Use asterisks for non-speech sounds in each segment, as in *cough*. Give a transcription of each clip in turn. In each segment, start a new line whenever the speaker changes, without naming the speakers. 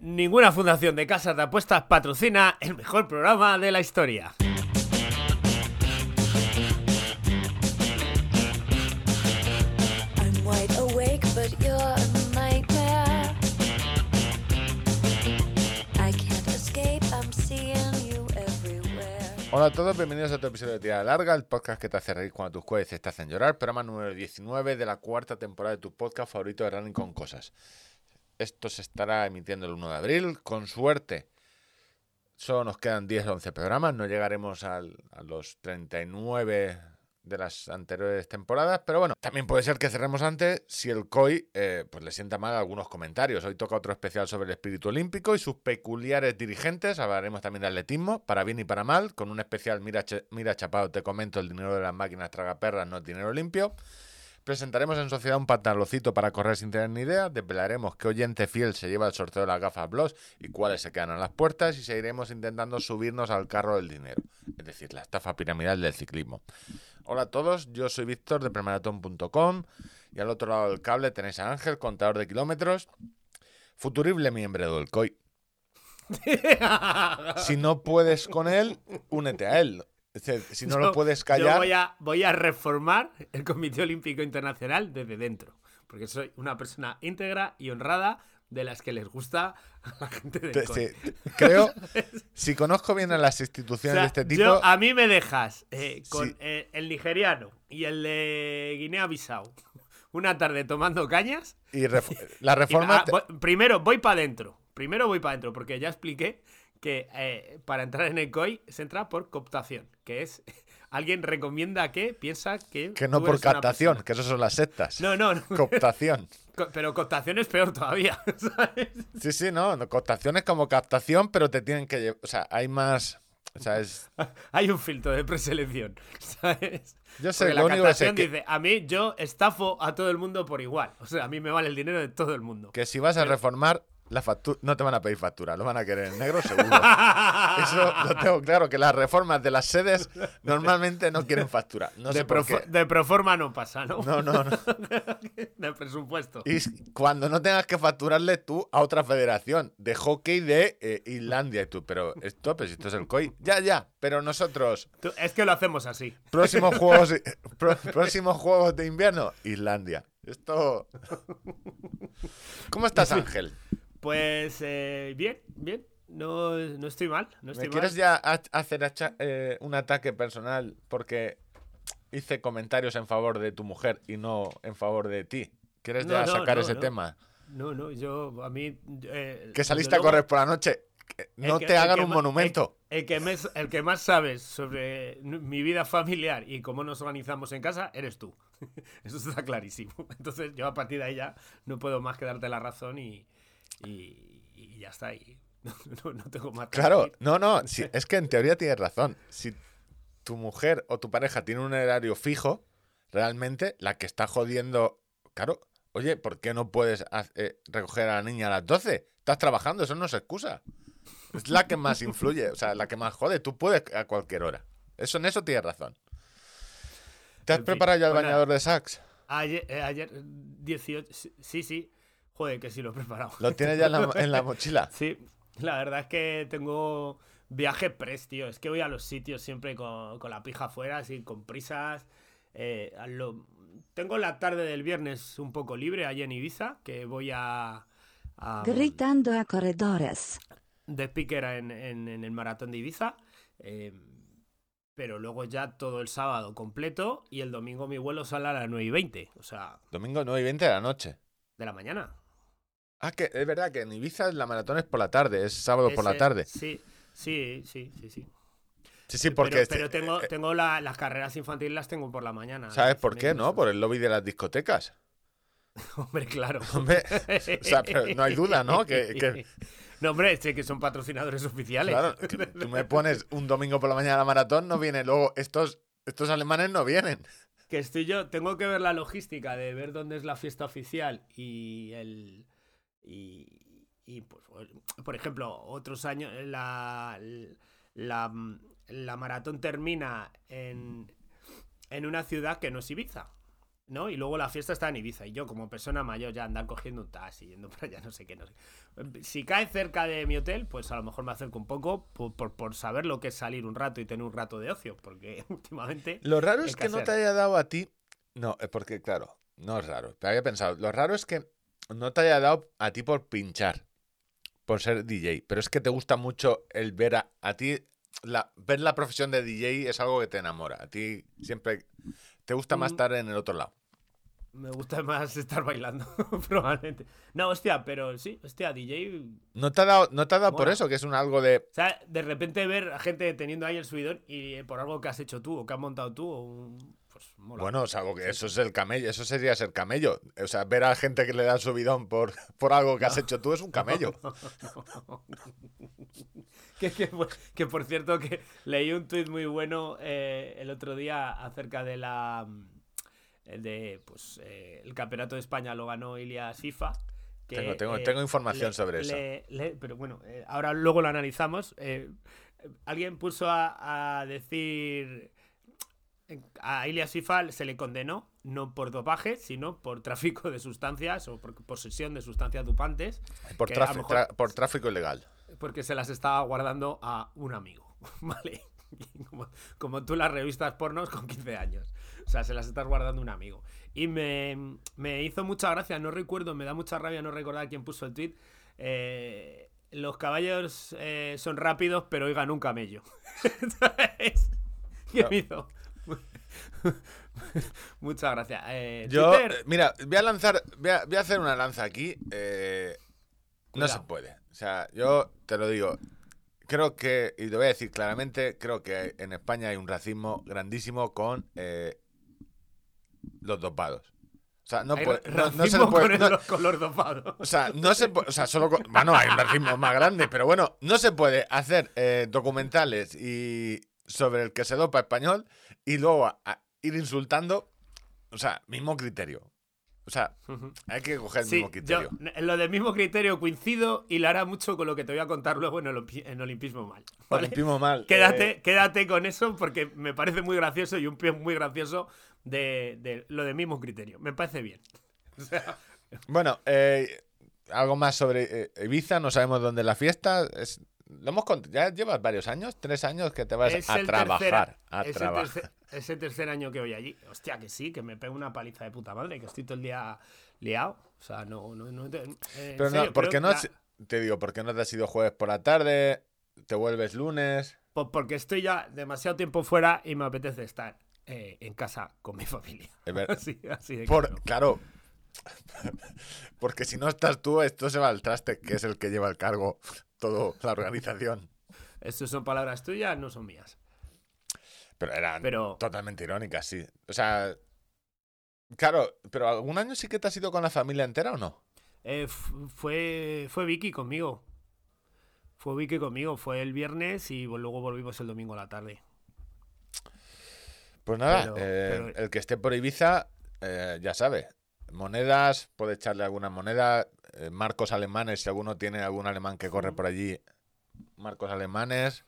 Ninguna fundación de casas de apuestas patrocina el mejor programa de la historia.
Hola a todos, bienvenidos a otro episodio de Tira Larga, el podcast que te hace reír cuando tus jueces te hacen llorar, programa número 19 de la cuarta temporada de tu podcast favorito de Running con Cosas. Esto se estará emitiendo el 1 de abril, con suerte. Solo nos quedan 10 o 11 programas, no llegaremos al- a los 39 de las anteriores temporadas, pero bueno, también puede ser que cerremos antes si el COI eh, pues le sienta mal algunos comentarios. Hoy toca otro especial sobre el espíritu olímpico y sus peculiares dirigentes. Hablaremos también de atletismo, para bien y para mal, con un especial Mira, Mira Chapado, te comento, el dinero de las máquinas tragaperras no es dinero limpio. Presentaremos en sociedad un pantalocito para correr sin tener ni idea. Desvelaremos qué oyente fiel se lleva el sorteo de las gafas Bloss y cuáles se quedan a las puertas. Y seguiremos intentando subirnos al carro del dinero, es decir, la estafa piramidal del ciclismo. Hola a todos, yo soy Víctor de premaratón.com y al otro lado del cable tenéis a Ángel, contador de kilómetros, futurible miembro del COI. *laughs* Si no puedes con él, únete a él. Si no
Yo-
lo puedes
Yo
callar,
voy a, voy a reformar el Comité Olímpico Internacional desde dentro. Porque soy una persona íntegra y honrada de las que les gusta a la gente COI.
te- creo, si conozco bien a las
O
instituciones
sea,
de este tipo,
yo- a mí me dejas eh, con
Sí.
eh, el nigeriano y el de Guinea-Bissau una tarde tomando cañas.
y ref- la *laughs*
y-
reforma...
ah, voy- primero voy para adentro. Primero voy para adentro, porque ya expliqué que eh, para entrar en el COI se entra por cooptación, que es *laughs* alguien recomienda que piensa que.
que no por captación, que eso son las sectas.
No, no, no.
Cooptación. *laughs*
Co- Pero cooptación es peor todavía, *laughs* ¿sabes?
Sí, sí, no, no, cooptación es como captación, pero te tienen que llevar, o sea, hay más, o sea, es...
Hay un filtro de preselección, ¿sabes?
Yo sé,
Porque
lo
la
único que sé
captación
que,
dice, a mí yo estafo a todo el mundo por igual. O sea, a mí me vale el dinero de todo el mundo.
que si vas a reformar, la factura, no te van a pedir factura, lo van a querer en negro seguro. *laughs* Eso lo tengo claro, que las reformas de las sedes normalmente no quieren factura. No
de,
qué.
de proforma no pasa, ¿no?
No, no, no. *laughs*
de presupuesto.
Y cuando no tengas que facturarle tú a otra federación de hockey de eh, Islandia y tú, pero esto, pues esto es el COI. Ya, ya, pero nosotros,
Tú- es que lo hacemos así.
próximos *laughs* juegos, pro- próximos juegos de invierno, Islandia. Esto. ¿Cómo estás, Ángel?
Pues eh, bien, bien. No, no estoy mal. No estoy
¿Me quieres
mal.
ya ha- hacer eh, un ataque personal porque hice comentarios en favor de tu mujer y no en favor de ti? ¿Quieres
No,
ya
no,
sacar ese tema?
No, no, yo a mí. eh,
Que saliste a correr por la noche. No
que-
te hagan un monumento.
El, el que mes- el que más sabes sobre mi vida familiar y cómo nos organizamos en casa eres tú. *laughs* Eso está clarísimo. *laughs* Entonces yo a partir de ahí ya no puedo más que darte la razón y, y, y ya está. Y no, *laughs* no- no tengo más
Claro, no, no, sí, *laughs* es que en teoría tienes razón. Si tu mujer o tu pareja tiene un horario fijo, realmente la que está jodiendo, claro, oye, ¿por qué no puedes eh, recoger a la niña a las 12? Estás trabajando, eso no es excusa. Es la que más influye, o sea, la que más jode. Tú puedes a cualquier hora. Eso en eso tienes razón. ¿Te has
En fin,
preparado ya el bañador de sax?
Ayer, eh, ayer 18. sí- Sí, sí. Joder, que sí lo he preparado.
¿Lo *laughs* tienes ya en la, en la mochila?
Sí, la verdad es que tengo viaje pres, tío. Es que voy a los sitios siempre con, con la pija afuera, así con prisas. Eh, lo- Tengo la tarde del viernes un poco libre allí en Ibiza, que voy a, a
Gritando a corredores.
de speaker en, en- en el maratón de Ibiza. eh, pero luego ya todo el sábado completo y el domingo mi vuelo sale a las 9 y 20, o sea,
Domingo 9 y 20 de la noche.
de la mañana.
Ah, que es verdad que en Ibiza la maratón es por la tarde, es sábado por la tarde.
Sí, sí, sí, sí, sí.
Sí, sí, porque...
pero,
este-
pero tengo,
eh,
tengo la- las carreras infantiles las tengo por la mañana.
¿Sabes
Los
por qué, no? Por el lobby de las discotecas. *laughs*
Hombre, claro. *laughs*
Hombre, o sea, pero no hay duda, ¿no? Que, que- *laughs*
No, hombre, sé que son patrocinadores oficiales.
claro, tú me pones un domingo por la mañana la maratón, no viene. Luego, estos, estos alemanes no vienen.
Que estoy yo, tengo que ver la logística de ver dónde es la fiesta oficial y el. Y, y, pues, por ejemplo, otros años, la, la, la maratón termina en, en una ciudad que no es Ibiza. ¿no? Y luego la fiesta está en Ibiza. Y yo, como persona mayor, ya andar cogiendo un taxi, yendo para allá, *laughs* no sé qué, no sé. Si cae cerca de mi hotel, pues a lo mejor me acerco un poco por, por- por saber lo que es salir un rato y tener un rato de ocio. Porque *laughs* últimamente.
Lo raro es que no
escasea.
te haya dado a ti. No, porque, claro, no es raro. Pero había pensado, lo raro es que no te haya dado a ti por pinchar, por ser DJ. Pero es que te gusta mucho el ver a, a ti. La, ver la profesión de DJ es algo que te enamora. A ti siempre te gusta más
Mm.
estar en el otro lado.
Me gusta más estar bailando, *laughs* probablemente. No, hostia, pero sí, hostia, DJ.
¿No te ha dado, no te ha dado por eso? Que es un algo de.
O sea, de repente ver a gente teniendo ahí el subidón y por algo que has hecho tú o que has montado tú, o un- pues mola.
Bueno, es algo que eso es el camello, eso sería ser camello. O sea, ver a gente que le da subidón por, *laughs* por algo que has hecho tú es un *laughs* camello. *laughs*
que, que, que, por cierto que leí un tuit muy bueno eh, el otro día acerca de la mm, de pues eh, el campeonato de España lo ganó Ilias FIFA que,
Tengo- tengo-
eh,
tengo información
le-
sobre eso.
le- pero bueno eh, ahora luego lo analizamos alguien puso a, a decir a Ilias FIFA se le condenó no por dopaje sino por tráfico de sustancias o por posesión de sustancias dopantes
Por,
a lo
tráfico-
mejor-
por tráfico ilegal.
porque se las estaba guardando a un amigo, *laughs* ¿vale? *laughs* Como, como tú las revistas pornos con 15 años. O sea, se las estás guardando a un amigo. Y me, me hizo mucha gracia, no recuerdo, me da mucha rabia no recordar quién puso el tweet. eh, los caballos eh, son rápidos, pero oigan un camello. *laughs* ¿Sabes? ¿Qué me hizo? *laughs* Muchas gracias. Eh,
Yo,
Twitter,
eh, mira, voy a lanzar, voy a, voy a hacer una lanza aquí. eh, no se puede. O sea, yo te lo digo. Creo que, y lo voy a decir claramente, creo que en España hay un racismo grandísimo con eh, los dopados. O sea, no puede. No, no se puede-
con
no-
los color dopados.
o sea, no se puede. O sea, solo. con- bueno, hay un racismo más grande, pero bueno, no se puede hacer eh, documentales y sobre el que se dopa español y luego a- a ir insultando. O sea, mismo criterio. O sea, hay que coger el
Sí,
mismo criterio.
lo del mismo criterio coincido y lo hará mucho con lo que te voy a contar luego en, Olimpi- en Olimpismo Mal. *laughs* ¿vale?
Olimpismo mal.
Quédate,
Eh,
quédate con eso porque me parece muy gracioso y un pie muy gracioso de, de lo del mismo criterio. Me parece bien. *laughs* O sea,
bueno, eh, algo más sobre eh, Ibiza. No sabemos dónde es la fiesta. Es, lo hemos ya llevas varios años, tres años que te vas
es
a trabajar.
tercer,
a
es el
trabajar.
tercer- es el tercer año que voy allí. Hostia, que sí, que me pego una paliza de puta madre, que estoy todo el día liado. O sea, no, no, no. eh,
Pero
serio,
no, ¿por qué
creo
no?
la-
Te digo, ¿por qué no te has ido jueves por la tarde? ¿Te vuelves lunes?
Pues porque estoy ya demasiado tiempo fuera y me apetece estar eh, en casa con mi familia. *laughs* Así, así de
Por,
claro.
claro. *laughs* Porque si no estás tú, esto se va al traste, que es el que lleva el cargo, todo la organización.
Estas son palabras tuyas, no son mías.
Pero eran
Pero-
totalmente irónicas, sí. O sea, claro, pero ¿algún año sí que te has ido con la familia entera o no?
Eh, fue, fue Vicky conmigo. Fue Vicky conmigo. Fue el viernes y luego volvimos el domingo a la tarde.
Pues nada,
Pero-
eh,
pero-
el que esté por Ibiza, eh, ya sabe. Monedas, puede echarle alguna moneda. Eh, marcos alemanes, si alguno tiene algún alemán que corre por allí, marcos alemanes.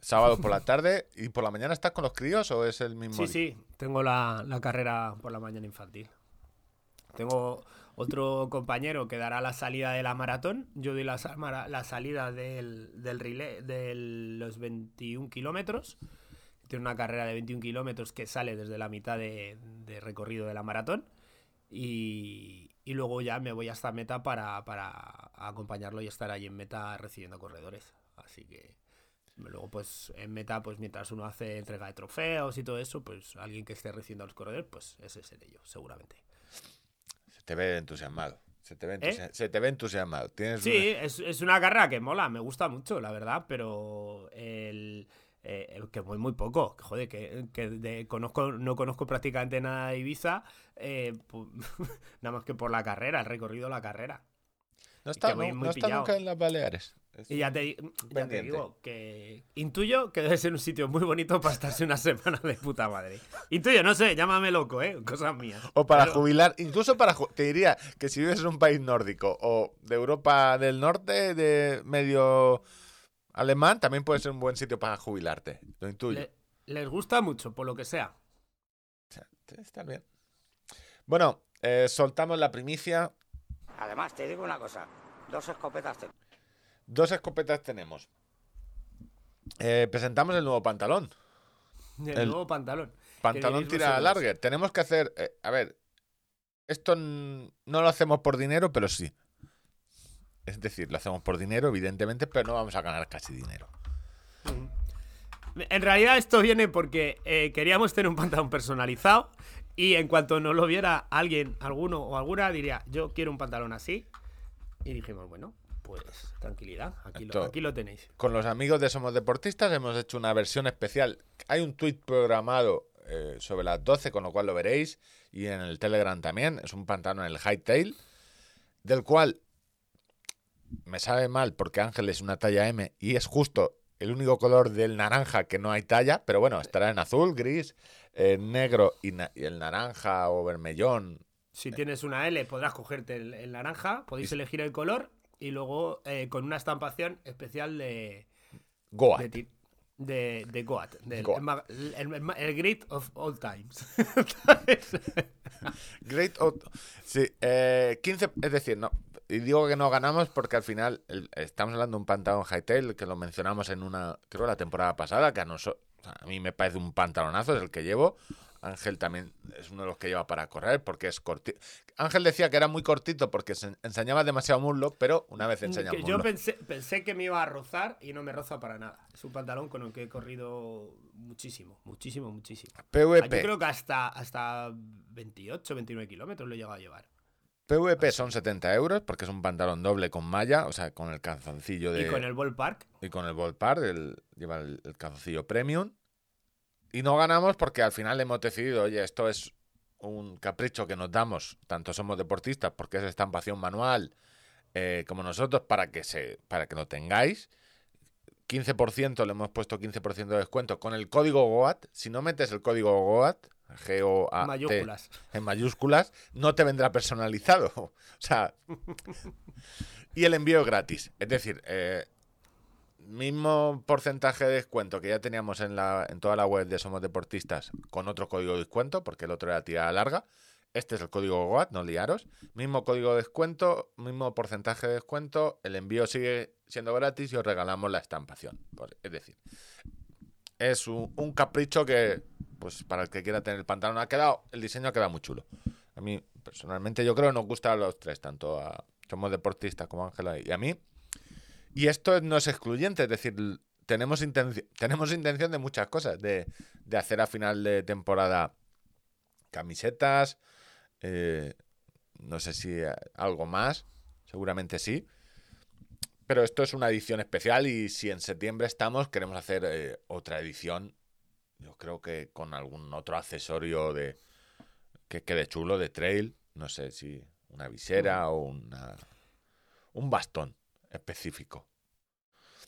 Sábado por la tarde y por la mañana estás con los críos o es el mismo
Sí,
día?
sí, tengo la, la carrera por la mañana infantil. Tengo otro compañero que dará la salida de la maratón. Yo doy la, salida del, del relé de los 21 kilómetros. Tiene una carrera de 21 kilómetros que sale desde la mitad de, de recorrido de la maratón. Y, y luego ya me voy hasta meta para, para acompañarlo y estar allí en meta recibiendo corredores. Así que luego pues en meta pues mientras uno hace entrega de trofeos y todo eso pues alguien que esté recibiendo a los corredores pues ese seré yo seguramente
Se te ve entusiasmado. Se te ve,
¿Eh?
entusia- se te ve entusiasmado. Tienes
sí
una-
es, es una carrera que mola me gusta mucho la verdad pero el eh, que voy muy poco joder que, que de- conozco no conozco prácticamente nada de Ibiza eh, *laughs* nada más que por la carrera el recorrido de la carrera
No está,
muy
no está nunca en las Baleares. Es-
Y ya te, ya te digo que intuyo que debe ser un sitio muy bonito para estarse una *laughs* semana de puta madre. Intuyo, no sé, llámame loco, ¿eh? Cosas mías.
O para
Pero-
jubilar, incluso para ju- te diría que si vives en un país nórdico o de Europa del Norte, de medio alemán, también puede ser un buen sitio para jubilarte. Lo intuyo.
le- les gusta mucho, por lo que sea.
Está bien. Bueno, eh, soltamos la primicia.
Además, te digo una cosa, dos escopetas tengo.
Dos escopetas tenemos. Eh, presentamos el nuevo pantalón.
El,
El
nuevo pantalón.
Pantalón tira larga. Tenemos que hacer. eh, a ver. Esto no lo hacemos por dinero, pero sí. Es decir, lo hacemos por dinero, evidentemente, pero no vamos a ganar casi dinero.
En realidad esto viene porque eh, queríamos tener un pantalón personalizado y en cuanto nos lo viera alguien, alguno o alguna, diría, yo quiero un pantalón así. Y dijimos, bueno, pues tranquilidad, aquí,
Esto-
lo, aquí lo tenéis.
Con los amigos de Somos Deportistas hemos hecho una versión especial. Hay un tweet programado eh, sobre las 12, con lo cual lo veréis. Y en el Telegram también. Es un pantalón en el Hightail. Del cual me sabe mal porque Ángel es una talla M y es justo el único color del naranja que no hay talla. Pero bueno, estará en azul, gris, eh, negro y, el naranja o vermellón.
Si tienes una L podrás cogerte el, el naranja, podéis elegir el color y luego eh, con una estampación especial de,
Goa.
de, ti- de, de Goat, del
Goat.
el el, el- el Great of All Times. *laughs*
Great Out- Sí, eh, 15, es decir, no. Y digo que no ganamos porque al final el- estamos hablando de un pantalón hightail que lo mencionamos en una, creo la temporada pasada, que a, noso- o sea, a mí me parece un pantalonazo, es el que llevo. Ángel también es uno de los que lleva para correr porque es cortito. Ángel decía que era muy cortito porque se enseñaba demasiado muslo, pero una vez enseña
Que
muslo.
yo pensé, pensé que me iba a rozar y no me roza para nada. Es un pantalón con el que he corrido muchísimo, muchísimo, muchísimo. Ah, Yo
PVP,
creo que hasta, hasta 28, 29 kilómetros lo he llegado a llevar.
PVP son 70 euros porque es un pantalón doble con malla, o sea, con el calzoncillo de...
Y con el ballpark,
y con el Volpar, el, lleva el, el calzoncillo premium. Y no ganamos porque al final hemos decidido, oye, esto es un capricho que nos damos, tanto somos deportistas, porque es estampación manual, eh, como nosotros, para que, se, para que lo tengáis. 15% le hemos puesto 15% de descuento con el código GOAT. Si no metes el código GOAT, G-O-A-T,
mayúsculas.
en mayúsculas, no te vendrá personalizado. *laughs* O sea, *laughs* y el envío es gratis. Es decir, eh, mismo porcentaje de descuento que ya teníamos en, la, en toda la web de Somos Deportistas con otro código de descuento, porque el otro era tirada larga. Este es el código GOAT, no liaros. Mismo código de descuento, mismo porcentaje de descuento, el envío sigue siendo gratis y os regalamos la estampación. Es decir, es un, un capricho que, pues para el que quiera tener el pantalón, ha quedado, el diseño ha quedado muy chulo. A mí, personalmente, yo creo que nos gusta a los tres, tanto a Somos Deportistas como a Ángela y a mí. Y esto no es excluyente, es decir, tenemos, intenci- tenemos intención de muchas cosas, de, de hacer a final de temporada camisetas, eh, no sé si eh, algo más, seguramente sí. Pero esto es una edición especial y si en septiembre estamos, queremos hacer eh, otra edición, yo creo que con algún otro accesorio de que quede chulo de trail, no sé si una visera o una, un bastón específico.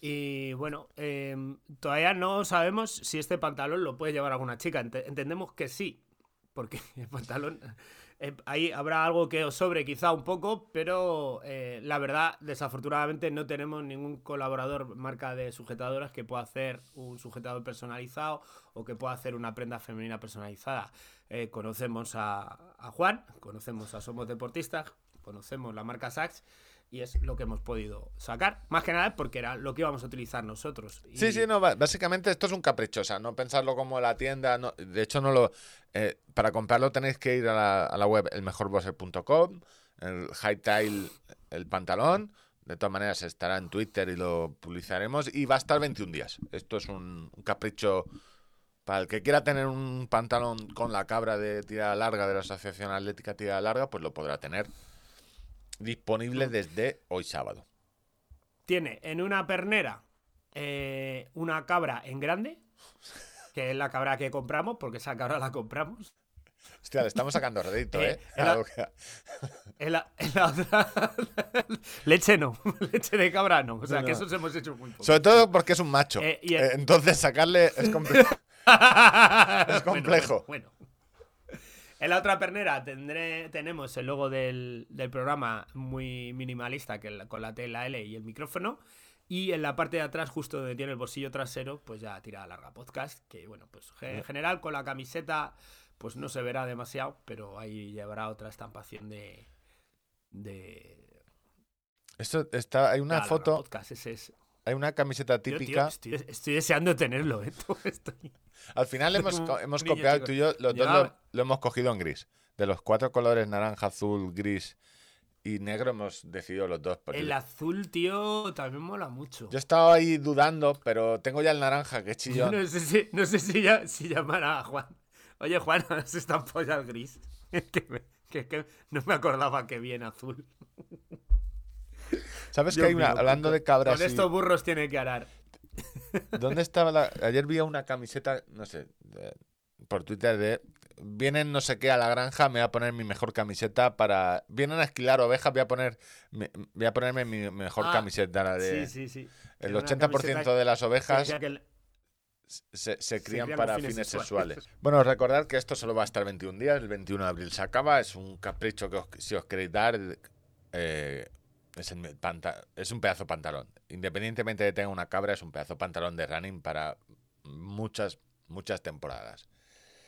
Y bueno, em, todavía no sabemos si este pantalón lo puede llevar alguna chica. Ente- entendemos que sí, porque *laughs* el pantalón. eh, ahí habrá algo que os sobre quizá un poco, pero eh, la verdad, desafortunadamente no tenemos ningún colaborador marca de sujetadoras que pueda hacer un sujetador personalizado o que pueda hacer una prenda femenina personalizada. Eh, conocemos a, Juan, conocemos a Somos Deportistas, conocemos la marca Saks y es lo que hemos podido sacar. Más que nada porque era lo que íbamos a utilizar nosotros. Y-
Sí, sí, no, básicamente esto es un capricho, o sea, no pensarlo como la tienda, no- de hecho no lo, eh, para comprarlo tenéis que ir a la, a la web elmejorbosser.com, el hightail, el pantalón, de todas maneras estará en Twitter y lo publicaremos y va a estar 21 días. Esto es un, un capricho para el que quiera tener un pantalón con la cabra de tirada larga de la Asociación Atlética Tirada Larga, pues lo podrá tener disponible desde hoy sábado.
Tiene en una pernera eh, una cabra en grande, que es la cabra que compramos, porque esa cabra la compramos.
Hostia, le estamos sacando rédito, *laughs*
Eh, era-
A lo que-
En la, en la otra. *laughs* leche no, *laughs* leche de cabra no. O sea,
No,
que
no.
esos hemos hecho muy poco.
Sobre todo porque es un macho.
Eh, y el-
Eh, entonces sacarle es complejo.
es
complejo.
Bueno, En la otra pernera tendré, tenemos el logo del, del programa muy minimalista, que la- con la T, la L y el micrófono. Y en la parte de atrás, justo donde tiene el bolsillo trasero, pues ya tira larga podcast. Que bueno, pues en general con la camiseta pues no se verá demasiado, pero ahí llevará otra estampación de. de.
Esto está, hay una foto,
podcast, ese es-
hay una camiseta
Yo, tío,
típica.
estoy, estoy deseando tenerlo, ¿eh? *laughs*
Al final *laughs* hemos, copiado tú y yo, los dos lo, lo hemos cogido en gris. De los cuatro colores, naranja, azul, gris y negro, hemos decidido los dos.
El azul, tío, también mola mucho.
Yo estaba ahí dudando, pero tengo ya el naranja, que *laughs* chillón.
No sé si, no sé si, ya, si llamar a Juan. Oye, Juan, se está polla el gris. que, me- que- que no me acordaba que bien azul.
¿Sabes que hay una,
mío,
hablando de cabras,
Con estos burros tiene que arar. *laughs*
¿dónde estaba la...? Ayer vi una camiseta, no sé, de- por Twitter de... Vienen no sé qué a la granja, me voy a poner mi mejor camiseta para... Vienen a esquilar ovejas, voy a poner... mi- voy a ponerme mi mejor
Ah,
camiseta, la de...
Sí, sí, sí.
El
Era una
80%
camiseta
de las ovejas
decía que el-
se, se crían
crían
para fines,
fines
sexuales.
sexuales.
Bueno, recordad que esto solo va a estar 21 días, el 21 de abril se acaba, es un capricho que os- si os queréis dar, eh, es, el un pedazo de pantalón. Independientemente de que tenga una cabra, es un pedazo de pantalón de running para muchas, muchas temporadas.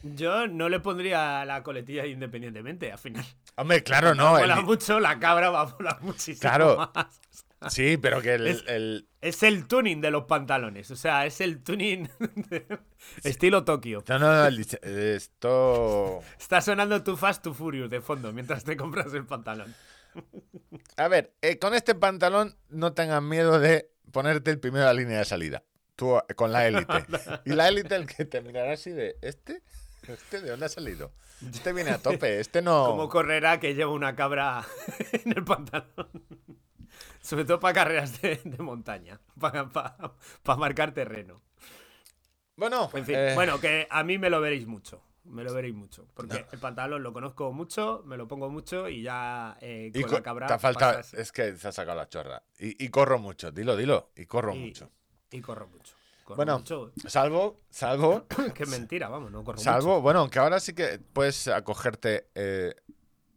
Yo no le pondría la coletilla independientemente, al final.
Hombre, claro, no. el-
mola mucho, la cabra va a molar *laughs* muchísimo
Claro.
más.
sí, pero que el,
Es-
el-
Es el tuning de los pantalones, o sea, es el tuning *laughs* de- estilo Tokio.
no, no, no, el esto...
Está sonando Too Fast, Too Furious de fondo mientras te compras el pantalón. *laughs*
A ver, eh, con este pantalón no tengas miedo de ponerte el primero de la línea de salida. Tú eh, con la élite. *laughs* Y la élite el que te mirará así de, ¿este? ¿Este de dónde ha salido? Este viene a tope, este no...
Como correrá que lleva una cabra *laughs* en el pantalón. Sobre todo para carreras de, de montaña, para marcar terreno.
Bueno,
En fin,
eh,
bueno, que a mí me lo veréis mucho. Me lo veréis mucho. Porque el pantalón lo conozco mucho, me lo pongo mucho y ya eh,
y
con
co-
la cabra.
te ha faltado- es que se ha sacado la chorra. Y, y corro mucho, dilo, dilo. Y corro
y,
mucho.
y corro mucho. Corro
Bueno,
mucho.
Salvo, salvo, *coughs*
Qué mentira, vamos, no corro
salvo, bueno, aunque ahora sí que puedes acogerte eh,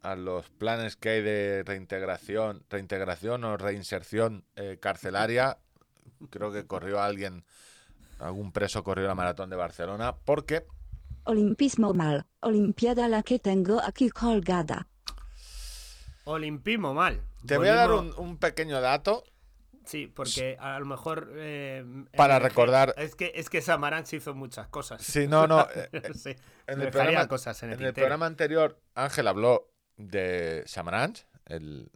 a los planes que hay de reintegración, reintegración o reinserción eh, carcelaria. Creo que corrió alguien, algún preso corrió la maratón de Barcelona, porque
Olimpismo mal. Olimpiada la que tengo aquí colgada.
mucho. Olimpimo mal.
te voy a dar un, un pequeño dato.
Sí, porque a lo mejor. eh,
Para recordar-
Es que, es que Samaranch hizo muchas cosas.
Sí, no, no. *laughs* eh, eh,
Sí,
en el programa,
cosas en el,
en el
tintero.
programa anterior, Ángel habló de Samaranch, el.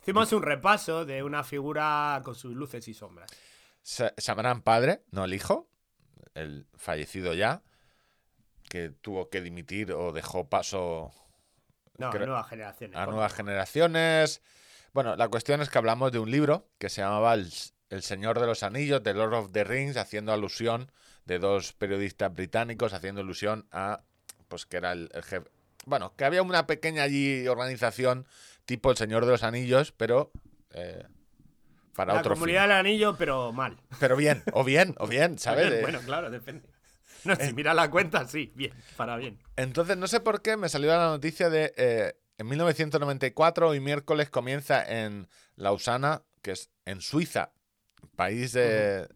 Hicimos un repaso de una figura con sus luces y sombras.
Sa- Samaran padre, no el hijo, el fallecido ya, que tuvo que dimitir o dejó paso
No,
Creo-
nuevas generaciones.
a nuevas generaciones. Bueno, la cuestión es que hablamos de un libro que se llamaba El, El Señor de los Anillos, The Lord of the Rings, haciendo alusión de dos periodistas británicos, haciendo alusión a, pues que era el, el jefe. Bueno, que había una pequeña allí organización tipo El Señor de los Anillos, pero eh, para
La
otro
comunidad
fin.
del anillo, pero mal.
Pero bien, o bien, o bien, *laughs* ¿sabes? Eh,
bueno, claro, depende. No, si mira la cuenta, sí, bien, para bien.
Entonces, no sé por qué me salió la noticia de eh, en 1994 y miércoles comienza en Lausana, que es en Suiza, país de,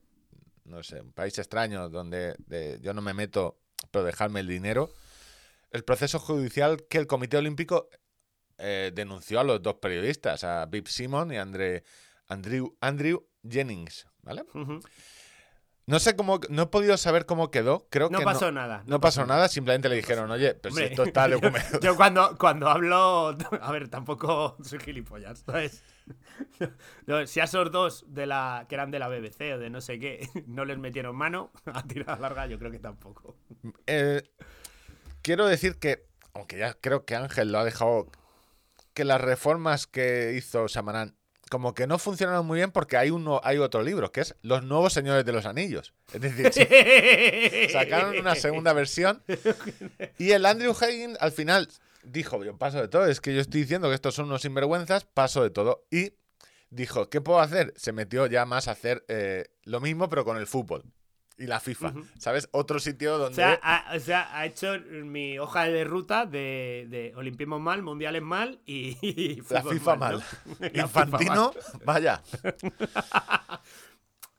no sé, un país extraño donde de- yo no me meto, pero dejarme el dinero, el proceso judicial que el Comité Olímpico eh, denunció a los dos periodistas, a Bib Simon y a André, Andrew, Andrew Jennings, ¿vale?
Ujú.
No sé cómo, no he podido saber cómo quedó, creo
No
que
pasó
no,
nada.
no pasó nada, simplemente le dijeron, oye, pero si
Hombre,
esto está *laughs*
yo-
documentado.
Yo, cuando, cuando hablo. *laughs* A ver, tampoco *laughs* soy gilipollas, ¿sabes? No, si a esos dos de la, que eran de la BBC o de no sé qué no les metieron mano a tirada larga, yo creo que tampoco.
Eh, quiero decir que, aunque ya creo que Ángel lo ha dejado, que las reformas que hizo Samarán como que no funcionaron muy bien porque hay uno, hay otro libro, que es Los Nuevos Señores de los Anillos. Es decir, *laughs* sacaron una segunda versión y el Andrew Higgins al final dijo, yo paso de todo, es que yo estoy diciendo que estos son unos sinvergüenzas, paso de todo. Y dijo, ¿qué puedo hacer? Se metió ya más a hacer eh, lo mismo pero con el fútbol y la FIFA. ¿sabes? Otro sitio
O
donde...
sea, ha, o sea, ha hecho mi hoja de ruta de, de Olimpismo mal, Mundiales mal y, y
La FIFA mal. *laughs*
FIFA
Infantino, vaya. *laughs*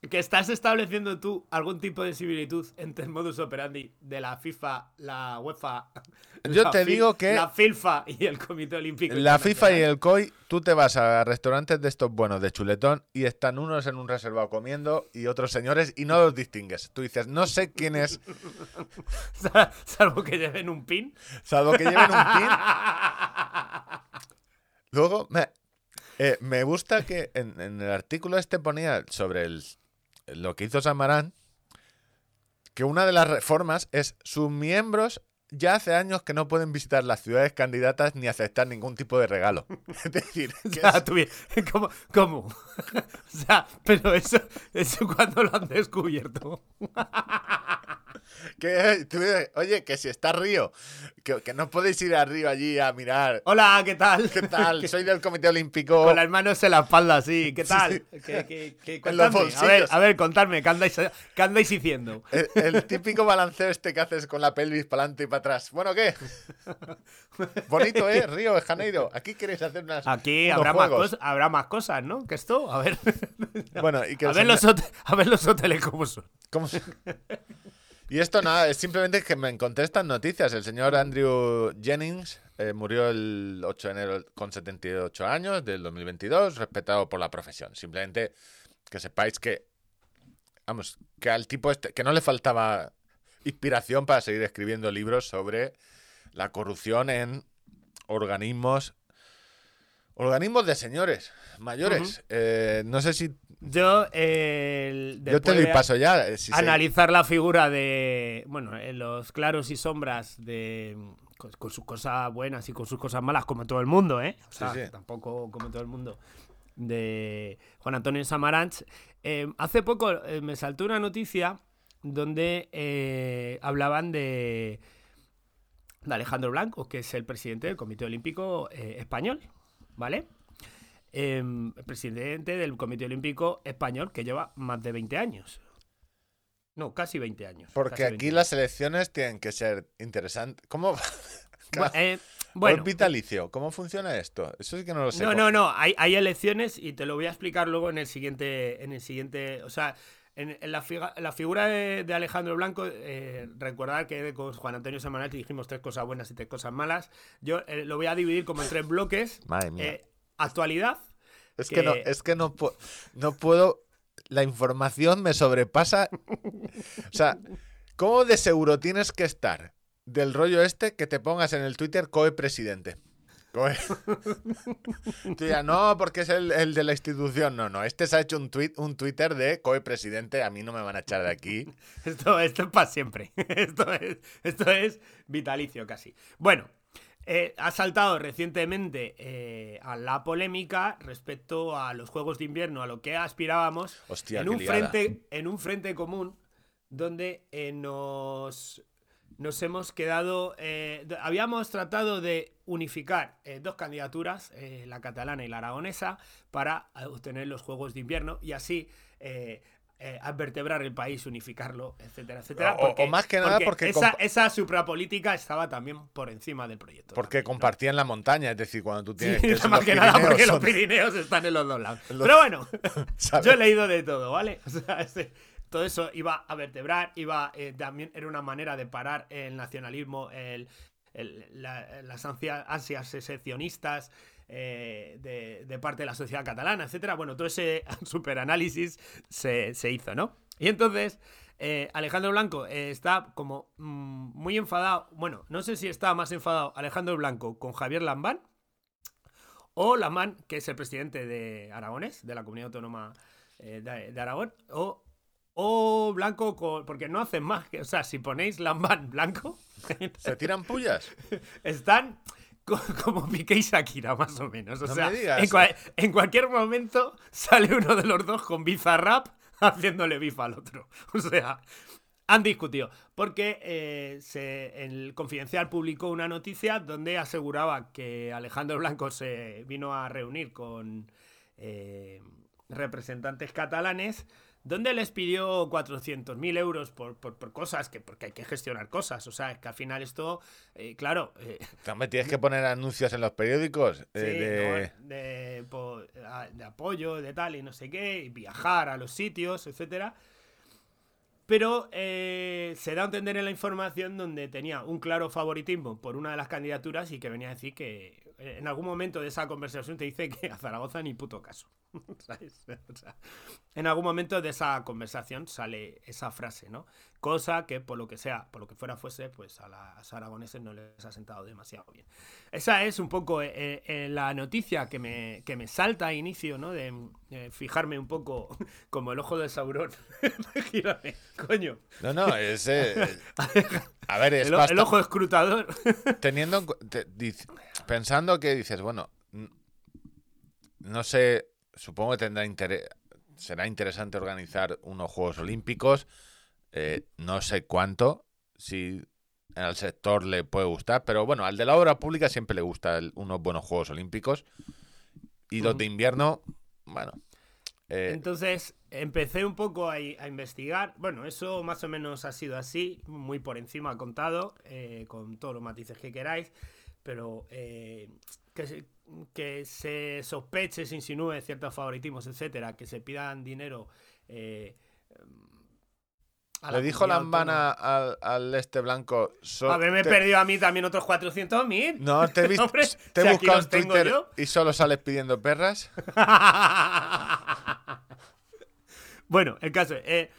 que estás estableciendo tú algún tipo de similitud entre el modus operandi de la FIFA, la UEFA.
Yo
la
te
Fi-
digo que-
La FIFA y el Comité Olímpico.
La FIFA y el COI, tú te vas a restaurantes de estos buenos de chuletón y están unos en un reservado comiendo y otros señores y no los distingues. Tú dices, no sé quién es, *laughs*
Salvo que lleven un pin.
salvo que lleven un pin. *laughs* Luego, me, eh, me gusta que en, en el artículo este ponía sobre el, lo que hizo Samarán, que una de las reformas es sus miembros ya hace años que no pueden visitar las ciudades candidatas ni aceptar ningún tipo de regalo. *laughs* *laughs* Es decir,
O
que
sea,
es-
tú bien, *laughs* ¿Cómo? ¿Cómo? O sea, pero eso, eso cuando lo han descubierto.
Que, tú oye, que si está Río, que, que no podéis ir a Río allí a mirar.
Hola, ¿qué tal?
¿Qué tal? *laughs* Soy del Comité Olímpico.
Con las manos en la espalda, *laughs* sí. ¿Qué tal?
sí.
¿Qué, qué,
En los
a ver, a ver, contadme, ¿qué andáis, qué andáis diciendo?
El, el típico balanceo este que haces con la pelvis para adelante y para atrás. Bueno, ¿qué? *laughs* Bonito, ¿eh? Río de Janeiro. Aquí queréis hacer unas.
Aquí habrá más, cosas, habrá más cosas, ¿no? Que esto, a ver.
Bueno, y que
A ver,
señor-
los a ver los hoteles cómo son.
¿Cómo se- Y esto nada, es simplemente que me encontré estas noticias. El señor Andrew Jennings eh, murió el 8 de enero con 78 años del 2022, respetado por la profesión. Simplemente que sepáis que, vamos, que al tipo este, que no le faltaba inspiración para seguir escribiendo libros sobre la corrupción en organismos, organismos de señores mayores. Eh, no sé si
Yo, eh, el-
yo te
de
paso ya. eh, si se-
analizar la figura de, bueno, en los claros y sombras de, con, con sus cosas buenas y con sus cosas malas, como todo el mundo, ¿eh? O sea,
Sí, sí.
tampoco como todo el mundo, de Juan Antonio Samaranch. Eh, hace poco eh, me saltó una noticia donde eh, hablaban de, de Alejandro Blanco, que es el presidente del Comité Olímpico Español, ¿vale? Em, presidente del Comité Olímpico Español que lleva más de 20 años. No, casi 20 años.
Porque
casi 20
aquí
años.
las elecciones tienen que ser interesantes. ¿Cómo? *laughs*
Bu- eh,
Bueno,
bueno,
vitalicio, ¿cómo funciona esto? Eso sí que no lo sé.
no, no, no, hay, hay elecciones y te lo voy a explicar luego en el siguiente, en el siguiente, o sea, en, en la, figa- la figura de, de Alejandro Blanco, eh, recordar que con Juan Antonio Samaranch dijimos tres cosas buenas y tres cosas malas. Yo eh, lo voy a dividir como en tres bloques.
Madre mía.
Actualidad,
es que, no, es que no, no puedo. La información me sobrepasa. O sea, ¿cómo de seguro tienes que estar del rollo este que te pongas en el Twitter COE presidente? COE. *laughs* Tú ya, no, porque es el, el de la institución. No, no, este se ha hecho un, tweet, un Twitter de COE presidente. A mí no me van a echar de aquí. *laughs*
Esto, esto es para siempre. *laughs* Esto es, esto es vitalicio casi. Bueno, eh, ha saltado recientemente eh, a la polémica respecto a los Juegos de Invierno, a lo que aspirábamos
Hostia,
en, un frente, en un frente común donde eh, nos, nos hemos quedado... habíamos tratado de unificar dos candidaturas, la catalana y la aragonesa, para obtener los Juegos de Invierno y así... eh, vertebrar el país, unificarlo, etcétera, etcétera.
O- o más que nada porque
esa,
compa-
esa suprapolítica estaba también por encima del proyecto.
Porque
también, ¿no?
compartían la montaña. Es decir, cuando tú tienes
Sí, *laughs*
que.
más
los
que nada porque los
son-
Pirineos están en los dos lados.
Los-
Pero bueno, *laughs* *laughs* yo he leído de todo, ¿vale? O sea, todo eso iba a vertebrar, iba eh, también era una manera de parar el nacionalismo, el, el- la- las ansia- ansias secesionistas eh, de, de parte de la sociedad catalana, etcétera. Bueno, todo ese *laughs* superanálisis se, se hizo, ¿no? Y entonces eh, Alejandro Blanco eh, está como mm, muy enfadado. Bueno, no sé si está más enfadado Alejandro Blanco con Javier Lambán o Lamán, que es el presidente de Aragones, de la comunidad autónoma de, de Aragón, o, o Blanco, con- porque no hacen más. Que, o sea, si ponéis Lambán Blanco,
¿Se tiran pullas? *laughs*
están *laughs* como Piqué y Shakira, más o menos. O
No
sea,
me digas.
En, cua- en cualquier momento sale uno de los dos con bizarrap *laughs* haciéndole bifa al otro. *laughs* O sea, han discutido. Porque eh, se, el Confidencial publicó una noticia donde aseguraba que Alejandro Blanco se vino a reunir con eh, representantes catalanes ¿Dónde les pidió 400.000 euros por, por, por cosas? que Porque hay que gestionar cosas. O sea, que al final esto, eh, claro, eh,
También tienes que poner anuncios en los periódicos. eh, de-
¿no? de, po- a- de apoyo, de tal y no sé qué, y viajar a los sitios, etcétera. Pero eh, se da a entender en la información donde tenía un claro favoritismo por una de las candidaturas y que venía a decir que eh, en algún momento de esa conversación te dice que a Zaragoza ni puto caso. *laughs* ¿Sabes? *laughs* O sea, en algún momento de esa conversación sale esa frase, ¿no? Cosa que por lo que sea, por lo que fuera fuese, pues a los aragoneses no les ha sentado demasiado bien. Esa es un poco eh, eh, la noticia que me, que me salta a inicio, ¿no? De eh, fijarme un poco *laughs* como el ojo del Sauron. Gírame, coño.
No, no, es. eh, a ver, es
El, el ojo escrutador.
teniendo te- pensando que dices, bueno, no sé, supongo que tendrá interés, será interesante organizar unos Juegos Olímpicos, eh, no sé cuánto, si al sector le puede gustar, pero bueno, al de la obra pública siempre le gusta el- unos buenos Juegos Olímpicos. Y los de invierno, bueno, eh,
Entonces empecé un poco a, investigar. Bueno, eso más o menos ha sido así, muy por encima contado, eh, con todos los matices que queráis, pero eh, que, que se sospeche, se insinúe ciertos favoritismos, etcétera, que se pidan dinero. eh, a
le dijo. Lambana al, al este blanco. so-
Haberme
te-
perdido a mí también otros 400.000.
No, te he *laughs* visto,
Hombre,
te he buscado en Twitter
yo.
y solo sales pidiendo perras. *laughs*
bueno, el caso es, eh,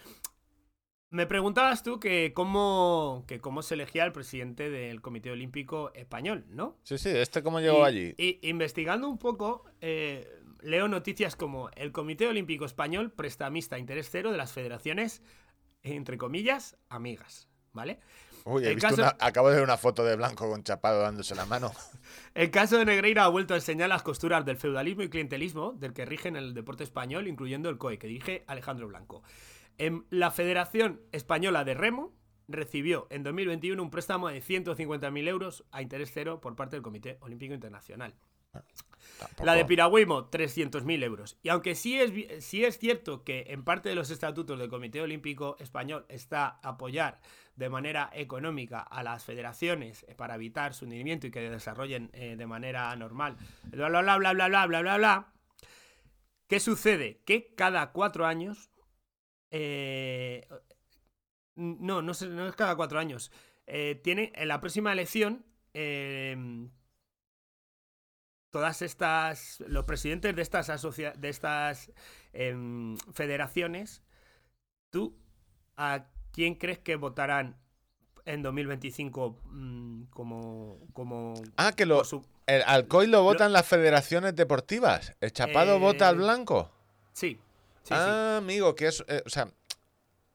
me preguntabas tú que cómo, que cómo se elegía el presidente del Comité Olímpico Español, ¿no?
Sí, sí, ¿este cómo llegó
Y-
allí?
Y investigando un poco, eh, leo noticias como el Comité Olímpico Español prestamista interés cero de las federaciones, entre comillas, amigas, ¿vale?
Uy, he
el
visto
caso-
una- acabo de ver una foto de Blanco con Chapado dándose la mano. *laughs*
El caso de Negreira ha vuelto a enseñar las costuras del feudalismo y clientelismo del que rigen el deporte español, incluyendo el COE, que dirige Alejandro Blanco. En la Federación Española de Remo recibió en 2021 un préstamo de 150.000 euros a interés cero por parte del Comité Olímpico Internacional.
Tampoco.
La de Piragüismo, 300.000 euros. Y aunque sí es, sí es cierto que en parte de los estatutos del Comité Olímpico Español está apoyar de manera económica a las federaciones eh, para evitar su hundimiento y que desarrollen eh, de manera normal, bla, bla, bla, bla, bla, bla, bla, bla, bla. ¿Qué sucede? Que cada cuatro años... eh, no, no, sé- no es cada cuatro años. Eh, tiene en la próxima elección... eh, todas estas los presidentes de estas asocia de estas em, federaciones tú a quién crees que votarán en 2025 mm, como como
Ah, que lo,
su-
el Alcoy lo votan las federaciones deportivas. El Chapado
Eh,
vota al Blanco.
sí sí, sí.
ah, amigo, que es. eh, o sea,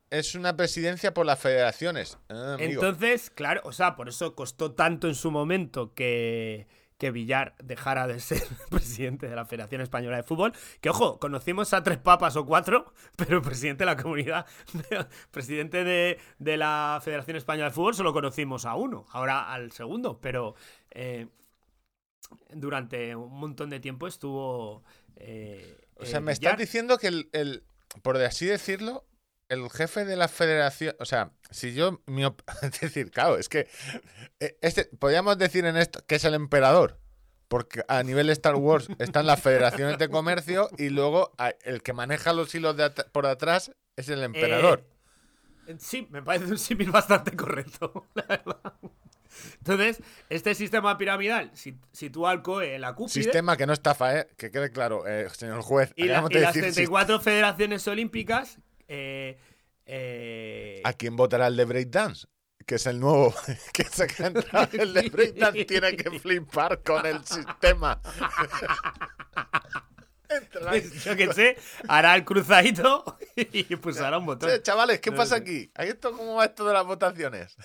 es una presidencia por las federaciones. Ah, amigo.
Entonces, claro, o sea, por eso costó tanto en su momento que, que Villar dejara de ser *laughs* presidente de la Federación Española de Fútbol. Que, ojo, conocimos a tres papas o cuatro, pero presidente de la comunidad, *laughs* presidente de, de la Federación Española de Fútbol, solo conocimos a uno, ahora al segundo, pero eh, durante un montón de tiempo estuvo. eh,
o sea,
eh,
me estás diciendo que el, el- por así decirlo, el jefe de la federación, o sea, si yo, mi op- *laughs* es decir, claro, es que eh, este, podríamos decir en esto que es el emperador, porque a nivel Star Wars están las federaciones de comercio y luego el que maneja los hilos de at- por atrás es el emperador.
Eh, sí, me parece un símil bastante correcto, *laughs* la verdad. Entonces, este sistema piramidal si- sitúa al COE en la cúspide
Sistema que no estafa, ¿eh? Que quede claro, eh, señor juez.
y, la- y
de
las
decir si-
34 federaciones olímpicas eh, eh,
¿A quién votará el de Breakdance? Que es el nuevo. *laughs* Que se entrado el de Breakdance tiene que flipar con el sistema. *laughs*
Yo que sé, hará el cruzadito y pulsará un botón.
Chavales, ¿qué
No
pasa
sé.
aquí? ¿Ahí esto cómo va esto de las votaciones?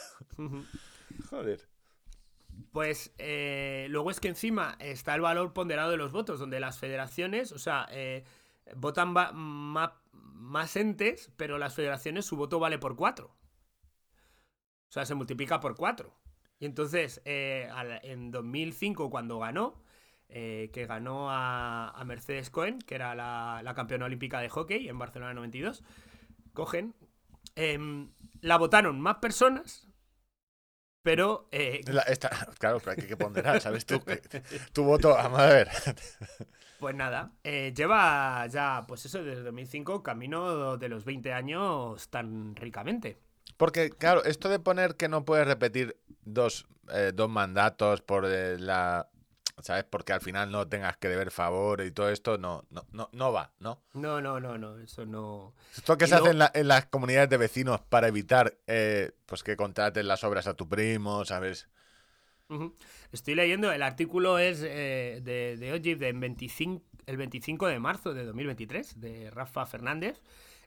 Joder.
Pues eh, luego es que encima está el valor ponderado de los votos, donde las federaciones, o sea, eh, votan más entes, pero las federaciones su voto vale por cuatro. O sea, se multiplica por cuatro. Y entonces, eh, en 2005, cuando ganó, que ganó a, a Mercedes Cohen, que era la, la campeona olímpica de hockey en Barcelona 92. Cogen. em, la votaron más personas, pero eh,
La- esta- *laughs* claro, pero hay que ponderar, ¿sabes? tú? tu voto, vamos a ver. *laughs*
Pues nada, eh, lleva ya, pues eso, desde 2005, camino de los 20 años tan ricamente.
Porque, claro, esto de poner que no puedes repetir dos, eh, dos mandatos por eh, la. ¿Sabes? Porque al final no tengas que deber favor y todo esto, no, no, no, no va, ¿no?
No, no, no, no, eso no.
Esto que
Y
se hace en, la- en las comunidades de vecinos para evitar eh, pues que contraten las obras a tu primo, ¿sabes?
Estoy leyendo, el artículo es eh, de, de Ogip de 25, el 25 de marzo de 2023, de Rafa Fernández.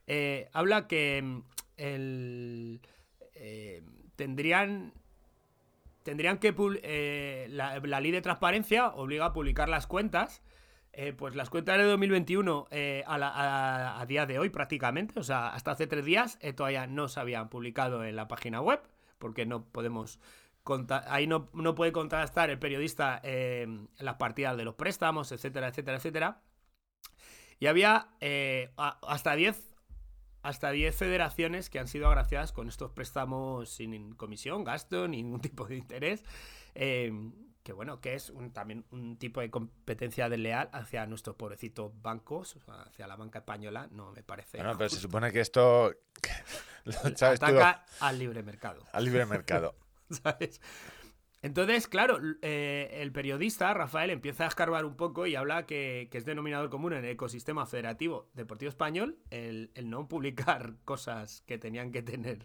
Eh, habla que mm, el, tendrían, tendrían que... eh, la, ley de transparencia obliga a publicar las cuentas. eh, pues las cuentas de 2021 eh, a, la- día de hoy prácticamente, o sea, hasta hace tres días eh, todavía no se habían publicado en la página web, porque no podemos ahí no, no puede contrastar el periodista las partidas de los préstamos, etcétera, etcétera, etcétera. Y había hasta 10 hasta 10 federaciones que han sido agraciadas con estos préstamos sin comisión, gasto, ningún tipo de interés. eh, que bueno, que es un- también un tipo de competencia desleal hacia nuestros pobrecitos bancos, hacia la banca española, no me parece.
Bueno, pero se supone que esto. *laughs* lo ¿Sabes tú?
Ataca al libre mercado.
Al libre mercado. *laughs*
¿sabes? Entonces, claro, eh, el periodista Rafael empieza a escarbar un poco y habla que, que es denominador común en el ecosistema federativo deportivo español el, el no publicar *laughs* cosas que tenían que tener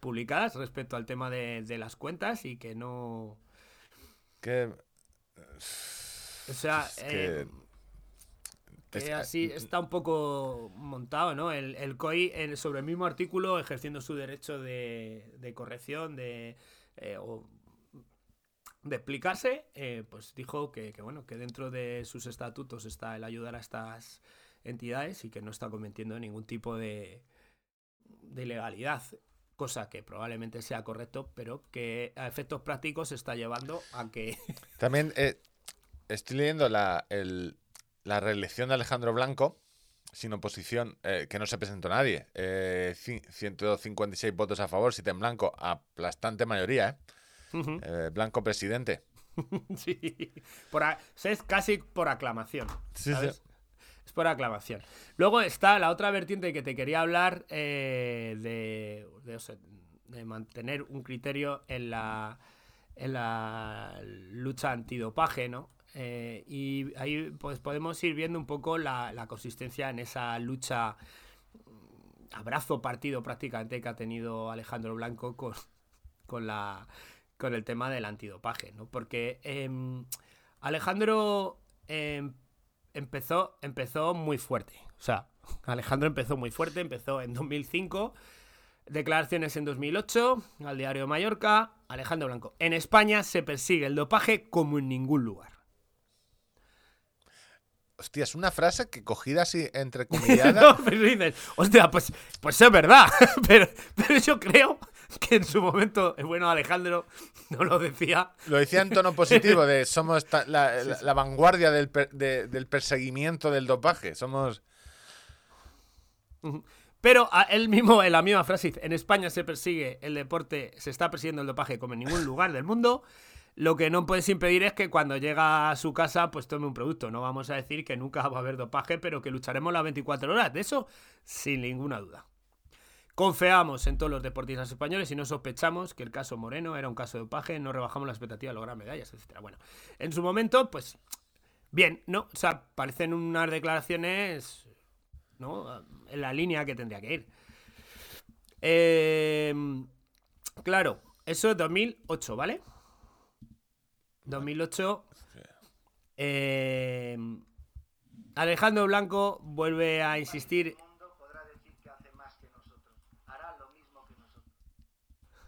publicadas respecto al tema de, de las cuentas y que no...
Que.
O sea,
Es que-
eh, que
es-
así está un poco montado, ¿no? El, el COI en- sobre el mismo artículo ejerciendo su derecho de, de corrección, de, eh, o de explicarse, eh, pues dijo que, que, bueno, que dentro de sus estatutos está el ayudar a estas entidades y que no está cometiendo ningún tipo de, de ilegalidad. Cosa que probablemente sea correcto, pero que a efectos prácticos está llevando a que *laughs*
También eh, estoy leyendo la, el- la reelección de Alejandro Blanco sin oposición, eh, que no se presentó nadie. Eh, ci- 156 votos a favor, 7 en blanco, aplastante mayoría, ¿eh? Eh, Blanco presidente. *laughs*
Sí, por a- es casi por aclamación.
Sí,
¿sabes?
sí.
Es por aclamación. Luego está la otra vertiente que te quería hablar eh, de, de, o sea, de mantener un criterio en la, en la lucha antidopaje, ¿no? Eh, y ahí pues podemos ir viendo un poco la, la consistencia en esa lucha mm, abrazo partido prácticamente que ha tenido Alejandro Blanco con, con la con el tema del antidopaje, ¿no? Porque em, Alejandro em, empezó, empezó muy fuerte. O sea, *laughs* Alejandro empezó muy fuerte, empezó en 2005, declaraciones en 2008, al diario Mallorca, Alejandro Blanco. En España se persigue el dopaje como en ningún lugar.
Hostia, es una frase que cogida así *laughs*
no, pero dices, hostia, pues, pues es verdad. *laughs* pero, pero yo creo *laughs* que en su momento el bueno Alejandro *laughs* no lo decía.
Lo decía en tono positivo, de *laughs* somos ta- la, la- la vanguardia del, per- de- del perseguimiento del dopaje. Somos.
Pero él mismo, en la misma frase, dice, en España se persigue el deporte, se está persiguiendo el dopaje como en ningún lugar del mundo. Lo que no puedes impedir es que cuando llega a su casa, pues tome un producto. No vamos a decir que nunca va a haber dopaje, pero que lucharemos las 24 horas. De eso, sin ninguna duda. Confiamos en todos los deportistas españoles y no sospechamos que el caso Moreno era un caso de dopaje, no rebajamos la expectativa de lograr medallas, etcétera. Bueno, en su momento, pues, bien, ¿no? O sea, parecen unas declaraciones, ¿no? En la línea que tendría que ir. Eh, claro, eso es 2008, ¿vale? 2008. eh, Alejandro Blanco vuelve a insistir
mundo podrá decir que hace más que nosotros. Hará lo mismo que nosotros.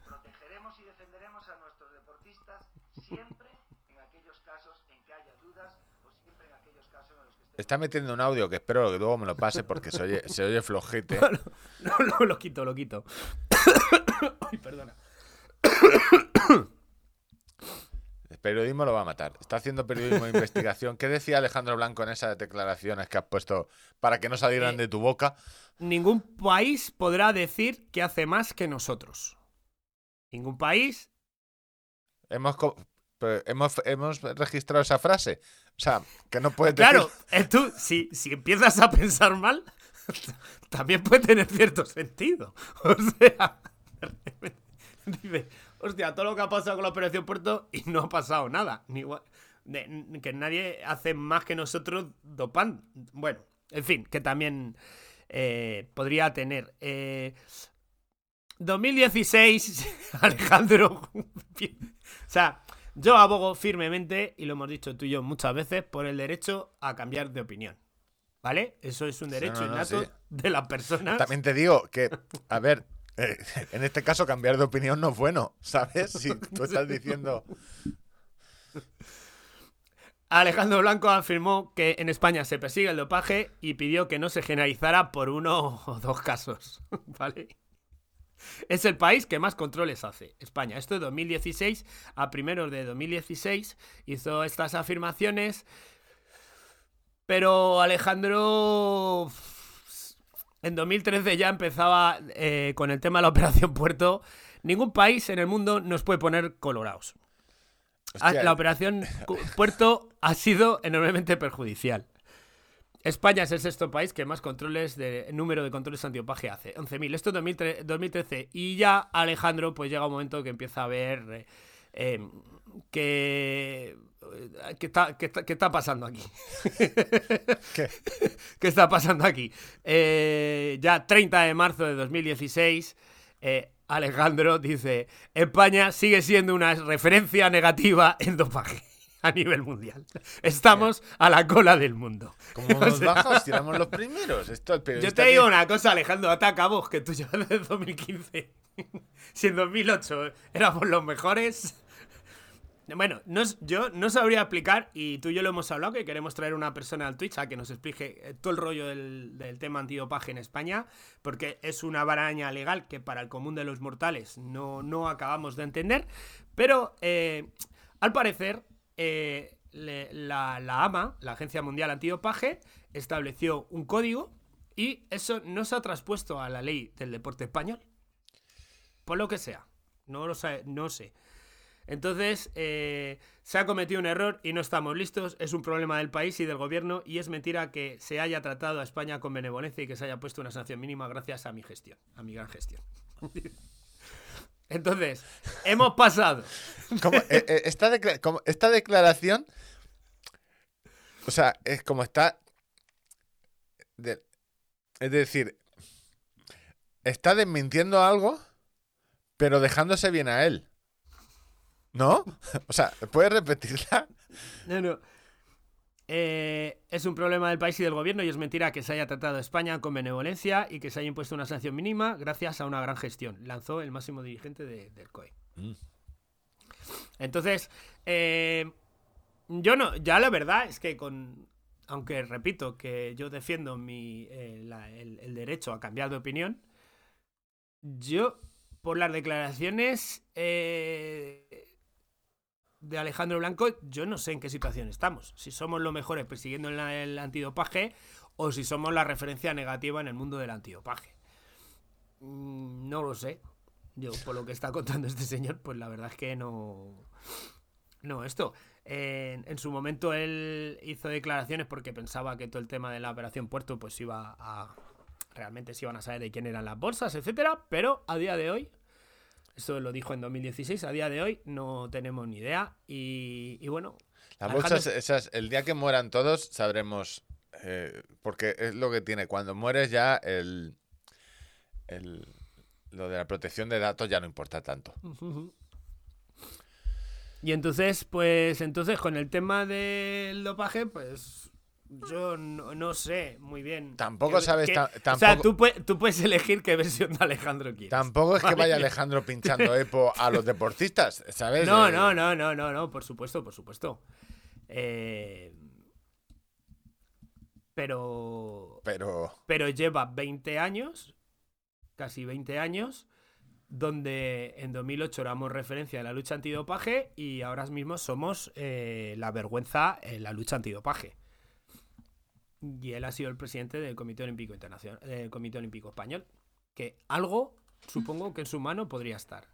Protegeremos y defenderemos a nuestros deportistas siempre en aquellos casos en que haya dudas o siempre en aquellos casos en los que estemos
Está metiendo un audio que espero que luego me lo pase porque se oye, se oye flojete. *laughs*
No, no, lo quito, lo quito. *coughs* Ay, perdona.
periodismo lo va a matar. Está haciendo periodismo de investigación. ¿Qué decía Alejandro Blanco en esas declaraciones que has puesto para que no salieran
Eh,
de tu boca?
Ningún país podrá decir que hace más que nosotros. Ningún país.
Hemos, pero hemos, hemos registrado esa frase. O sea, que no puedes
Claro,
decir...
eh, tú, si, si empiezas a pensar mal, *laughs* también puede tener cierto sentido. *laughs* O sea, *laughs* dice, hostia, todo lo que ha pasado con la Operación Puerto y no ha pasado nada. Ni gua- de- que nadie hace más que nosotros dopando. Bueno, en fin, que también eh, podría tener. eh, 2016, Alejandro. o sea, yo abogo firmemente, y lo hemos dicho tú y yo muchas veces, por el derecho a cambiar de opinión. ¿Vale? Eso es un derecho
no, no,
innato
sí.
de las personas.
También te digo que, a ver, eh, *laughs* en este caso cambiar de opinión no es bueno, ¿sabes? Si tú estás diciendo...
Alejandro Blanco afirmó que en España se persigue el dopaje y pidió que no se generalizara por uno o dos casos. *laughs* ¿Vale? Es el país que más controles hace, España. Esto de 2016 a primeros de 2016 hizo estas afirmaciones. Pero Alejandro en 2013 ya empezaba eh, con el tema de la Operación Puerto. Ningún país en el mundo nos puede poner colorados. Ah,
Hostia,
La operación Puerto ha sido enormemente perjudicial. España es el sexto país que más controles de número de controles antiopaje hace, 11.000. Esto es 2013, 2013. Y ya Alejandro, pues llega un momento que empieza a ver eh, que, ¿qué está, qué está- qué está pasando aquí. *laughs*
¿Qué? *laughs*
¿Qué está pasando aquí? Eh, ya 30 de marzo de 2016, eh, Alejandro dice, España sigue siendo una referencia negativa en dopaje a nivel mundial. Estamos a la cola del mundo.
Como *laughs*
O
nos
sea,
bajos, tiramos los primeros. Esto el
Yo te digo una cosa, Alejandro, ataca vos, que tú llevas desde 2015. si en 2008 éramos los mejores... Bueno, no, yo no sabría explicar, y tú y yo lo hemos hablado, que queremos traer una persona al Twitch a que nos explique eh, todo el rollo del, del tema antidopaje en España, porque es una baraña legal que para el común de los mortales no, no acabamos de entender, pero eh, al parecer eh, la, AMA, la Agencia Mundial Antidopaje, estableció un código y eso no se ha traspuesto a la ley del deporte español. Por lo que sea. No lo sé. No sé. Entonces, eh, se ha cometido un error y no estamos listos. Es un problema del país y del gobierno y es mentira que se haya tratado a España con benevolencia y que se haya puesto una sanción mínima gracias a mi gestión, a mi gran gestión. *laughs* Entonces, hemos pasado.
Como, eh, eh, esta, decla- como esta declaración, o sea, es como está, de- es decir, está desmintiendo algo, pero dejándose bien a él. ¿No? O sea, ¿puedes repetirla?
No, no. Eh, es un problema del país y del gobierno y es mentira que se haya tratado a España con benevolencia y que se haya impuesto una sanción mínima gracias a una gran gestión. Lanzó el máximo dirigente de- del COE.
Mm.
Entonces, eh, yo no, ya la verdad es que con, aunque repito que yo defiendo mi, eh, la- el, el derecho a cambiar de opinión, yo por las declaraciones de Alejandro Blanco, yo no sé en qué situación estamos. Si somos los mejores persiguiendo el, antidopaje o si somos la referencia negativa en el mundo del antidopaje. Mm, No lo sé. Yo, por lo que está contando este señor, pues la verdad es que no. No, esto. En, en su momento él hizo declaraciones porque pensaba que todo el tema de la operación Puerto, pues iba a. Realmente se iban a saber de quién eran las bolsas, etcétera. Pero a día de hoy, eso lo dijo en 2016, a día de hoy no tenemos ni idea. Y, y bueno.
Las bolsas, esas, el día que mueran todos, sabremos. eh, porque es lo que tiene. Cuando mueres ya, el, el- lo de la protección de datos ya no importa tanto.
Y entonces, pues, entonces con el tema del dopaje, pues yo no, no sé muy bien.
Tampoco sabes
qué-
ta-
O sea,
tampoco-
tú, pue- tú puedes elegir qué versión de Alejandro quieres.
Tampoco es que vaya Alejandro pinchando *laughs* EPO a los deportistas, ¿sabes?
No,
Eh,
no, no, no, no, no, por supuesto, por supuesto. Eh, Pero.
Pero.
Pero lleva 20 años, casi 20 años, donde en 2008 éramos referencia en la lucha antidopaje y ahora mismo somos eh, la vergüenza en la lucha antidopaje. Y él ha sido el presidente del Comité Olímpico Internacional, del Comité Olímpico Español, que algo supongo que en su mano podría estar.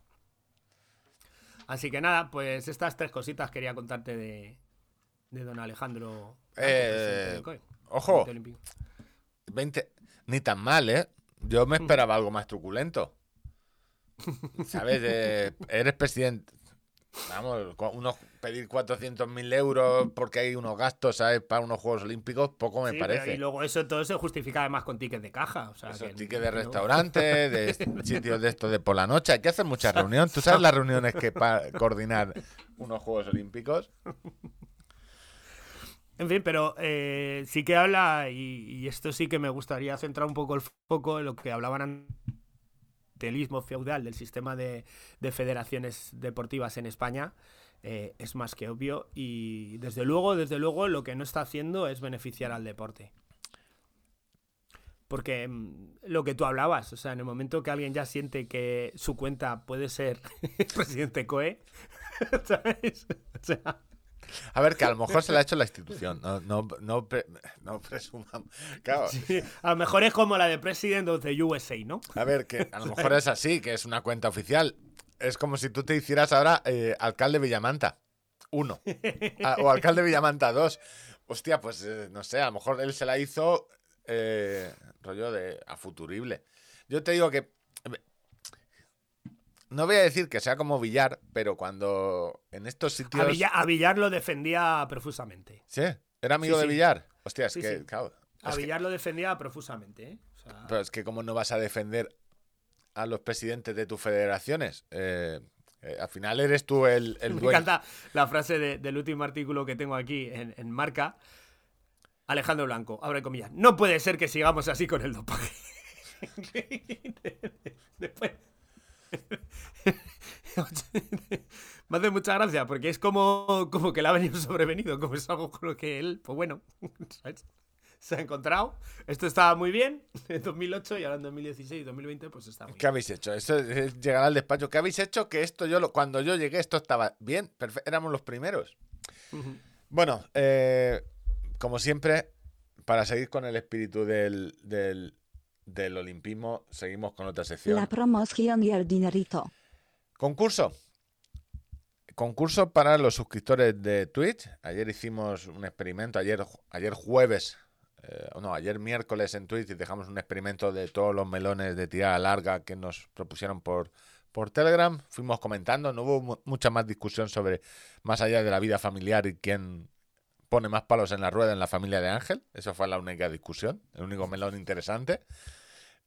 Así que nada, pues estas tres cositas quería contarte de, de don Alejandro.
Eh,
COE,
Ojo,
Comité Olímpico.
20. Ni tan mal, ¿eh? Yo me *laughs* esperaba algo más truculento. ¿Sabes? Eh, eres presidente. Vamos, unos, pedir 400.000 euros porque hay unos gastos, ¿sabes? Para unos Juegos Olímpicos, poco me
Sí, pero-
parece.
y luego eso todo se justifica además con tickets de caja. O sea,
Esos
que
tickets de
no-
restaurante, de *laughs* sitios de estos de por la noche. Hay que hacer muchas reuniones. ¿Tú sabes las reuniones que para coordinar unos Juegos Olímpicos?
En fin, pero eh, sí que habla, y, y esto sí que me gustaría centrar un poco el foco en lo que hablaban antelismo feudal del sistema de, de federaciones deportivas en España. eh, es más que obvio y desde luego, desde luego lo que no está haciendo es beneficiar al deporte. Porque mm, lo que tú hablabas, o sea, en el momento que alguien ya siente que su cuenta puede ser *laughs* presidente COE, *laughs* ¿sabes? O sea,
A ver, que a lo mejor se la ha hecho la institución. No, no, no, pre- no presumamos. Claro,
Sí, a lo mejor es como la de President of the USA, ¿no?
A ver, que a lo mejor es así, que es una cuenta oficial. Es como si tú te hicieras ahora eh, alcalde Villamanta. Uno. Ah, o alcalde Villamanta dos. Hostia, pues eh, no sé, a lo mejor él se la hizo eh, rollo de a futurible. Yo te digo que. No voy a decir que sea como Villar, pero cuando en estos sitios.
A Villar, a Villar lo defendía profusamente.
Sí, era amigo
Sí,
de. Villar. Hostia, es
Sí,
que, claro.
A
es que-
Villar lo defendía profusamente, ¿eh? O sea,
Pero es que cómo no vas a defender a los presidentes de tus federaciones. Eh, eh, al final eres tú el, el *laughs*
me
dueño.
encanta la frase de- del último artículo que tengo aquí en, en Marca. Alejandro Blanco, abre comillas. No puede ser que sigamos así con el dopaje. *laughs* *laughs* Después. *laughs* Me hace mucha gracia porque es como, como que le ha venido sobrevenido, como es algo con lo que él, pues bueno, *laughs* ¿sabes? se ha encontrado. Esto estaba muy bien en 2008 y ahora en 2016 y 2020 pues está muy
¿Qué
bien.
habéis hecho? Eso es llegar al despacho. ¿Qué habéis hecho? Que esto yo lo, cuando yo llegué esto estaba bien, éramos los primeros. Bueno, eh, como siempre, para seguir con el espíritu del, del, del olimpismo, seguimos con otra sección.
La promoción y el dinerito.
Concurso. Concurso para los suscriptores de Twitch. Ayer hicimos un experimento, ayer, ayer jueves, eh, no, ayer miércoles en Twitch y dejamos un experimento de todos los melones de tirada larga que nos propusieron por, por Telegram. Fuimos comentando, no hubo mu- mucha más discusión sobre más allá de la vida familiar y quién pone más palos en la rueda en la familia de Ángel. Esa fue la única discusión, el único melón interesante.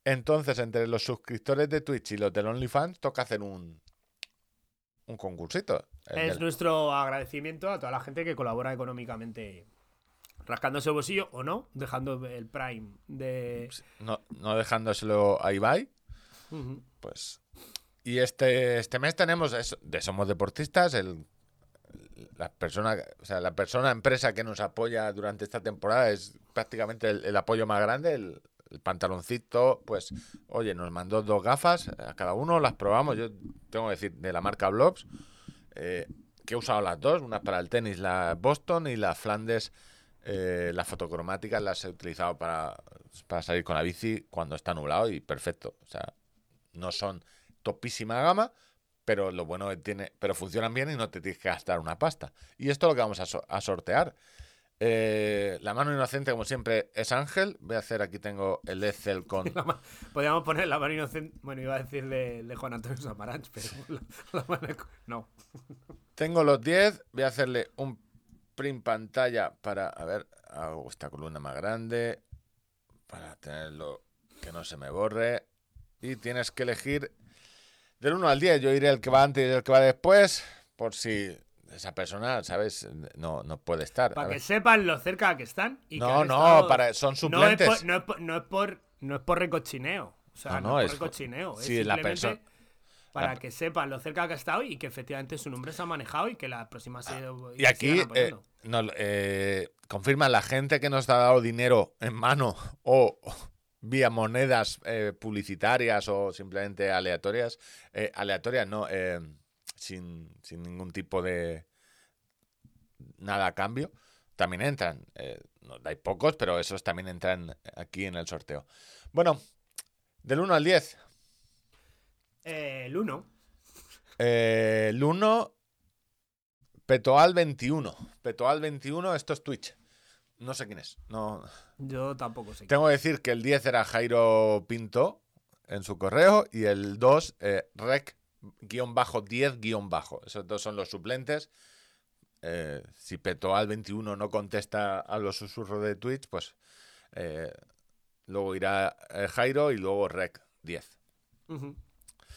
Entonces, entre los suscriptores de Twitch y los del OnlyFans, toca hacer un, un concursito.
Es nuestro agradecimiento a toda la gente que colabora económicamente, rascándose el bolsillo o no, dejando el Prime de.
no, no dejándoselo a Ibai, pues. Y este, este mes tenemos eso, de Somos Deportistas, el, la persona, o sea, la persona empresa que nos apoya durante esta temporada es prácticamente el, el apoyo más grande, el, el pantaloncito, pues, oye, nos mandó dos gafas a cada uno, las probamos, yo tengo que decir, de la marca Blobs, eh, que he usado las dos, una para el tenis, la Boston y la Flandes, eh, las fotocromáticas las he utilizado para, para salir con la bici cuando está nublado y perfecto, o sea, no son topísima gama, pero lo bueno que tiene, pero funcionan bien y no te tienes que gastar una pasta. Y esto es lo que vamos a sortear. Eh, la mano inocente, como siempre, es Ángel. Voy a hacer aquí tengo el Excel con. *laughs*
Podríamos poner la mano inocente. Bueno, iba a decir de, de Juan Antonio Samaranch, pero la, la mano- No. *laughs*
Tengo los 10. Voy a hacerle un print pantalla para. A ver, hago esta columna más grande. Para tenerlo que no se me borre. Y tienes que elegir del 1 al 10. Yo iré el que va antes y el que va después. Por si esa persona, ¿sabes? No, no puede estar.
Para que sepan lo cerca que están. Y que
No,
han
no,
estado-
para- son
No es,
suplentes.
por, no, es por, no, es por, no es por recochineo. O sea,
No,
es
es-
por recochineo. es
sí, la
simplemente
persona-
Para
la-
que sepan lo cerca que ha estado y que efectivamente su nombre se ha manejado y que la próxima se.
Y
sigan
aquí eh, eh, confirma la gente que nos ha dado dinero en mano o, vía monedas eh, publicitarias o simplemente aleatorias. Eh, aleatorias, no, eh, sin, sin ningún tipo de nada a cambio. También entran. eh, no, hay pocos, pero esos también entran aquí en el sorteo. Bueno, del 1 al 10.
Eh, el 1.
Eh, el 1, Petoal 21. Petoal 21, esto es Twitch. No sé quién es. No,
Yo tampoco sé.
Tengo que decir que el 10 era Jairo Pinto en su correo y el 2, eh, rec guion bajo 10 guion bajo. Esos dos son los suplentes. Eh, si Petoal 21 no contesta a los susurros de Twitch, pues eh, luego irá eh, Jairo y luego rec 10.
Ujú.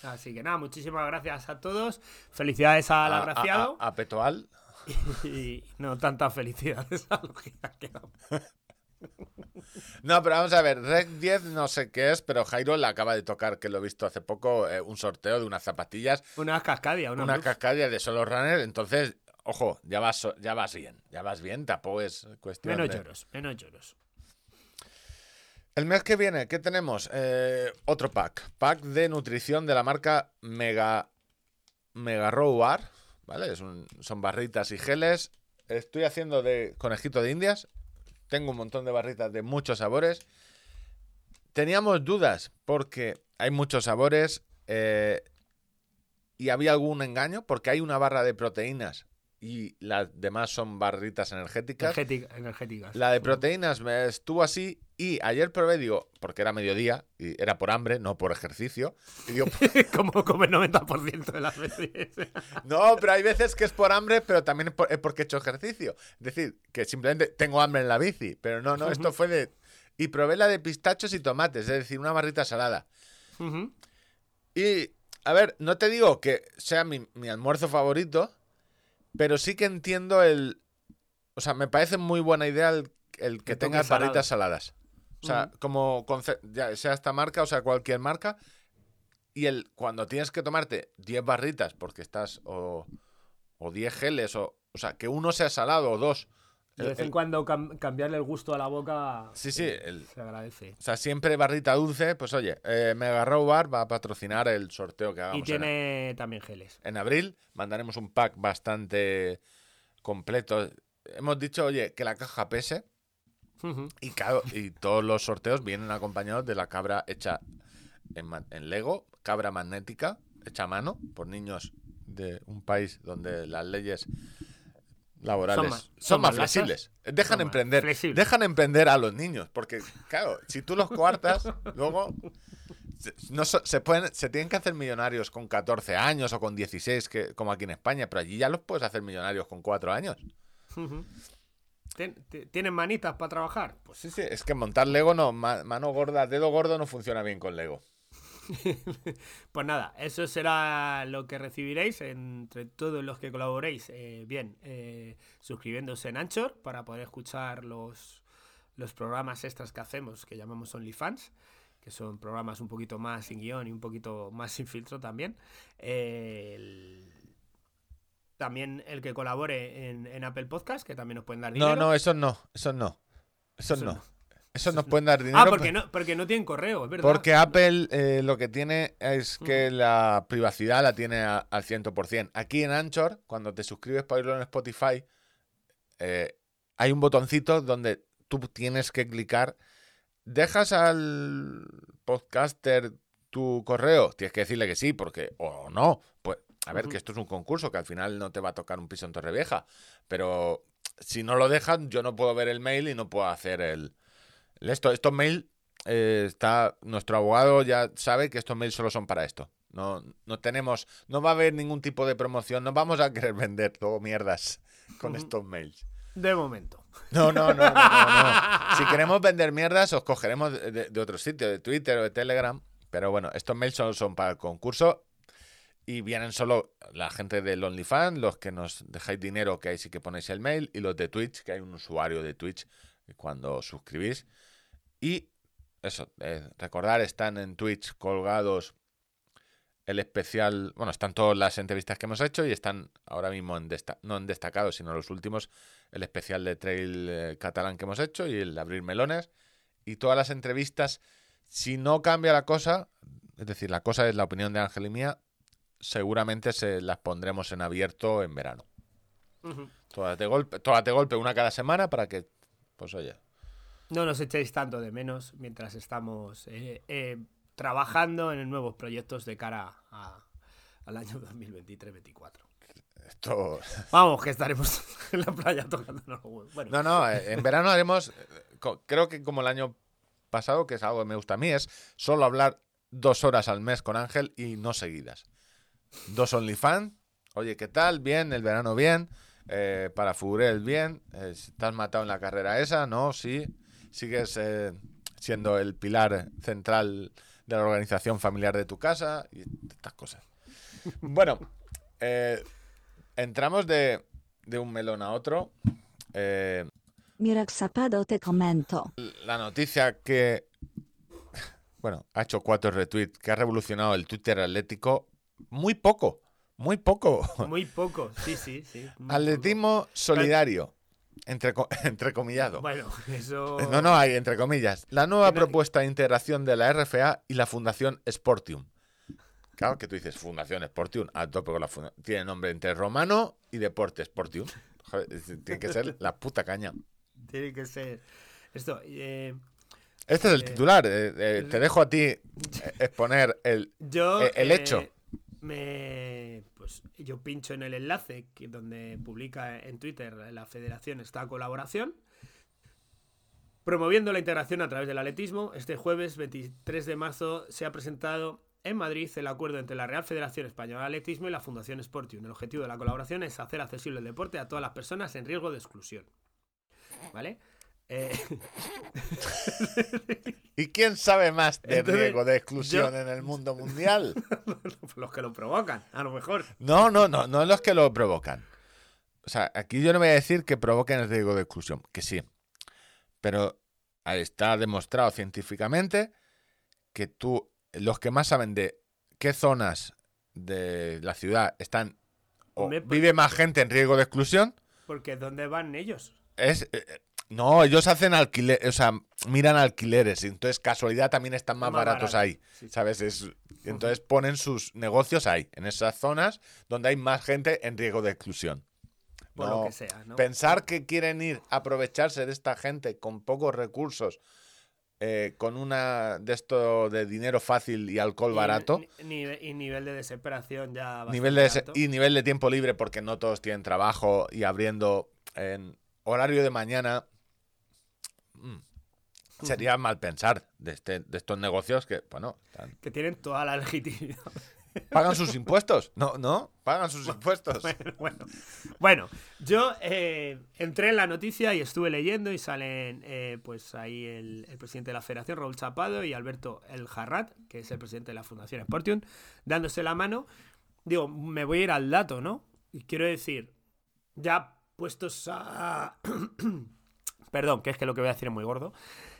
Así que nada, muchísimas gracias a todos. Felicidades al
A- a-
agraciado.
A, a Petoal. *laughs*
Y no tantas felicidades *laughs* a los que han quedado. *laughs*
No, pero vamos a ver, Rec 10 no sé qué es, pero Jairo le acaba de tocar, que lo he visto hace poco, eh, un sorteo de unas zapatillas
Unas cascadias, una
una
luz.
cascada de solo runner, entonces, ojo, ya vas, ya vas bien, ya vas bien, tampoco es cuestión
Menos
de-
lloros, menos lloros.
El mes que viene, ¿qué tenemos? Eh, otro pack, pack de nutrición de la marca Mega Mega Raw Bar, ¿vale? Es un- son barritas y geles. Estoy haciendo de conejito de indias. Tengo un montón de barritas de muchos sabores. Teníamos dudas porque hay muchos sabores eh, y había algún engaño porque hay una barra de proteínas y las demás son barritas energéticas.
Energética- energéticas.
La de proteínas me estuvo así y ayer probé, digo, porque era mediodía y era por hambre, no por ejercicio. Y digo, *laughs*
Como come el 90% de las veces. *laughs*
no, pero hay veces que es por hambre, pero también es, por- es porque he hecho ejercicio. Es decir, que simplemente tengo hambre en la bici, pero no, no, esto fue de... Y probé la de pistachos y tomates, es decir, una barrita salada. Y, a ver, no te digo que sea mi, mi almuerzo favorito, pero sí que entiendo el... O sea, me parece muy buena idea el, el que
El
tenga barritas saladas. O sea, como ya sea esta marca o sea cualquier marca. Y el cuando tienes que tomarte 10 barritas porque estás o, o 10 geles o... O sea, que uno sea salado o dos.
De vez en cuando cam- cambiarle el gusto a la boca
Sí, sí, el-
se agradece.
o sea, siempre barrita dulce. Pues oye, eh, Mega Raw Bar va a patrocinar el sorteo que hagamos
Y
en-
tiene también geles.
en abril. Mandaremos un pack bastante completo. Hemos dicho, oye, que la caja pese. Y, claro, y todos los sorteos vienen acompañados de la cabra hecha en, en Lego, cabra magnética, hecha a mano por niños de un país donde las leyes laborales
Son más- son más
flexibles. Dejan
Son
emprender,
flexibles.
dejan emprender a los niños, porque claro, si tú los coartas, *laughs* luego se- no so- se pueden se tienen que hacer millonarios con 14 años o con 16 que como aquí en España, pero allí ya los puedes hacer millonarios con 4 años.
Ujú. Tien- ti- ¿Tienen manitas para trabajar? Pues
Sí, sí, es que montar Lego no, ma- mano gorda, dedo gordo no funciona bien con Lego. *laughs*
Pues nada, eso será lo que recibiréis entre todos los que colaboréis. eh, bien, eh, suscribiéndose en Anchor para poder escuchar los, los programas extras que hacemos, que llamamos OnlyFans, que son programas un poquito más sin guion y un poquito más sin filtro también. Eh, el- también el que colabore en, en Apple Podcast, que también nos pueden dar dinero.
No, no, eso no, eso no. Eso
Eso
no.
no.
Eso nos pueden dar dinero.
Ah, porque
pero-
no, porque no tienen correo, es verdad.
Porque Apple eh, lo que tiene es que la privacidad la tiene a- al 100%. Aquí en Anchor, cuando te suscribes para oírlo en Spotify, eh, hay un botoncito donde tú tienes que clicar. ¿Dejas al podcaster tu correo? Tienes que decirle que sí, porque o no. Pues, a ver, que esto es un concurso, que al final no te va a tocar un piso en Torrevieja. Pero si no lo dejan, yo no puedo ver el mail y no puedo hacer el, el esto. Estos mails eh, está nuestro abogado ya sabe que estos mails solo son para esto. No, no tenemos, no va a haber ningún tipo de promoción, no vamos a querer *laughs* vender luego mierdas con estos mails.
De momento.
No, no, no, no, no, no. *laughs* Si queremos vender mierdas, os cogeremos de, de- de otro sitio, de Twitter o de Telegram. Pero bueno, estos mails solo son para el concurso y vienen solo la gente del OnlyFans, los que nos dejáis dinero, que ahí sí que ponéis el mail, y los de Twitch, que hay un usuario de Twitch cuando suscribís. Y eso, eh, recordar, están en Twitch colgados el especial, bueno, están todas las entrevistas que hemos hecho y están ahora mismo en desta- no en destacados, sino los últimos, el especial de trail eh, catalán que hemos hecho y el abrir melones y todas las entrevistas Si no cambia la cosa, es decir, la cosa es la opinión de Ángel y mía, seguramente se las pondremos en abierto en verano. Todas de golpe, todas de golpe, una cada semana para que, pues oye,
No nos echéis tanto de menos mientras estamos eh, eh, trabajando en nuevos proyectos de cara a- al año 2023-2024.
esto... *laughs*
Vamos, que estaremos *laughs* en la playa tocándonos los huevos. Bueno,
No, no, en verano haremos, creo que como el año pasado, que es algo que me gusta a mí, es solo hablar dos horas al mes con Ángel y no seguidas. Dos OnlyFans, oye, ¿qué tal? Bien, el verano bien, eh, para Furel bien, eh, ¿te has matado en la carrera esa? No, sí, sigues eh, siendo el pilar central de la organización familiar de tu casa y estas cosas. *laughs* Bueno, eh, entramos de, de un melón a otro. Eh,
Mirek Zapado te comento.
la noticia que, *laughs* bueno, ha hecho cuatro retweets, que ha revolucionado el Twitter atlético, muy poco, muy poco.
muy poco, sí, sí, sí.
Atletismo solidario, entre, co- *laughs* entrecomillado.
Bueno, eso...
No, no hay, entre comillas. La nueva
no-
propuesta de integración de la RFA y la Fundación Sportium. Claro que tú dices Fundación Sportium, a tope con la fundación. Tiene nombre entre romano y deporte Sportium. Tiene que ser la puta caña.
Tiene que ser... Esto, eh,
Este es el
Eh,
titular. eh, eh, te dejo a ti eh, exponer el.
Yo.
Eh, el
eh,
hecho.
Me, pues yo pincho en el enlace que, donde publica en Twitter la federación esta colaboración. Promoviendo la integración a través del atletismo, este jueves 23 de marzo se ha presentado en Madrid el acuerdo entre la Real Federación Española de Atletismo y la Fundación Sportium. El objetivo de la colaboración es hacer accesible el deporte a todas las personas en riesgo de exclusión. ¿Vale? Eh, *laughs*
¿Y quién sabe más de
Entonces,
riesgo de exclusión
yo-
en el *laughs* mundo mundial? *laughs*
los que lo provocan, a lo mejor.
No, no, no, no los que lo provocan. O sea, aquí yo no voy a decir que provoquen el riesgo de exclusión, que sí. Pero está demostrado científicamente que tú, los que más saben de qué zonas de la ciudad están o vive más gente en riesgo de exclusión,
Porque ¿dónde van ellos?
es eh, no, ellos hacen alquiler, o sea, miran alquileres, entonces casualidad también están más,
Más
baratos
barato,
ahí,
sí.
¿sabes? Es, entonces ponen sus negocios ahí, en esas zonas donde hay más gente en riesgo de exclusión.
Por
No,
lo que sea, ¿no?
Pensar que quieren ir a aprovecharse de esta gente con pocos recursos, eh, con una de esto de dinero fácil y alcohol
Y-
barato,
y nivel de desesperación ya bastante
nivel de ese-
alto.
y nivel de tiempo libre porque no todos tienen trabajo y abriendo en horario de mañana mm, sería mal pensar de, este, de estos negocios que, bueno, están-
Que tienen toda la legitimidad.
pagan sus *laughs* impuestos, no, no, pagan sus impuestos. *laughs*
bueno, bueno. Bueno, yo eh, entré en la noticia y estuve leyendo y salen eh, pues ahí el, el presidente de la federación, Raúl Chapado, y Alberto El Jarrat, que es el presidente de la Fundación Sportium, dándose la mano. Digo, me voy a ir al dato, ¿no? Y quiero decir, ya puestos a... *clears throat* Perdón, que es que lo que voy a decir es muy gordo.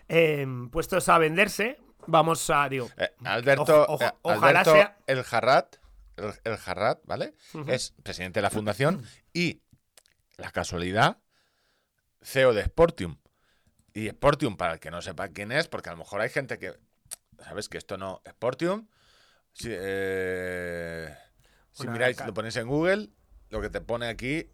Eh, puestos a venderse, vamos a... Digo,
Eh, Alberto, eh,
ojalá
Alberto
sea-
el Jarrat, el, el Jarrat, ¿vale? Es presidente de la fundación y la casualidad, CEO de Sportium. Y Sportium, para el que no sepa quién es, porque a lo mejor hay gente que, ¿sabes? Que esto no. Sportium, si, eh, si miráis, lo ponéis en Google, lo que te pone aquí,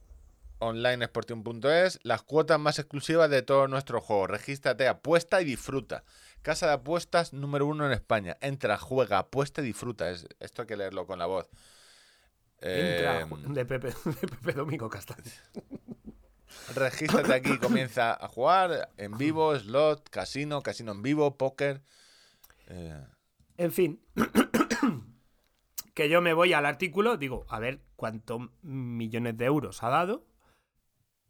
onlinesportium.es, las cuotas más exclusivas de todos nuestros juegos. Regístrate, apuesta y disfruta. Casa de apuestas número uno en España. Entra, juega, apuesta y disfruta. Es, esto hay que leerlo con la voz.
entra
Eh,
de Pepe, *laughs* de Pepe Domingo Castaño.
regístrate aquí comienza a jugar en vivo, slot, casino, casino en vivo, póker. Eh,
En fin, *coughs* que yo me voy al artículo, digo, a ver cuántos millones de euros ha dado.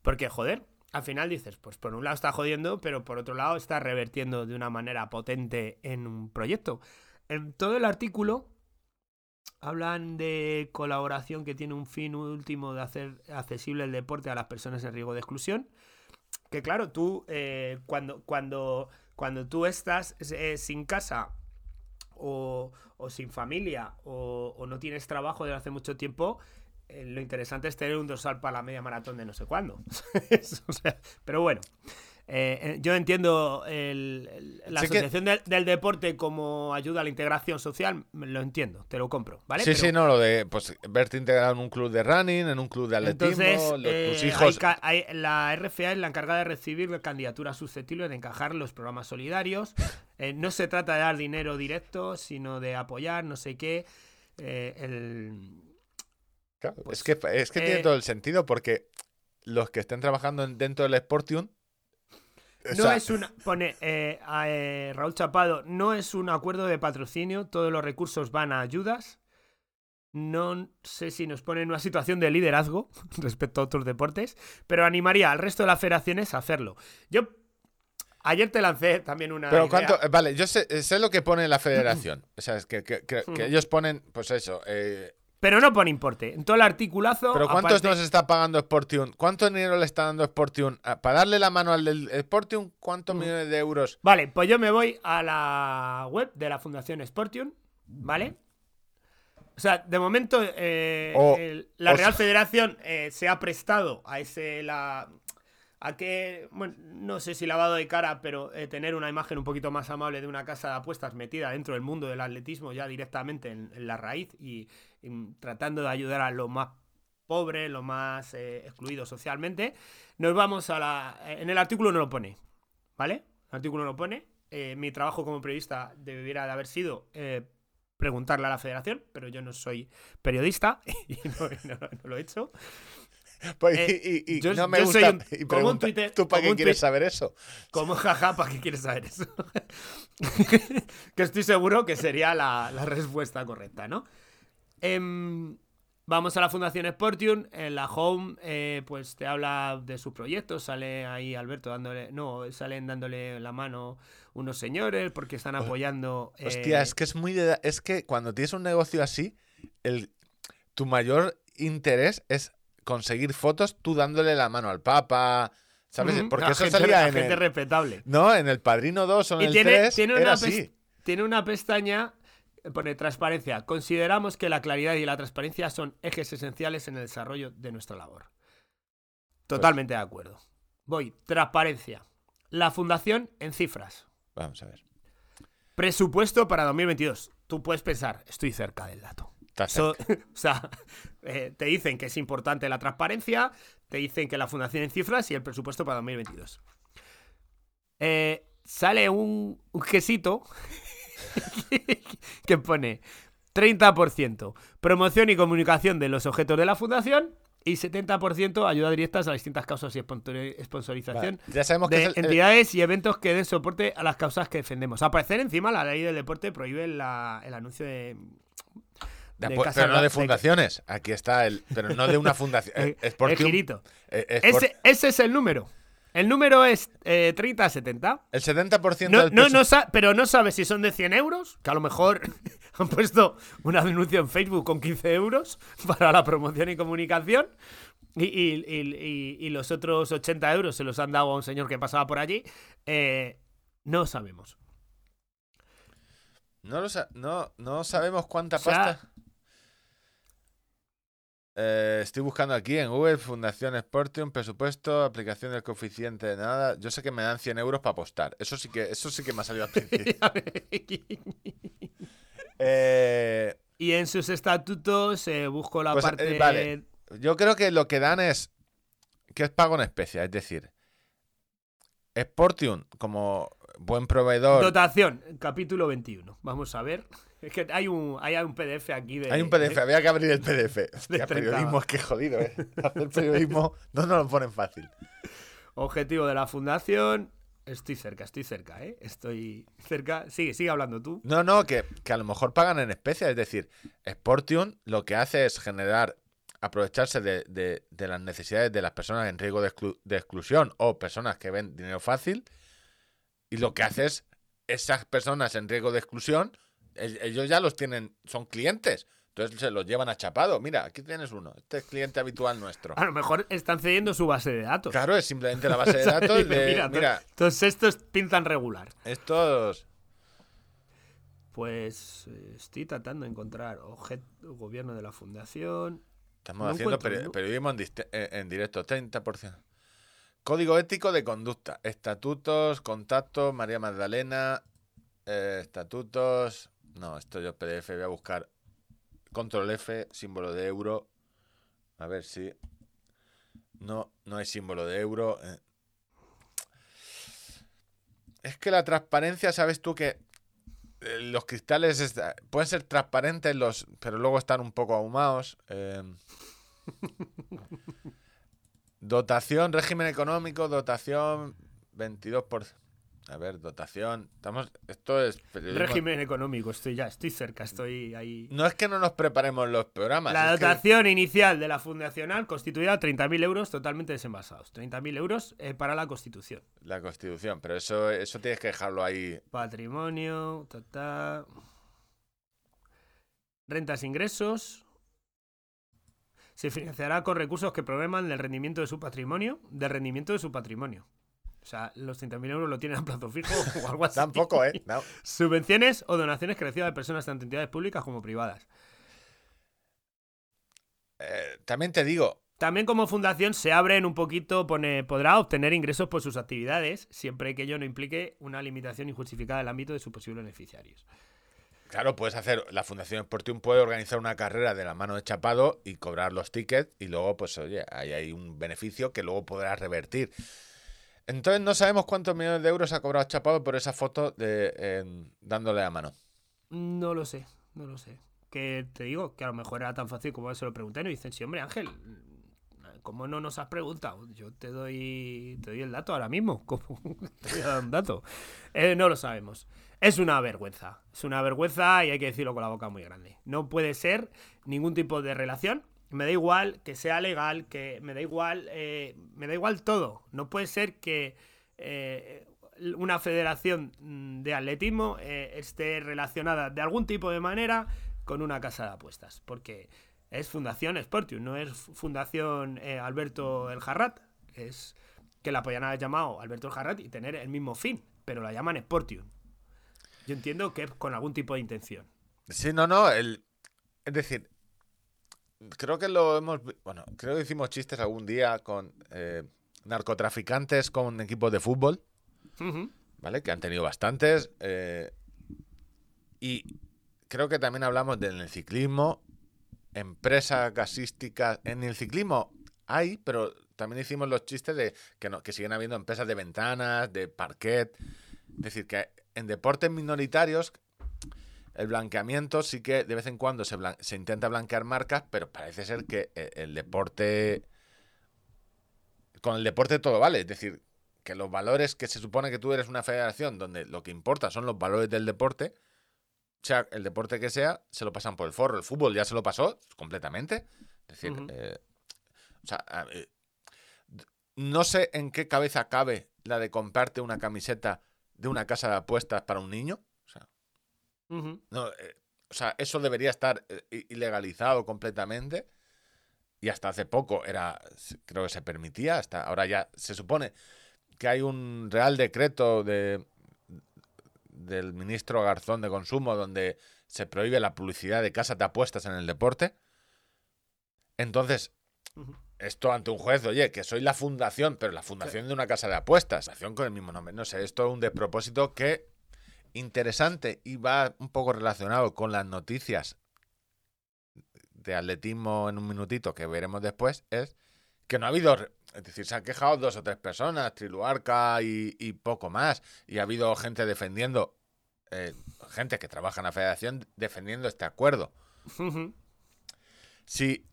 Porque, joder, al final dices, pues por un lado está jodiendo, pero por otro lado está revertiendo de una manera potente en un proyecto. En todo el artículo hablan de colaboración que tiene un fin último de hacer accesible el deporte a las personas en riesgo de exclusión. Que claro, tú eh, cuando, cuando, cuando tú estás eh, sin casa o, o sin familia o, o no tienes trabajo desde hace mucho tiempo, lo interesante es tener un dorsal para la media maratón de no sé cuándo. *laughs* ¿sabes? O sea, pero bueno, eh, eh, yo entiendo el- el- la
Sí que-
asociación del, del deporte como ayuda a la integración social, lo entiendo, te lo compro, ¿vale?
Sí,
Pero-
sí, no, lo de pues, verte integrado en un club de running, en un club de atletismo,
Entonces,
los-
eh,
tus hijos.
hay- la RFA es la encargada de recibir candidaturas susceptibles de encajar en los programas solidarios. Eh, no se trata de dar dinero directo, sino de apoyar, no sé qué. eh, el...
Claro,
pues,
es que, es que tiene
eh,
todo el sentido porque los que estén trabajando en- dentro del Sportium. o
No es una. Pone eh, a, eh, Raúl Chapado, no es un acuerdo de patrocinio, todos los recursos van a ayudas. No sé si nos pone en una situación de liderazgo *laughs* respecto a otros deportes, pero animaría al resto de las federaciones a hacerlo. Yo ayer te lancé también una.
Pero
idea.
cuánto, vale, yo sé, sé lo que pone la *clears throat* federación. O sea, es que, que- que- que
Ujú.
ellos ponen, pues eso. eh,
Pero no pone importe. En todo el articulazo.
pero ¿cuántos
aparte-
nos está pagando Sportium? ¿Cuánto dinero le está dando Sportium? Ah, Para darle la mano al del Sportium, ¿cuántos
Mm.
millones de euros?
Vale, pues yo me voy a la web de la Fundación Sportium, ¿vale? O sea, de momento eh, el- la Real Federación eh, se ha prestado a ese la a que bueno, no sé si lavado de cara, pero eh, tener una imagen un poquito más amable de una casa de apuestas metida dentro del mundo del atletismo ya directamente en, en la raíz y tratando de ayudar a los más pobres, los más eh, excluidos socialmente. Nos vamos a la en el artículo no lo pone, ¿vale? El artículo no lo pone. Eh, mi trabajo como periodista debiera de haber sido eh, preguntarle a la federación, pero yo no soy periodista *laughs* y no, no- no lo he hecho.
Pues,
Eh,
y, y- y
yo-
no me gusta.
un-
y
como un
pregunta,
tuite-
¿Tú para qué quieres saber eso?
Como jaja, ¿para qué quieres saber eso? *laughs* que estoy seguro que sería la, la respuesta correcta, ¿no? Em, vamos a la Fundación Sportium. En la home, eh, pues te habla de sus proyectos. Sale ahí Alberto dándole. No, salen dándole la mano unos señores porque están apoyando. eh,
Hostia, es que es muy de- Es que cuando tienes un negocio así, el, tu mayor interés es conseguir fotos tú dándole la mano al Papa. ¿Sabes? Porque
a
eso
gente-
salía en
gente
el,
respetable.
No, en el Padrino 2 o en
Y
el
tiene,
3
tiene
era
una
así.
tiene una pestaña, pone transparencia. Consideramos que la claridad y la transparencia son ejes esenciales en el desarrollo de nuestra labor. Totalmente de acuerdo. Voy, transparencia. La fundación en cifras.
Vamos a ver.
Presupuesto para 2022. Tú puedes pensar, estoy cerca del dato. So- *laughs* o sea, eh, te dicen que es importante la transparencia, te dicen que la fundación en cifras y el presupuesto para 2022. Eh, sale un, un quesito *laughs* que pone 30% promoción y comunicación de los objetos de la fundación y 70% ayuda directas a distintas causas y sponsor- sponsorización
Vale, Ya sabemos que
de
es el- el-
entidades y eventos que den soporte a las causas que defendemos. Al parecer, encima, la ley del deporte prohíbe la- el anuncio de.
de pero no
de-
de fundaciones. Aquí está el. Pero no de una *laughs* fundación. Eh,
el girito.
eh,
Ese, ese es el número. El número es eh, 30 a 70.
el 70%
No,
del
no, no pero no sabes si son de 100 euros, que a lo mejor *laughs* han puesto un anuncio en Facebook con 15 euros *laughs* para la promoción y comunicación. Y, y- y- y- y los otros 80 euros se los han dado a un señor que pasaba por allí. Eh, no sabemos.
No, lo sa- no, no sabemos cuánta
O sea-
pasta. Eh, estoy buscando aquí en Google Fundación Sportium, presupuesto, aplicación del coeficiente de nada. Yo sé que me dan 100 euros para apostar. Eso sí que, eso sí que me ha salido al principio. *laughs* Eh,
y en sus estatutos eh, busco la
Pues, eh,
parte.
vale. yo creo que lo que dan es que es pago en especie, es decir, Sportium como buen proveedor.
Dotación, capítulo 21. Vamos a ver. Es que hay un, hay un PDF aquí de.
Hay un PDF,
de-
había que abrir el PDF. Hostia,
30.
periodismo es que jodido, ¿eh? *laughs* Hacer periodismo no nos lo ponen fácil.
Objetivo de la fundación. Estoy cerca, estoy cerca, ¿eh? Estoy cerca. Sigue, sigue hablando tú.
No, no, que, que a lo mejor pagan en especie. Es decir, Sportium lo que hace es generar, aprovecharse de, de- de las necesidades de las personas en riesgo de, exclu- de exclusión o personas que ven dinero fácil. Y lo que hace es, esas personas en riesgo de exclusión, ellos ya los tienen, son clientes. Entonces se los llevan a chapado. Mira, aquí tienes uno. Este es cliente habitual nuestro.
A lo mejor están cediendo su base de datos.
Claro, es simplemente la base de *laughs* datos de,
mira,
mira,
Entonces estos pintan regular.
estos...
Pues eh, estoy tratando de encontrar objeto, gobierno de la fundación.
Estamos
No
haciendo periodismo en, eh, en directo, 30%. Código ético de conducta. Estatutos, contactos, María Magdalena. eh, estatutos. No, esto yo PDF. Voy a buscar control F, símbolo de euro. A ver si. No, no hay símbolo de euro. eh. Es que la transparencia, sabes tú que eh, los cristales es- pueden ser transparentes, los, pero luego están un poco ahumados. eh. *laughs* Dotación, régimen económico, dotación 22 por... A ver, dotación. Estamos... Esto es... periodismo-
Régimen económico, estoy ya, estoy cerca, estoy ahí.
No es que no nos preparemos los programas.
La
que-
dotación inicial de la fundacional constituida 30.000 euros totalmente desembasados. 30.000 euros eh, para la constitución.
La constitución, pero eso, eso tienes que dejarlo ahí.
Patrimonio, ta, ta. rentas, ingresos. Se financiará con recursos que provengan del rendimiento de su patrimonio, del rendimiento de su patrimonio. O sea, los 30.000 euros lo tienen a plazo fijo *laughs* o algo así.
Tampoco, ¿eh? No.
Subvenciones o donaciones que reciba de personas tanto entidades públicas como privadas.
Eh, también te digo,
También como fundación se abren un poquito, pone, podrá obtener ingresos por sus actividades, siempre que ello no implique una limitación injustificada del ámbito de sus posibles beneficiarios.
claro, puedes hacer, la Fundación Sportium puede organizar una carrera de la mano de Chapado y cobrar los tickets y luego, pues oye, ahí hay un beneficio que luego podrás revertir. Entonces no sabemos cuántos millones de euros ha cobrado Chapado por esa foto de dándole la mano.
No lo sé, no lo sé. Que te digo que a lo mejor era tan fácil como se lo pregunté y dicen, sí, hombre, Ángel, ¿cómo no nos has preguntado? Yo te doy, te doy el dato ahora mismo. *laughs* ¿Cómo te voy a dar un dato? Eh, no lo sabemos. Es una vergüenza. Es una vergüenza y hay que decirlo con la boca muy grande. No puede ser ningún tipo de relación. Me da igual que sea legal, que me da igual, eh, me da igual todo. No puede ser que eh, una federación mm, de atletismo eh, esté relacionada de algún tipo de manera con una casa de apuestas. Porque es Fundación Sportium, no es Fundación Alberto El Jarrat. Es que la podían haber llamado Alberto El Jarrat y tener el mismo fin, pero la llaman Sportium. Yo entiendo que es con algún tipo de intención.
Sí, no, no, el, es decir, creo que lo hemos, bueno, creo que hicimos chistes algún día con eh, narcotraficantes con equipos de fútbol. ¿vale? Que han tenido bastantes. eh, y creo que también hablamos del ciclismo, empresas gasísticas. En el ciclismo hay, pero también hicimos los chistes de que, no, que siguen habiendo empresas de ventanas, de parquet. Es decir, que en deportes minoritarios el blanqueamiento sí que de vez en cuando se, intenta blanquear marcas, pero parece ser que eh, el deporte... Con el deporte todo vale, es decir, que los valores que se supone que tú eres una federación donde lo que importa son los valores del deporte, sea el deporte que sea, se lo pasan por el forro. El fútbol ya se lo pasó completamente. Es decir, eh, o sea, eh, no sé en qué cabeza cabe la de comprarte una camiseta de una casa de apuestas para un niño. O sea,
Ujú.
no, eh, o sea, eso debería estar eh, ilegalizado completamente. Y hasta hace poco era, creo que se permitía, hasta ahora ya se supone que hay un real decreto de del ministro Garzón de Consumo donde se prohíbe la publicidad de casas de apuestas en el deporte. Entonces, esto ante un juez, oye, que soy la fundación, pero la fundación de una casa de apuestas, fundación con el mismo nombre, no sé, esto es un despropósito que interesante y va un poco relacionado con las noticias de atletismo en un minutito que veremos después, es que no ha habido, es decir, se han quejado dos o tres personas, Triluarca y, y poco más, y ha habido gente defendiendo, eh, gente que trabaja en la federación defendiendo este acuerdo. Si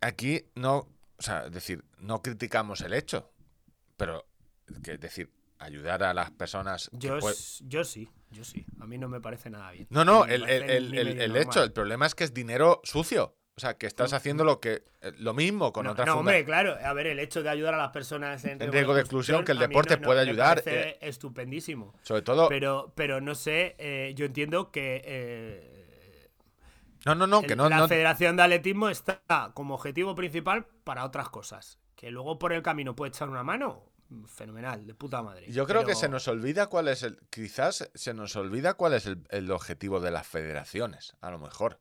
aquí no, o sea, es decir, no criticamos el hecho, pero que, es decir, ayudar a las personas.
Yo, sí, yo sí. A mí no me parece nada bien.
No, no,
me
el, el- el- hecho, el problema es que es dinero sucio. O sea, que estás haciendo lo que eh, lo mismo con
no,
otras
no, hombre, claro. A ver, el hecho de ayudar a las personas en,
En riesgo de exclusión, que el deporte puede
me
ayudar,
parece
eh.
estupendísimo.
Sobre todo.
Pero, pero no sé, eh, yo entiendo que eh,
no, no, no,
el-
que no,
la Federación de Atletismo está como objetivo principal para otras cosas. Que luego por el camino puede echar una mano, fenomenal, de puta madre.
Yo creo que se nos olvida cuál es el. Quizás se nos olvida cuál es el, el objetivo de las federaciones, a lo mejor.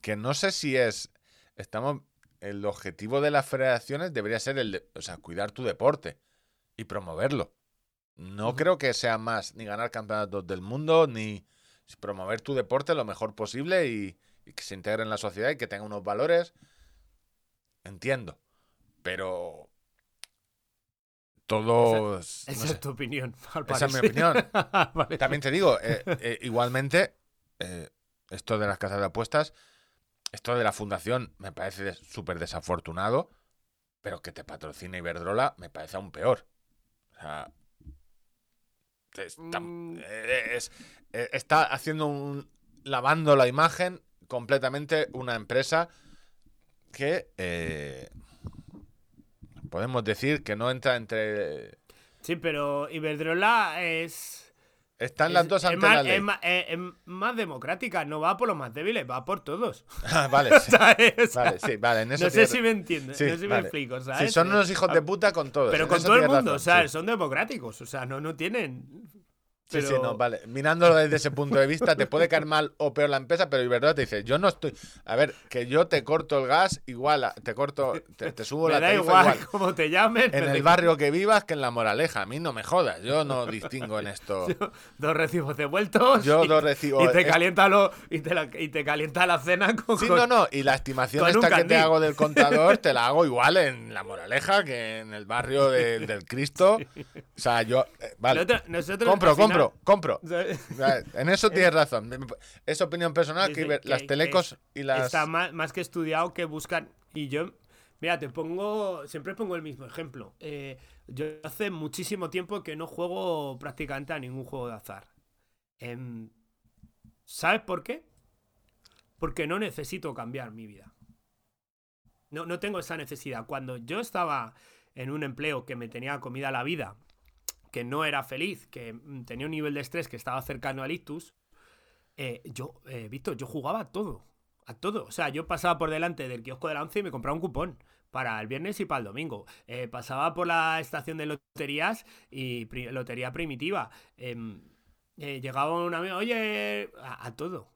Que no sé si es. Estamos. el objetivo de las federaciones debería ser el de, o sea, cuidar tu deporte y promoverlo. No creo que sea más ni ganar campeonatos del mundo, ni promover tu deporte lo mejor posible y, y que se integre en la sociedad y que tenga unos valores. Entiendo. Pero todos... no
Esa
sé.
es tu opinión. *laughs* al
Esa es mi opinión. *laughs*
Vale.
También te digo, eh, eh, igualmente, eh, esto de las casas de apuestas, esto de la fundación me parece des- súper desafortunado, pero que te patrocine Iberdrola me parece aún peor. O sea, es
Mm.
es- está haciendo un. lavando la imagen completamente una empresa que podemos decir que no entra entre.
Sí, pero Iberdrola es.
Están las
es-
dos ante
más,
la ley.
Es más, es- es más democrática, no va por los más débiles, va por todos. *laughs*
Ah, vale, *laughs* sí.
¿Sabes?
Vale, sí, vale, en eso
no sé si me entiendes,
Sí,
no sé si
vale.
me explico,
Sí,
¿sabes?
son unos hijos de
Ah,
puta con todos.
Pero
en
con todo el mundo,
razón, sí.
son democráticos, o sea, no, no tienen.
Sí, sí, no, vale. Mirándolo desde ese punto de vista, te puede caer mal o peor la empresa, pero Iberdrola te dice, yo no estoy... A ver, que yo te corto el gas igual, a- te corto, te, te subo
Me
la
da
tarifa
igual,
igual.
cómo te llamen.
En el barrio que vivas que en La Moraleja. A mí no me jodas, yo no distingo en esto. *laughs*
Dos recibos devueltos.
Yo
y-
dos recibo-
Y te
eh,
calienta, lo, y, te la, y te calienta la cena con.
Sí,
con-
no, no, y la estimación esta que te hago del contador *laughs* te la hago igual en La Moraleja que en el barrio de- del Cristo. *laughs* O sea, yo... eh, vale,
Nosotros- nosotros,
compro,
final-
compro, *laughs* compro. En eso *laughs* tienes razón. Es opinión personal que, las telecos
que
y las...
Está más, más que estudiado que buscan. Y yo, mira, te pongo. Siempre pongo el mismo ejemplo. Eh, yo hace muchísimo tiempo que no juego prácticamente a ningún juego de azar. Em, ¿Sabes por qué? Porque no necesito cambiar mi vida. No, no tengo esa necesidad. Cuando yo estaba en un empleo que me tenía comida la vida, que no era feliz, que mm, tenía un nivel de estrés que estaba cercano al ictus, eh, yo, eh, Víctor, yo jugaba a todo. A todo. O sea, yo pasaba por delante del kiosco de la once y me compraba un cupón para el viernes y para el domingo. Eh, pasaba por la estación de loterías y lotería primitiva. Em, eh, llegaba un amigo, oye, a todo.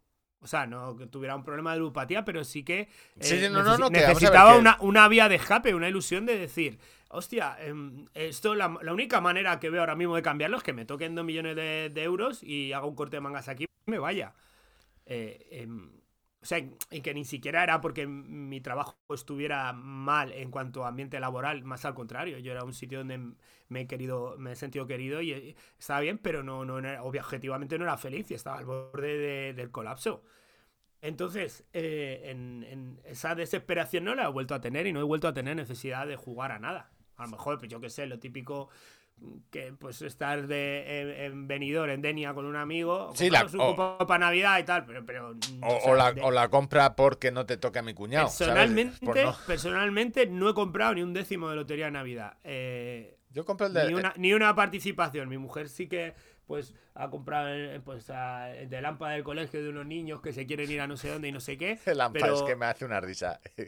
O sea, no que tuviera un problema de ludopatía, pero sí que eh,
Sí, no, no, no,
necesitaba una, una vía de escape, una ilusión de decir, hostia, em, esto la, la única manera que veo ahora mismo de cambiarlo es que me toquen dos millones de, de euros y haga un corte de mangas aquí y me vaya. Eh, em, o sea, y que ni siquiera era porque mi trabajo estuviera mal en cuanto a ambiente laboral, más al contrario, yo era un sitio donde me he querido, me he sentido querido y eh, estaba bien, pero no, no era- objetivamente no era feliz y estaba al borde de- del colapso. Entonces, eh, en esa desesperación no la he vuelto a tener y no he vuelto a tener necesidad de jugar a nada. A lo mejor, pues yo qué sé, lo típico que pues estar de, en, en Benidorm, en Denia con un amigo,
Sí, la-
un
o-
para Navidad y tal, pero... pero
O,
o sea,
o la,
de-
o la compra porque no te toca a mi cuñado.
personalmente,
no-
personalmente no he comprado ni un décimo de lotería de Navidad. Eh,
Yo compro el de...
ni, una, ni una participación. Mi mujer sí que pues ha comprado eh, pues a- de lámpara del colegio de unos niños que se quieren ir a no sé dónde y no sé qué. *laughs*
AMPA
pero-
es que me hace una risa. *laughs* o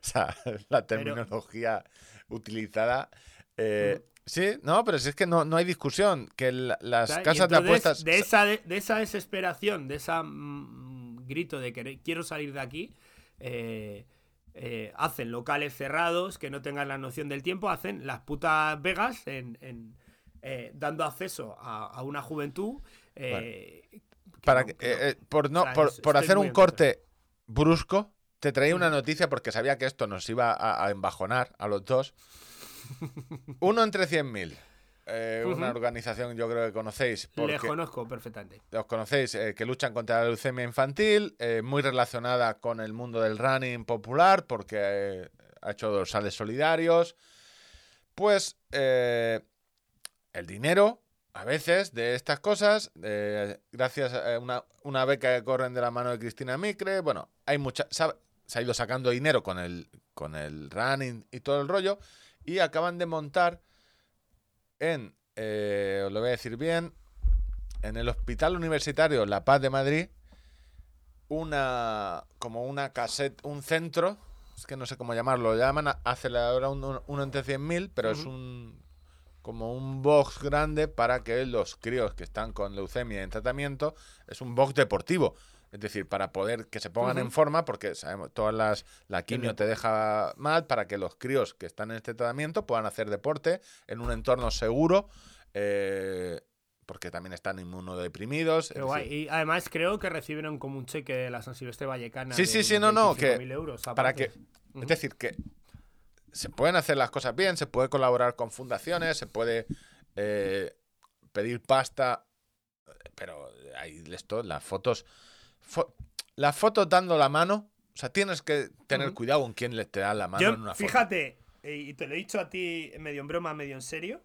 sea, la terminología utilizada. eh, sí, no, pero si es que no, no hay discusión. Que la- las casas de apuestas.
De esa, de, de esa desesperación, de esa mm, grito de que quiero salir de aquí, eh, eh, hacen locales cerrados que no tengan la noción del tiempo, hacen las putas Vegas en, en, eh, dando acceso a, a una juventud. eh,
para
no-
que-
no-
eh, por no,
o sea,
por, hacer un corte brusco, te traía una noticia porque sabía que esto nos iba a, a embajonar a los dos. Uno entre 100.000. Eh, Una organización yo creo que conocéis.
Les conozco perfectamente.
los conocéis, eh, que luchan contra la leucemia infantil, eh, muy relacionada con el mundo del running popular, porque eh, ha hecho dorsales solidarios. Pues el dinero, a veces, de estas cosas, gracias a una, una beca que corren de la mano de Cristina Micre, bueno, hay mucha, se ha, se ha ido sacando dinero con el, con el running y todo el rollo, y acaban de montar en, eh, os lo voy a decir bien, en el Hospital Universitario La Paz de Madrid una como una cassette, un centro, es que no sé cómo llamarlo, lo llaman aceleradora uno, uno entre 100.000, pero es
Ujú.
un como un box grande para que los críos que están con leucemia en tratamiento, es un box deportivo. Es decir, para poder que se pongan en forma, porque sabemos, todas las la quimio te deja mal, para que los críos que están en este tratamiento puedan hacer deporte en un entorno seguro, eh, porque también están inmunodeprimidos. es
Pero
decir,
guay. Y además creo que recibieron como un cheque de la San Silvestre Vallecana.
Sí,
de
sí, sí, no, no, que
25.000 euros,
para que es decir que se pueden hacer las cosas bien, se puede colaborar con fundaciones, se puede eh, pedir pasta, pero hay esto, las fotos, fo- las fotos dando la mano, o sea, tienes que tener cuidado con quién le te da la mano
Yo,
en una foto.
fíjate, eh, y te lo he dicho a ti medio en broma, medio en serio,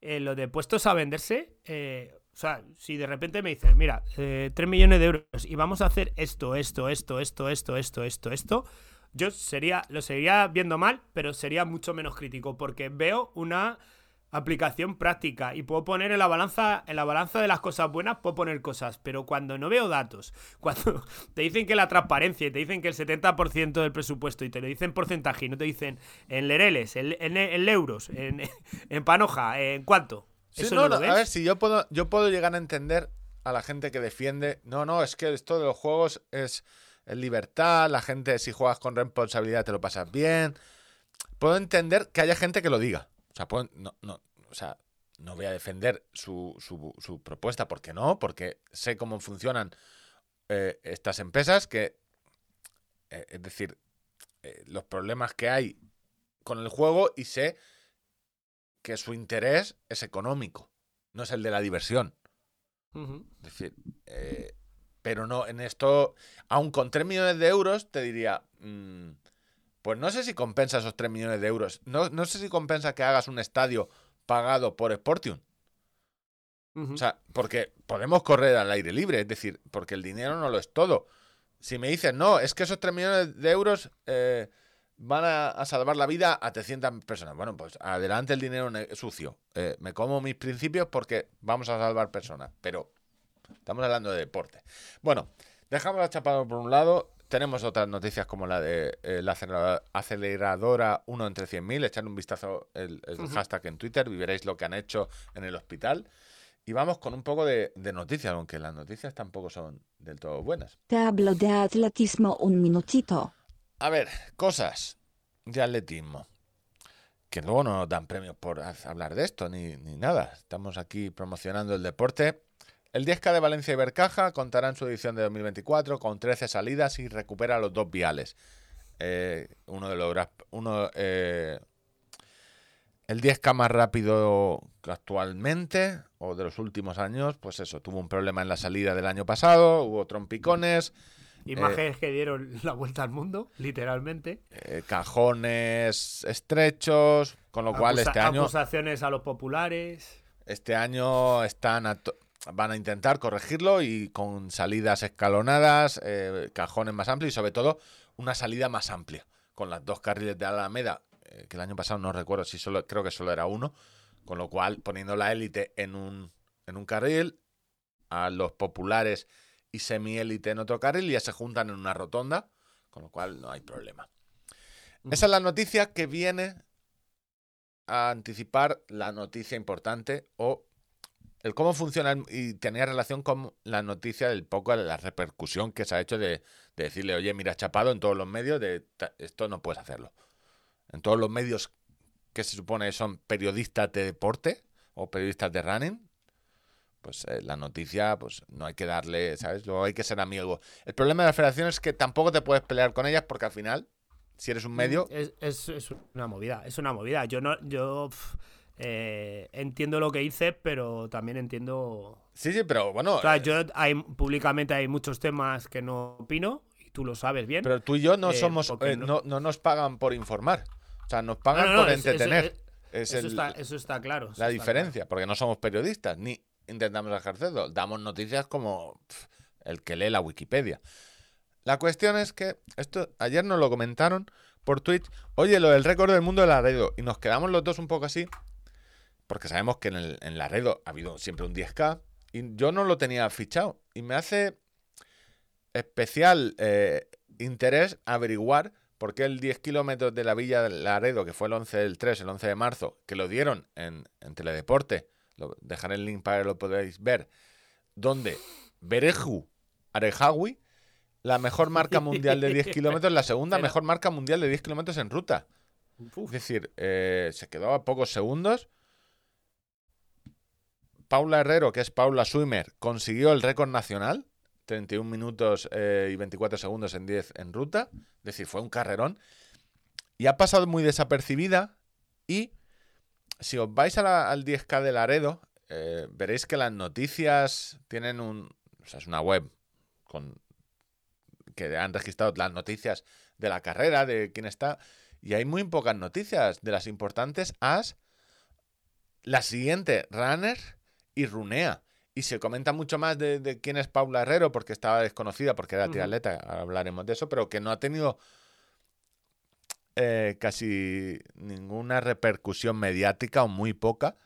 eh, lo de puestos a venderse, eh, o sea, si de repente me dicen, mira, eh, 3 millones de euros y vamos a hacer esto, esto, esto, esto, esto, esto, esto, esto, yo sería, lo seguiría viendo mal, pero sería mucho menos crítico, porque veo una aplicación práctica y puedo poner en la balanza en la balanza de las cosas buenas puedo poner cosas pero cuando no veo datos *laughs* cuando te dicen que la transparencia y te dicen que el 70% del presupuesto y te lo dicen porcentaje y no te dicen en lereles en, en- en euros en, *laughs* en panoja en cuánto
Sí,
eso
no,
no, lo ves
a ver, si yo puedo, yo puedo llegar a entender a la gente que defiende, no, no, es que esto de los juegos es, es libertad, la gente si juegas con responsabilidad te lo pasas bien. Puedo entender que haya gente que lo diga. O sea, puedo- no, no, o sea, no voy a defender su, su- su propuesta, porque no, porque sé cómo funcionan eh, estas empresas, que, eh, es decir, eh, los problemas que hay con el juego y sé que su interés es económico, no es el de la diversión. Es decir, pero no, en esto, aun con 3 millones de euros, te diría, mm, pues no sé si compensa esos 3 millones de euros. No, no sé si compensa que hagas un estadio pagado por Sportium. O sea, porque podemos correr al aire libre, es decir, porque el dinero no lo es todo. Si me dices, no, es que esos 3 millones de euros eh, van a, a salvar la vida a 300 personas. Bueno, pues adelante el dinero ne- sucio. Eh, me como mis principios porque vamos a salvar personas. Pero estamos hablando de deporte. Bueno, dejamos la chapado por un lado. Tenemos otras noticias como la de eh, la aceleradora, aceleradora 1 entre 100.000. Echarle un vistazo el, hashtag en Twitter y veréis lo que han hecho en el hospital. Y vamos con un poco de, de noticias, aunque las noticias tampoco son del todo buenas.
Te hablo de atletismo un minutito.
A ver, cosas de atletismo. Que luego no nos dan premios por ha- hablar de esto ni, ni nada. Estamos aquí promocionando el deporte. El 10K de Valencia y Bercaja contará en su edición de 2024 con 13 salidas y recupera los dos viales. Eh, uno de los uno eh, el 10K más rápido actualmente o de los últimos años, pues eso, tuvo un problema en la salida del año pasado, hubo trompicones,
imágenes que dieron la vuelta al mundo literalmente
eh, cajones estrechos, con lo cual este año,
acusaciones a los populares
este año están a to- van a intentar corregirlo y con salidas escalonadas, eh, cajones más amplios y sobre todo una salida más amplia, con las dos carriles de Alameda, eh, que el año pasado no recuerdo si solo, creo que solo era uno, con lo cual poniendo la élite en un, en un carril, a los populares y semi-élite en otro carril y ya se juntan en una rotonda, con lo cual no hay problema. Esa es la noticia que viene a anticipar la noticia importante o el cómo funciona y tenía relación con la noticia del poco de la repercusión que se ha hecho de, de decirle, oye, mira, chapado en todos los medios, de "Ta- esto no puedes hacerlo. En todos los medios que se supone son periodistas de deporte o periodistas de running, pues eh, la noticia, pues no hay que darle, ¿sabes? Luego hay que ser amigo. El problema de la federación es que tampoco te puedes pelear con ellas porque al final, si eres un medio,
Es, es- es una movida, es una movida. Yo no, yo eh, entiendo lo que hice, pero también entiendo.
Sí, sí, pero bueno.
O sea,
eh,
yo hay públicamente hay muchos temas que no opino, y tú lo sabes bien.
pero tú y yo no
eh,
somos.
no-
no, no nos pagan por informar. O sea, nos
No,
pagan
no, no,
por
es- eso-
entretener.
es-
Es
eso,
el-
está, eso está claro. eso
la
está
diferencia, porque no somos periodistas, ni intentamos ejercerlo. Damos noticias como el que lee la Wikipedia. La cuestión es que esto ayer nos lo comentaron por Twitch. Oye, lo del récord del mundo de Laredo. Y nos quedamos los dos un poco así. Porque sabemos que en, el, en Laredo ha habido siempre un 10K. Y yo no lo tenía fichado. Y me hace especial eh, interés averiguar por qué el 10 kilómetros de la Villa de Laredo, que fue el 11 del 3, el 11 de marzo, que lo dieron en, en Teledeporte, lo, dejaré el link para que lo podáis ver, donde Bereju Arejawi, la mejor marca mundial de 10 *laughs* kilómetros, la segunda
Pero-
mejor marca mundial de 10 kilómetros en ruta.
Uf.
Es decir, eh, se quedó a pocos segundos. Paula Herrero, que es Paula Swimmer, consiguió el récord nacional, 31 minutos eh, y 24 segundos en 10 en ruta. Es decir, fue un carrerón. Y ha pasado muy desapercibida. Y si os vais al 10K de Laredo, eh, veréis que las noticias tienen un... O sea, es una web con que han registrado las noticias de la carrera, de quién está. Y hay muy pocas noticias de las importantes as la siguiente, Runner y Runea. Y se comenta mucho más de, de quién es Paula Herrero, porque estaba desconocida, porque era triatleta, ahora hablaremos de eso, pero que no ha tenido eh, casi ninguna repercusión mediática o muy poca,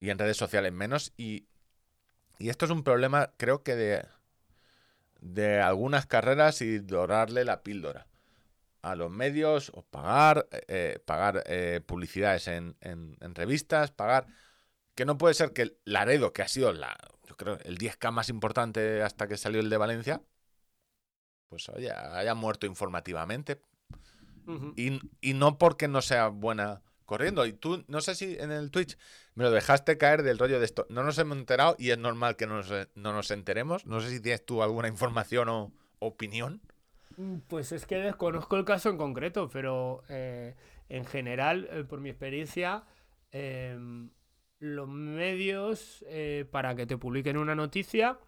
y en redes sociales menos. Y, y esto es un problema, creo que de, de algunas carreras y dorarle la píldora a los medios o pagar, eh, pagar eh, publicidades en, en- en revistas, pagar... Que no puede ser que Laredo, que ha sido la, yo creo, el 10K más importante hasta que salió el de Valencia, pues oye, haya muerto informativamente. Y, y no porque no sea buena corriendo. Y tú, no sé si en el Twitch me lo dejaste caer del rollo de esto. No nos hemos enterado y es normal que no nos, no nos enteremos. No sé si tienes tú alguna información o opinión.
Mm, Pues es que desconozco el caso en concreto, pero eh, en general, eh, por mi experiencia, em, los medios, eh, para que te publiquen una noticia,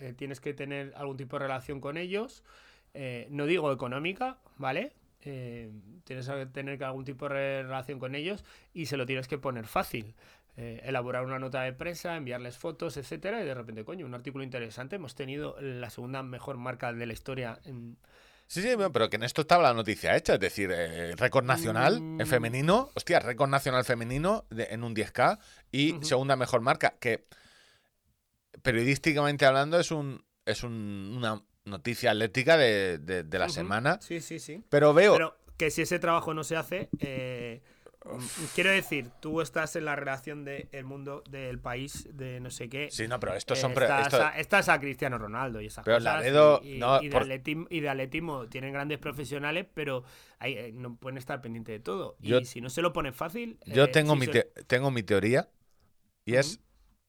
eh, tienes que tener algún tipo de relación con ellos. eh, no digo económica, ¿vale? Eh, tienes que tener algún tipo de relación con ellos y se lo tienes que poner fácil. Eh, elaborar una nota de prensa, enviarles fotos, etcétera, y de repente, coño, un artículo interesante. Hemos tenido la segunda mejor marca de la historia en,
Sí, sí, pero que en esto estaba la noticia hecha. Es decir, eh, récord nacional en
Mm.
femenino. Hostia, récord nacional femenino de- en un 10K. Y segunda mejor marca. Que periodísticamente hablando es un es un- una noticia atlética de, de- de la semana.
Sí, sí, sí.
Pero veo.
Pero que si ese trabajo no se hace, eh, quiero decir, tú estás en la relación del mundo, del país, de no sé qué.
sí, no, pero estos
eh,
son.
estás,
esto-
a, estás a Cristiano Ronaldo y esas
Pero
cosas.
Laredo,
y, y-
no,
y de
por-
atletismo, y de atletismo tienen grandes profesionales, pero ahí, eh, no pueden estar pendientes de todo.
Yo-
y si no se lo ponen fácil.
Yo
eh,
tengo,
si
mi tengo mi teoría. Y es.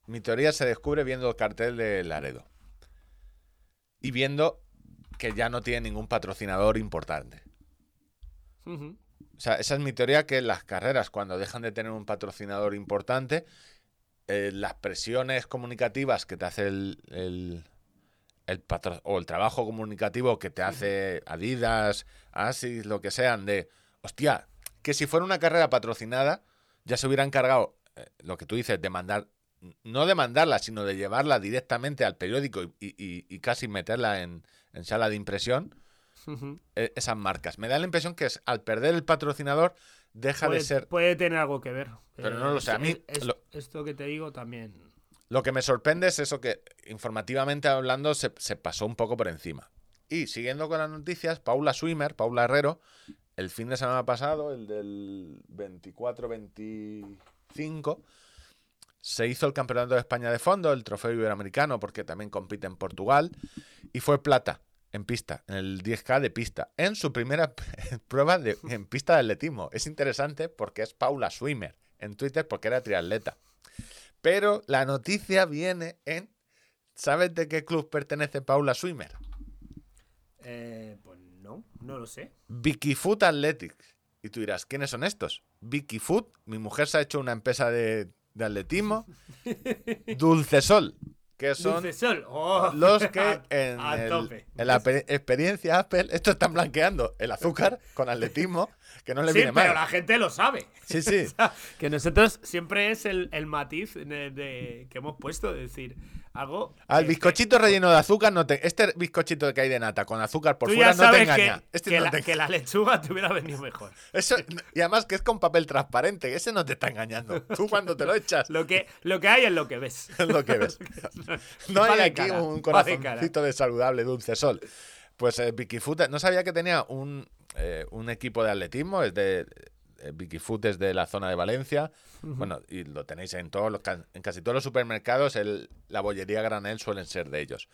Mi teoría se descubre viendo el cartel de Laredo. Y viendo que ya no tiene ningún patrocinador importante.
Ujú.
O sea, esa es mi teoría, que las carreras, cuando dejan de tener un patrocinador importante, eh, las presiones comunicativas que te hace el, el, el patro- o el trabajo comunicativo que te hace Adidas, Asics, lo que sean, de, hostia, que si fuera una carrera patrocinada, ya se hubiera encargado, eh, lo que tú dices, de mandar, no de mandarla, sino de llevarla directamente al periódico y, y- y casi meterla en, en sala de impresión Eh, esas marcas. Me da la impresión que es, al perder el patrocinador deja
Puede,
de ser...
puede tener algo que ver.
Pero no lo sé, a mí
es- es-
lo-
Esto que te digo también.
Lo que me sorprende es eso que informativamente hablando se, se pasó un poco por encima. Y siguiendo con las noticias, Paula Swimmer, Paula Herrero, el fin de semana pasado, el del 24-25, se hizo el Campeonato de España de Fondo, el Trofeo Iberoamericano, porque también compite en Portugal, y fue plata en pista, en el 10K de pista, en su primera *laughs* prueba de, en pista de atletismo. Es interesante porque es Paula Swimmer en Twitter porque era triatleta. Pero la noticia viene en... ¿Sabes de qué club pertenece Paula Swimmer?
Eh, pues no, no lo sé.
Vicky Food Athletics. Y tú dirás, ¿quiénes son estos? Vicky Food, mi mujer se ha hecho una empresa de, de atletismo. *laughs* Dulcesol, que son.
Oh, *laughs*
los que
a-
en,
a
el-
tope.
en la pe- experiencia Apple, esto están blanqueando el azúcar con atletismo, que no le
Sí,
viene
pero
mal.
la gente lo sabe.
Sí, *laughs* sí.
O sea, que nosotros siempre es el, el matiz de, de- que hemos puesto, de decir,
Al
que-
bizcochito relleno de azúcar no te... Este bizcochito que hay de nata con azúcar por
Tú
fuera
ya
no te engaña.
que,
Este
que
no
la,
te
que la lechuga te hubiera venido mejor. *laughs*
Eso, y además que es con papel transparente, ese no te está engañando. Tú *laughs* cuando te lo echas
Lo que, lo que hay es lo que ves. *laughs*
es lo que ves. No hay aquí
cara,
un corazoncito de saludable dulce sol. Pues eh, Vicky Food, no sabía que tenía un, eh, un equipo de atletismo, es de eh, Vicky Food es de la zona de Valencia. Bueno, y lo tenéis en todos los en casi todos los supermercados, el- la bollería granel suelen ser de ellos.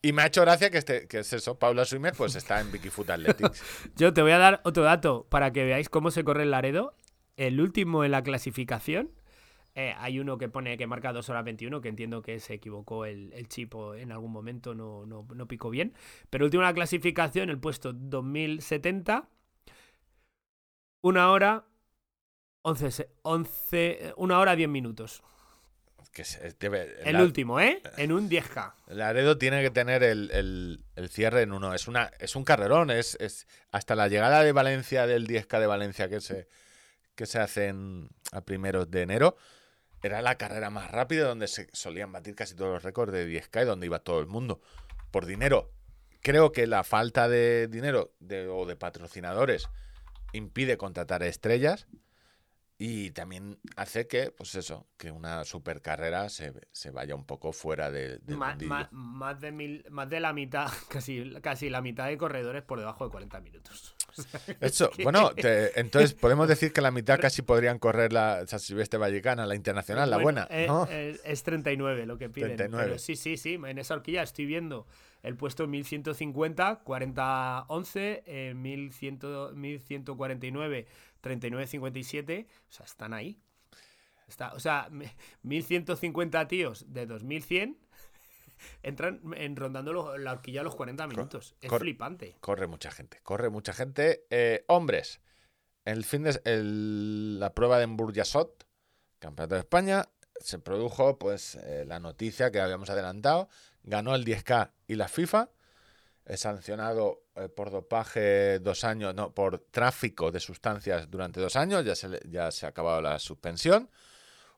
Y me ha hecho gracia que, este, que es eso, Paula Swimmer pues está en Vicky Foot Athletics. *laughs*
Yo te voy a dar otro dato para que veáis cómo se corre el Laredo. El último en la clasificación. eh, hay uno que pone que marca 2 horas 21, que entiendo que se equivocó el, el chip o en algún momento, no, no, no picó bien. Pero último en la clasificación, el puesto 2070. Una hora. 11, se- 11 una hora 10 minutos.
Que se- debe-
El
la-
último, ¿eh? En un 10K.
Laredo tiene que tener el, el- el cierre en uno. Es, una, es un carrerón. Es, es hasta la llegada de Valencia, del 10K de Valencia que se, que se hace en- a primeros de enero, era la carrera más rápida donde se solían batir casi todos los récords de 10K y donde iba todo el mundo. Por dinero. Creo que la falta de dinero de- o de patrocinadores impide contratar estrellas y también hace que, pues eso, que una supercarrera se, se vaya un poco fuera de, del
ma- más, de mil, más de la mitad, *laughs* casi, casi la mitad de corredores por debajo de 40 minutos. *laughs* O sea,
Eso,
es que-
bueno, *laughs* te- entonces podemos decir que la mitad casi podrían correr la San Silvestre Vallecana, la internacional, la
Bueno,
buena,
eh,
¿no?
eh, es 39 lo que piden.
39.
Pero sí, sí, sí. En esa horquilla estoy viendo el puesto 1150, 40 11, eh, 1100, 1149, 39 57. O sea, están ahí. Está, o sea, me- 1150 tíos de 2100 *laughs* entran en rondando la horquilla a los 40 minutos. Es flipante.
Corre mucha gente, corre mucha gente. Eh, hombres, el fin de el- la prueba de Emburjasot, Campeonato de España, se produjo pues eh, la noticia que habíamos adelantado, ganó el 10K y la FIFA, es sancionado eh, por dopaje dos años, no, por tráfico de sustancias durante dos años, ya se, ya se ha acabado la suspensión.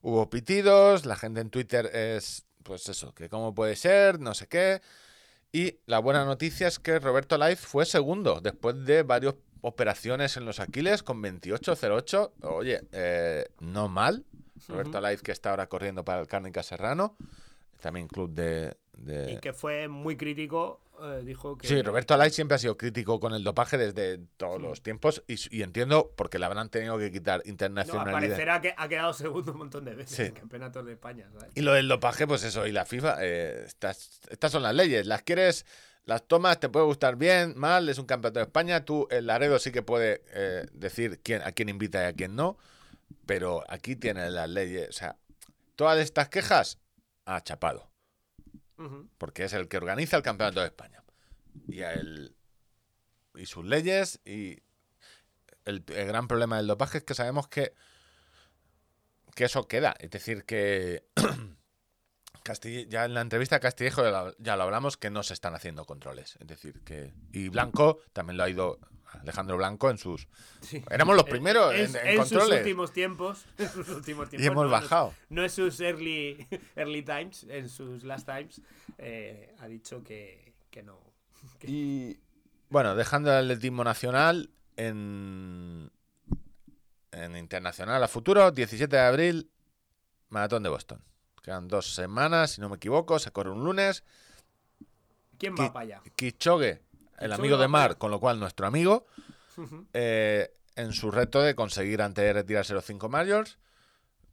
Hubo pitidos, la gente en Twitter es, pues eso, que cómo puede ser, no sé qué. Y la buena noticia es que Roberto Laiz fue segundo después de varias operaciones en los Aquiles con 28.08. Oye, eh, no mal. Roberto Laiz que está ahora corriendo para el Cárnica Serrano, también club de... de-
Y que fue muy crítico. eh, dijo que.
Sí, Roberto Laiz siempre ha sido crítico con el dopaje desde todos los tiempos y, y entiendo porque le habrán tenido que quitar
No,
internacionalidad.
aparecerá que ha quedado segundo un montón de veces
Sí.
en campeonatos de España. ¿sabes?
Y lo del dopaje, pues eso, y la FIFA, eh, estas, estas son las leyes. Las quieres, las tomas, te puede gustar bien, mal, es un campeonato de España. Tú, el Laredo sí que puede eh, decir quién, a quién invita y a quién no, pero aquí tienes las leyes. O sea, todas estas quejas, ha chapado, Porque es el que organiza el campeonato de España. Y, él- y sus leyes, y el, el gran problema del dopaje es que sabemos que, que eso queda. Es decir, que *clears throat* Castille- ya en la entrevista a Castillejo ya lo hablamos que no se están haciendo controles. Es decir, que. Y Blanco también lo ha ido. Alejandro Blanco en sus.
Sí.
Éramos los
En-
primeros en,
en,
en
en sus
controles.
últimos tiempos. *laughs* En sus últimos tiempos
Y hemos
no,
bajado.
No, es sus early, *laughs* early times, en sus last times. eh, ha dicho que, que no. *laughs* que-
Y bueno, dejando el atletismo nacional en, en internacional a futuro, 17 de abril, maratón de Boston. Quedan dos semanas, si no me equivoco, se corre un lunes.
¿Quién
Ki-
va para allá?
Kichogue, el amigo de Mar, con lo cual nuestro amigo, eh, en su reto de conseguir antes de retirarse los cinco majors.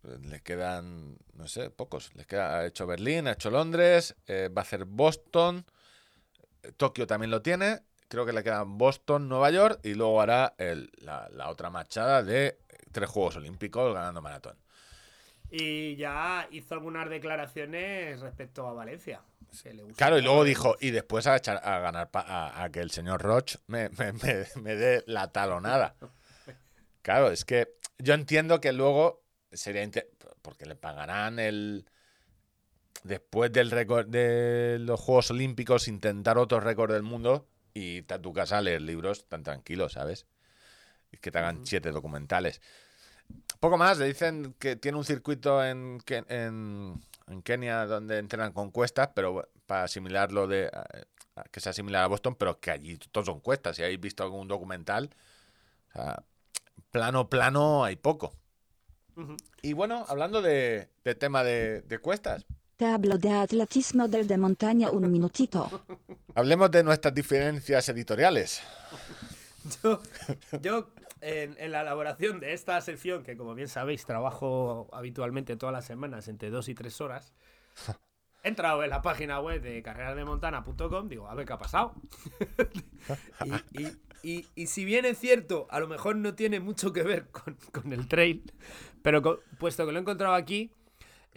eh, Le quedan, no sé, pocos. Les queda, ha hecho Berlín, ha hecho Londres, eh, va a hacer Boston, Tokio también lo tiene. Creo que le quedan Boston, Nueva York y luego hará el- la, la otra machada de tres Juegos Olímpicos ganando maratón.
Y ya hizo algunas declaraciones respecto a Valencia. Se le gusta
Claro, y luego dijo, y después a, echar, a ganar, pa- a, a que el señor Roch me, me, *laughs* me- me dé la talonada. *laughs* Claro, es que yo entiendo que luego sería, porque le pagarán el, después del récord de los Juegos Olímpicos, intentar otro récord del mundo y irte a tu casa a leer libros tan tranquilos, ¿sabes? Y que te hagan siete documentales. Poco más, le dicen que tiene un circuito en, en, en Kenia donde entrenan con cuestas, pero para asimilarlo de a- a- que sea similar a Boston, pero que allí todos son cuestas. Si habéis visto algún documental, o sea, plano, plano, hay poco. Y bueno, hablando de, de tema de, de cuestas,
Tablo de atletismo del de montaña un minutito.
hablemos de nuestras diferencias editoriales. *laughs*
Yo, yo en, en la elaboración de esta sección, que como bien sabéis, trabajo habitualmente todas las semanas entre dos y tres horas, He entrado en la página web de carrerasdemontana.com, digo, a ver qué ha pasado. *laughs* y, y- y- y si bien es cierto, a lo mejor no tiene mucho que ver con, con el trail, pero co- puesto que lo he encontrado aquí.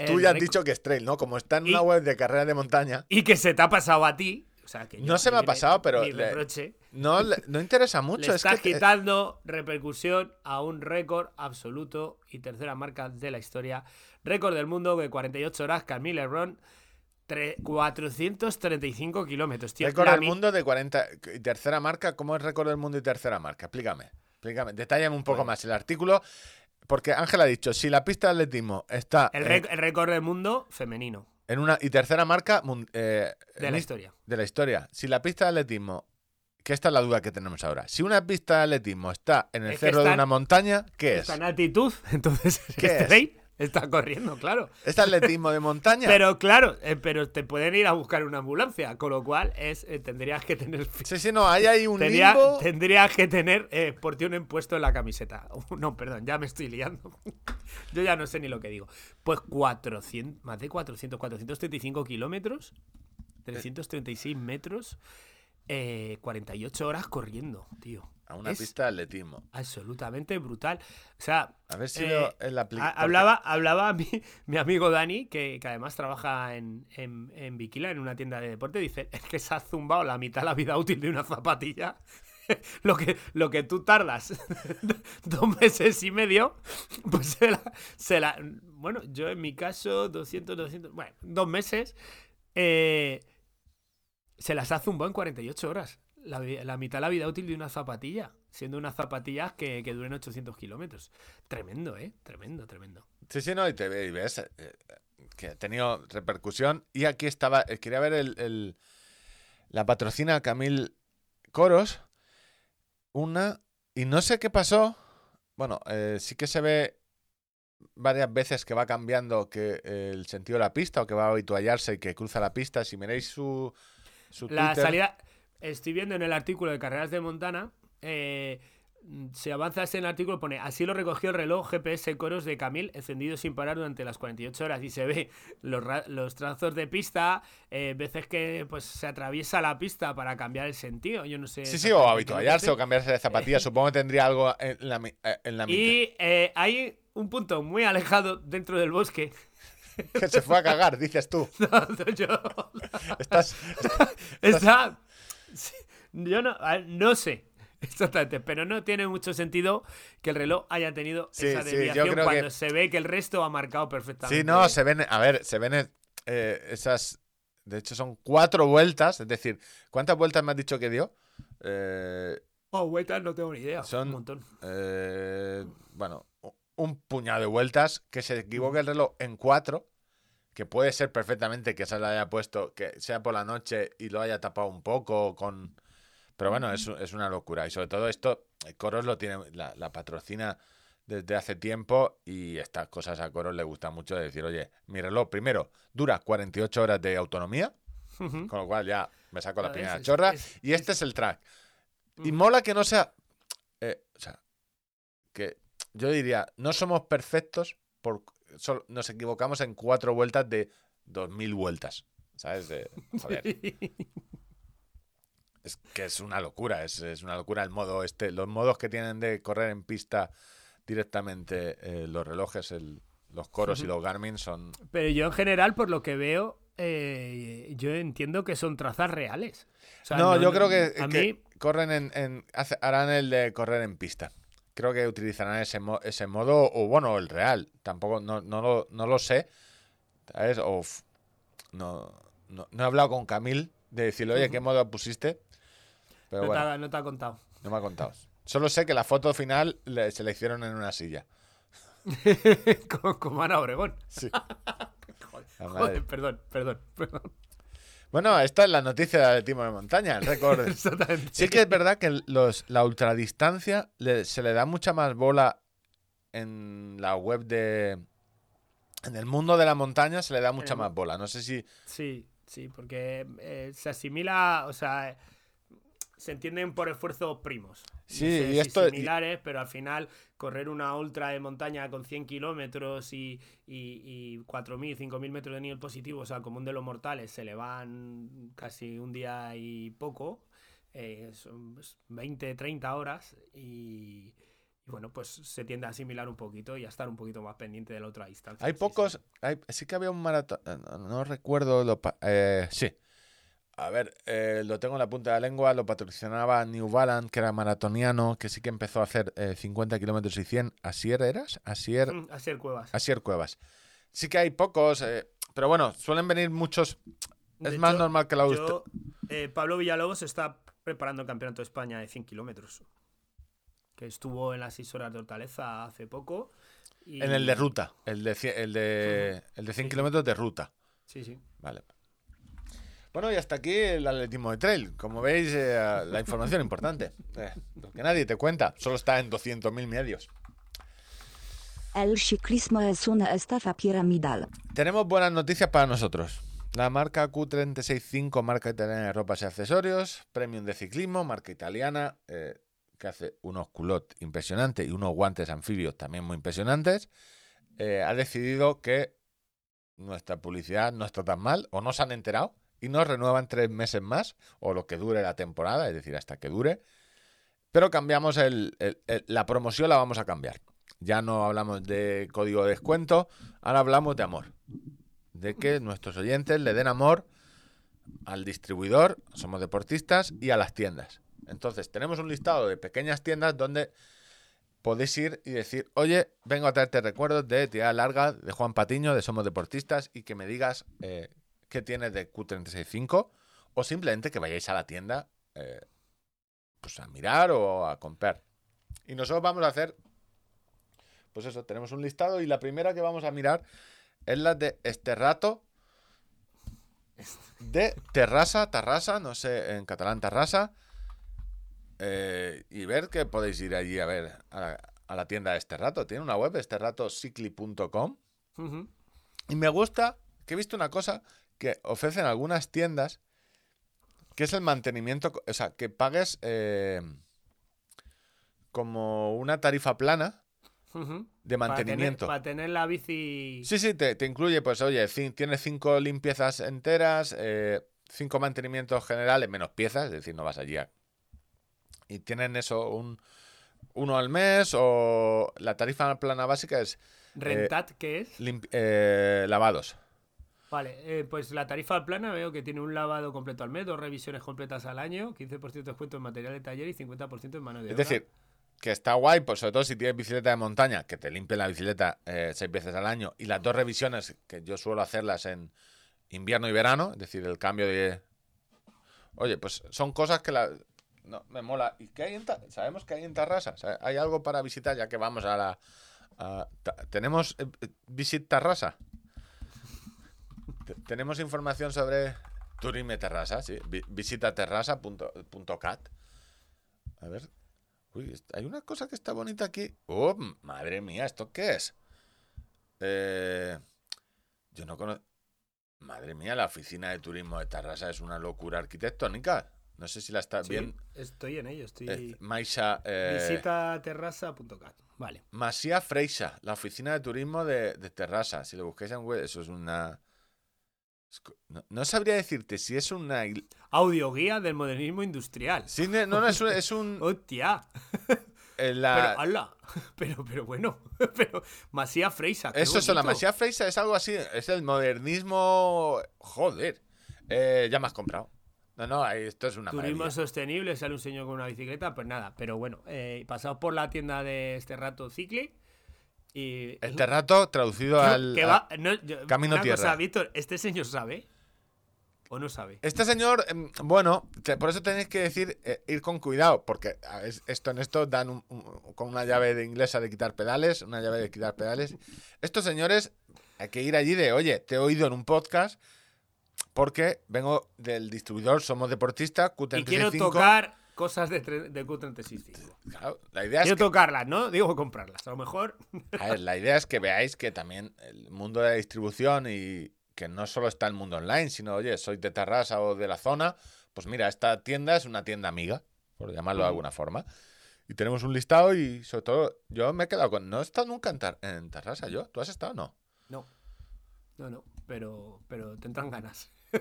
Tú ya has
récord-
dicho que es trail, ¿no? Como está en
Y-
una web de carrera de montaña,
Y que se te ha pasado a ti. O sea, que yo-
No se me ha pasado, pero
mi
le-
reproche,
no, le- no interesa *laughs* mucho.
le
es
estás
que te-
quitando repercusión a un récord absoluto y tercera marca de la historia. Récord del mundo de 48 horas, Camille Ron, 435 kilómetros. tío.
récord del mundo de 40 y tercera marca. ¿Cómo es récord del mundo y tercera marca? Explícame. Explícame. Detállame un poco
Pues
más el artículo. Porque Ángel ha dicho, si la pista de atletismo está
el récord del mundo femenino
en una y tercera marca eh,
de la
is-
historia.
de la historia, si la pista de atletismo, que esta es la duda que tenemos ahora, si una pista de atletismo está en el
Es
cerro de una montaña, ¿qué es?
Está en altitud, *laughs* entonces
¿Qué
es
es?
Está corriendo, claro.
¿Es atletismo de montaña?
Pero claro, eh, pero te pueden ir a buscar una ambulancia, con lo cual es eh, tendrías que tener *laughs*
Sí, sí, no, ahí hay un
Tendría-
limbo.
tendrías que tener eh, por ti un impuesto en la camiseta. *laughs* No, perdón, ya me estoy liando. *laughs* Yo ya no sé ni lo que digo. Pues 400, más de 400, 435 kilómetros, 336 metros, eh, 48 horas corriendo, tío.
A una
Es
pista de atletismo.
absolutamente brutal. O sea, eh,
en la
hablaba, hablaba *laughs* mi, mi amigo Dani, que, que además trabaja en, en, en Bikila, en una tienda de deporte, dice, *laughs* es que se ha zumbado la mitad de la vida útil de una zapatilla. *laughs* lo, que, lo que tú tardas dos meses y medio, pues se la, se la- Bueno, yo en mi caso, 200, 200... Bueno, dos meses, eh, se las ha zumbado en 48 horas. La, mitad de la vida útil de una zapatilla, siendo unas zapatillas que, que duren 800 kilómetros. Tremendo, ¿eh? Tremendo, tremendo.
Sí, sí, no, y te ves eh, que ha tenido repercusión. Y aquí estaba, eh, quería ver el, el- la patrocina Camil Coros. Una, y no sé qué pasó. Bueno, eh, sí que se ve varias veces que va cambiando que el sentido de la pista o que va a habituallarse y que cruza la pista. Si miráis su, su
La
Twitter-
salida. Estoy viendo en el artículo de Carreras de Montana. eh, si avanzas en el artículo, pone así lo recogió el reloj GPS Coros de Camil, encendido sin parar durante las 48 horas. Y se ve los, los trazos de pista, eh, veces que pues se atraviesa la pista para cambiar el sentido. Yo no sé.
Sí, sí, o habituallarse o cambiarse de *laughs* zapatilla. Supongo que tendría algo en la, eh, en la mitad.
Y eh, hay un punto muy alejado dentro del bosque. *laughs*
Que se fue a cagar, dices tú. *laughs*
yo,
Estás,
Está. Sí, Yo no, no sé *laughs* exactamente, pero no tiene mucho sentido que el reloj haya tenido
Sí,
esa desviación cuando
que-
se ve que el resto ha marcado perfectamente.
Sí, no, se ven, a ver, se ven eh, esas, de hecho son cuatro vueltas, es decir, ¿cuántas vueltas me has dicho que dio? Eh,
Oh, vueltas no tengo ni idea.
Son-
Un montón.
eh, bueno, un puñado de vueltas, que se equivoque el reloj en cuatro, que puede ser perfectamente que se lo haya puesto, que sea por la noche y lo haya tapado un poco con... Pero bueno, es, es una locura. Y sobre todo esto, Coros lo tiene, la, la patrocina desde hace tiempo y estas cosas a Coros le gusta mucho de decir, oye, mi reloj primero dura 48 horas de autonomía, con lo cual ya me saco la
No,
primera chorra.
es-
y este es, el track. Y mola que no sea. eh, o sea, que yo diría, no somos perfectos, por, nos equivocamos en cuatro vueltas de 2000 vueltas. ¿Sabes? De, joder, *laughs* es que es una locura, es, es una locura el modo este. Los modos que tienen de correr en pista directamente eh, los relojes, el- los coros y los Garmin son.
Pero yo en general, por lo que veo, eh, yo entiendo que son trazas reales. O sea,
no, yo creo que,
mí,
corren en, en- hace- harán el de correr en pista. Creo que utilizarán ese, mo- ese modo, o bueno, el real. Tampoco, no, no, lo, no lo sé. ¿Sabes? O no, no, no he hablado con Camil de decirle, oye, ¿qué modo pusiste? Pero
no, te
bueno,
ha, no te ha contado.
no me ha contado. Solo sé que la foto final le- se la hicieron en una silla. *laughs*
como, como Ana Obregón.
Sí. *laughs*
Joder, joder, perdón, perdón, perdón.
Bueno, esta es la noticia del atletismo de montaña, el récord. *laughs* Sí que es verdad que los, la ultradistancia le- se le da mucha más bola en la web de... En el mundo de la montaña se le da mucha más bola. No sé si...
Sí, sí, porque eh, se asimila, o sea, se entienden por esfuerzos primos. No
Sí,
sé
y
si
esto- y-
similares, pero al final correr una ultra de montaña con 100 kilómetros y, y, y 4.000, 5.000 metros de nivel positivo, o sea, común de los mortales, se le van casi un día y poco, eh, son pues, 20, 30 horas y, y bueno, pues se tiende a asimilar un poquito y a estar un poquito más pendiente de la otra distancia.
Hay
sí, sí.
pocos, hay- sí que había un maratón, eh, no, no recuerdo, lo, eh, sí. A ver, eh, lo tengo en la punta de la lengua, lo patrocinaba New Balance, que era maratoniano, que sí que empezó a hacer eh, 50 kilómetros y 100. ¿Asier eras? Asier,
Mm, Asier Cuevas.
Asier Cuevas. Sí que hay pocos, eh, pero bueno, suelen venir muchos. Es
De
más
hecho,
normal que la.
Yo, eh, Pablo Villalobos está preparando el Campeonato de España de 100 kilómetros. Que estuvo en las 6 horas de Hortaleza hace poco. y-
En el de ruta, el de, el de, el de 100
Sí, sí.
kilómetros de ruta.
Sí, sí.
Vale. Bueno, y hasta aquí el atletismo de trail. Como veis, eh, la información importante. Eh, lo que nadie te cuenta. Solo está en 200.000 medios.
El ciclismo es una estafa piramidal.
Tenemos buenas noticias para nosotros. La marca Q365, marca italiana de ropas y accesorios, premium de ciclismo, marca italiana, eh, que hace unos culottes impresionantes y unos guantes anfibios también muy impresionantes, eh, ha decidido que nuestra publicidad no está tan mal, o no se han enterado, y nos renuevan tres meses más, o lo que dure la temporada, es decir, hasta que dure. Pero cambiamos el- la promoción, la vamos a cambiar. Ya no hablamos de código de descuento, ahora hablamos de amor. De que nuestros oyentes le den amor al distribuidor, somos deportistas, y a las tiendas. Entonces, tenemos un listado de pequeñas tiendas donde podéis ir y decir, oye, vengo a traerte recuerdos de tirada larga, de Juan Patiño, de Somos Deportistas, y que me digas eh, qué tienes de Q365, o simplemente que vayáis a la tienda eh, pues a mirar o a comprar. Y nosotros vamos a hacer, pues eso, tenemos un listado y la primera que vamos a mirar es la de este rato de Terrassa, Tarrasa, no sé, en catalán Tarrasa, eh, y ver que podéis ir allí a ver a la, a la tienda de este rato. Tiene una web, este esterratocicli.com.
Ujú.
Y me gusta que he visto una cosa que ofrecen algunas tiendas, que es el mantenimiento, o sea, que pagues eh, como una tarifa plana de
Para tener-
mantenimiento.
Para tener, la bici.
Sí, sí, te, te incluye, pues oye, tienes cinco limpiezas enteras, eh, cinco mantenimientos generales, menos piezas, es decir, no vas allí a... Y tienen eso, un, uno al mes, o la tarifa plana básica es
Rentat, ¿qué es?
eh, lavados.
Vale, eh, pues la tarifa plana veo que tiene un lavado completo al mes, dos revisiones completas al año, 15% de descuento en material de taller y 50% en mano de
Es
obra.
decir, que está guay, pues sobre todo si tienes bicicleta de montaña, que te limpien la bicicleta eh, seis veces al año, y las dos revisiones, que yo suelo hacerlas en invierno y verano, es decir, el cambio de... Oye, pues son cosas que la... No, me mola. ¿Y qué hay en Ta- Sabemos que hay en Tarrasa. ¿Hay algo para visitar ya que vamos a la... a- ¿Tenemos eh, eh, Visit Tarrasa? Te- ¿Tenemos información sobre Turisme Terrassa? Sí, vi- visita terrassa.cat. A ver, Uy, hay una cosa que está bonita aquí. Oh, madre mía, ¿esto qué es? Eh, yo no conozco. Madre mía, la oficina de turismo de Tarrasa es una locura arquitectónica. No sé si la está
Sí,
bien.
estoy en ello, estoy...
Eh, Maisha, eh,
Visita terrassa.cat. Vale.
Masía Freixa, la oficina de turismo de, de Terrassa. Si lo buscáis en web, eso es una. No, no sabría decirte si es una.
Audioguía del modernismo industrial.
Sí, no, no, es un. Es un *laughs*
¡Hostia!
eh, la-
Pero, ¡hala! Pero, pero bueno. *laughs* Pero, Masía Freisa.
Eso es la. Masía Freixa, es algo así. Es el modernismo. Joder. Eh, ya me has comprado. No, no, esto es una
Turismo
maravilla.
sostenible, sale un señor con una bicicleta, pues nada. Pero bueno, eh, pasado por la tienda de este rato Cicli. Y.
Este rato traducido al.
que
a-
va- no, yo-
Camino Tierra.
cosa, Víctor, ¿este señor sabe? ¿O no sabe?
Este señor, em, bueno, por eso tenéis que decir eh, ir con cuidado, porque esto en esto dan un- un- con una llave de inglesa de quitar pedales, una llave de quitar pedales. Estos señores, hay que ir allí de, oye, te he oído en un podcast, porque vengo del distribuidor, somos deportistas, Q35.
Y quiero tocar cosas de, de Q365.
Claro, la idea es
Quiero
que,
tocarlas, ¿no? Digo comprarlas. A lo mejor. *laughs*
a ver, la idea es que veáis que también el mundo de la distribución y que no solo está el mundo online, sino, oye, soy de Tarrasa o de la zona, pues mira, esta tienda es una tienda amiga, por llamarlo de alguna forma. Y tenemos un listado y sobre todo yo me he quedado con... No he estado nunca en, Tar- en Tarrasa, yo. ¿Tú has estado o no?
No. No, no. Pero, pero tendrán ganas. *laughs*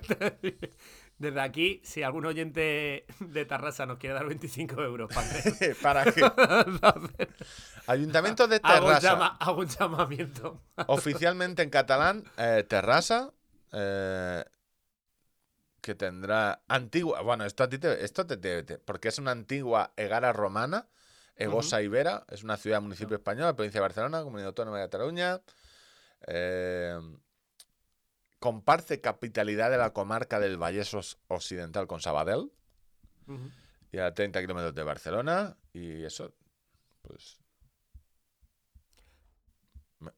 Desde aquí, si algún oyente de Tarrasa nos quiere dar 25 euros para *laughs* hacer-
Para que... Ayuntamiento de
hago,
Terrassa.
llama- hago un llamamiento.
Oficialmente en catalán, eh, Terrassa, eh, que tendrá antigua, bueno, esto a ti te, esto te, te- te- porque es una antigua Egara romana, Egosa Ibera, es una ciudad municipio español, provincia de Barcelona, comunidad autónoma de Cataluña. eh, comparte capitalidad de la comarca del Vallés Os- Occidental con Sabadell y a 30 kilómetros de Barcelona. Y eso, pues.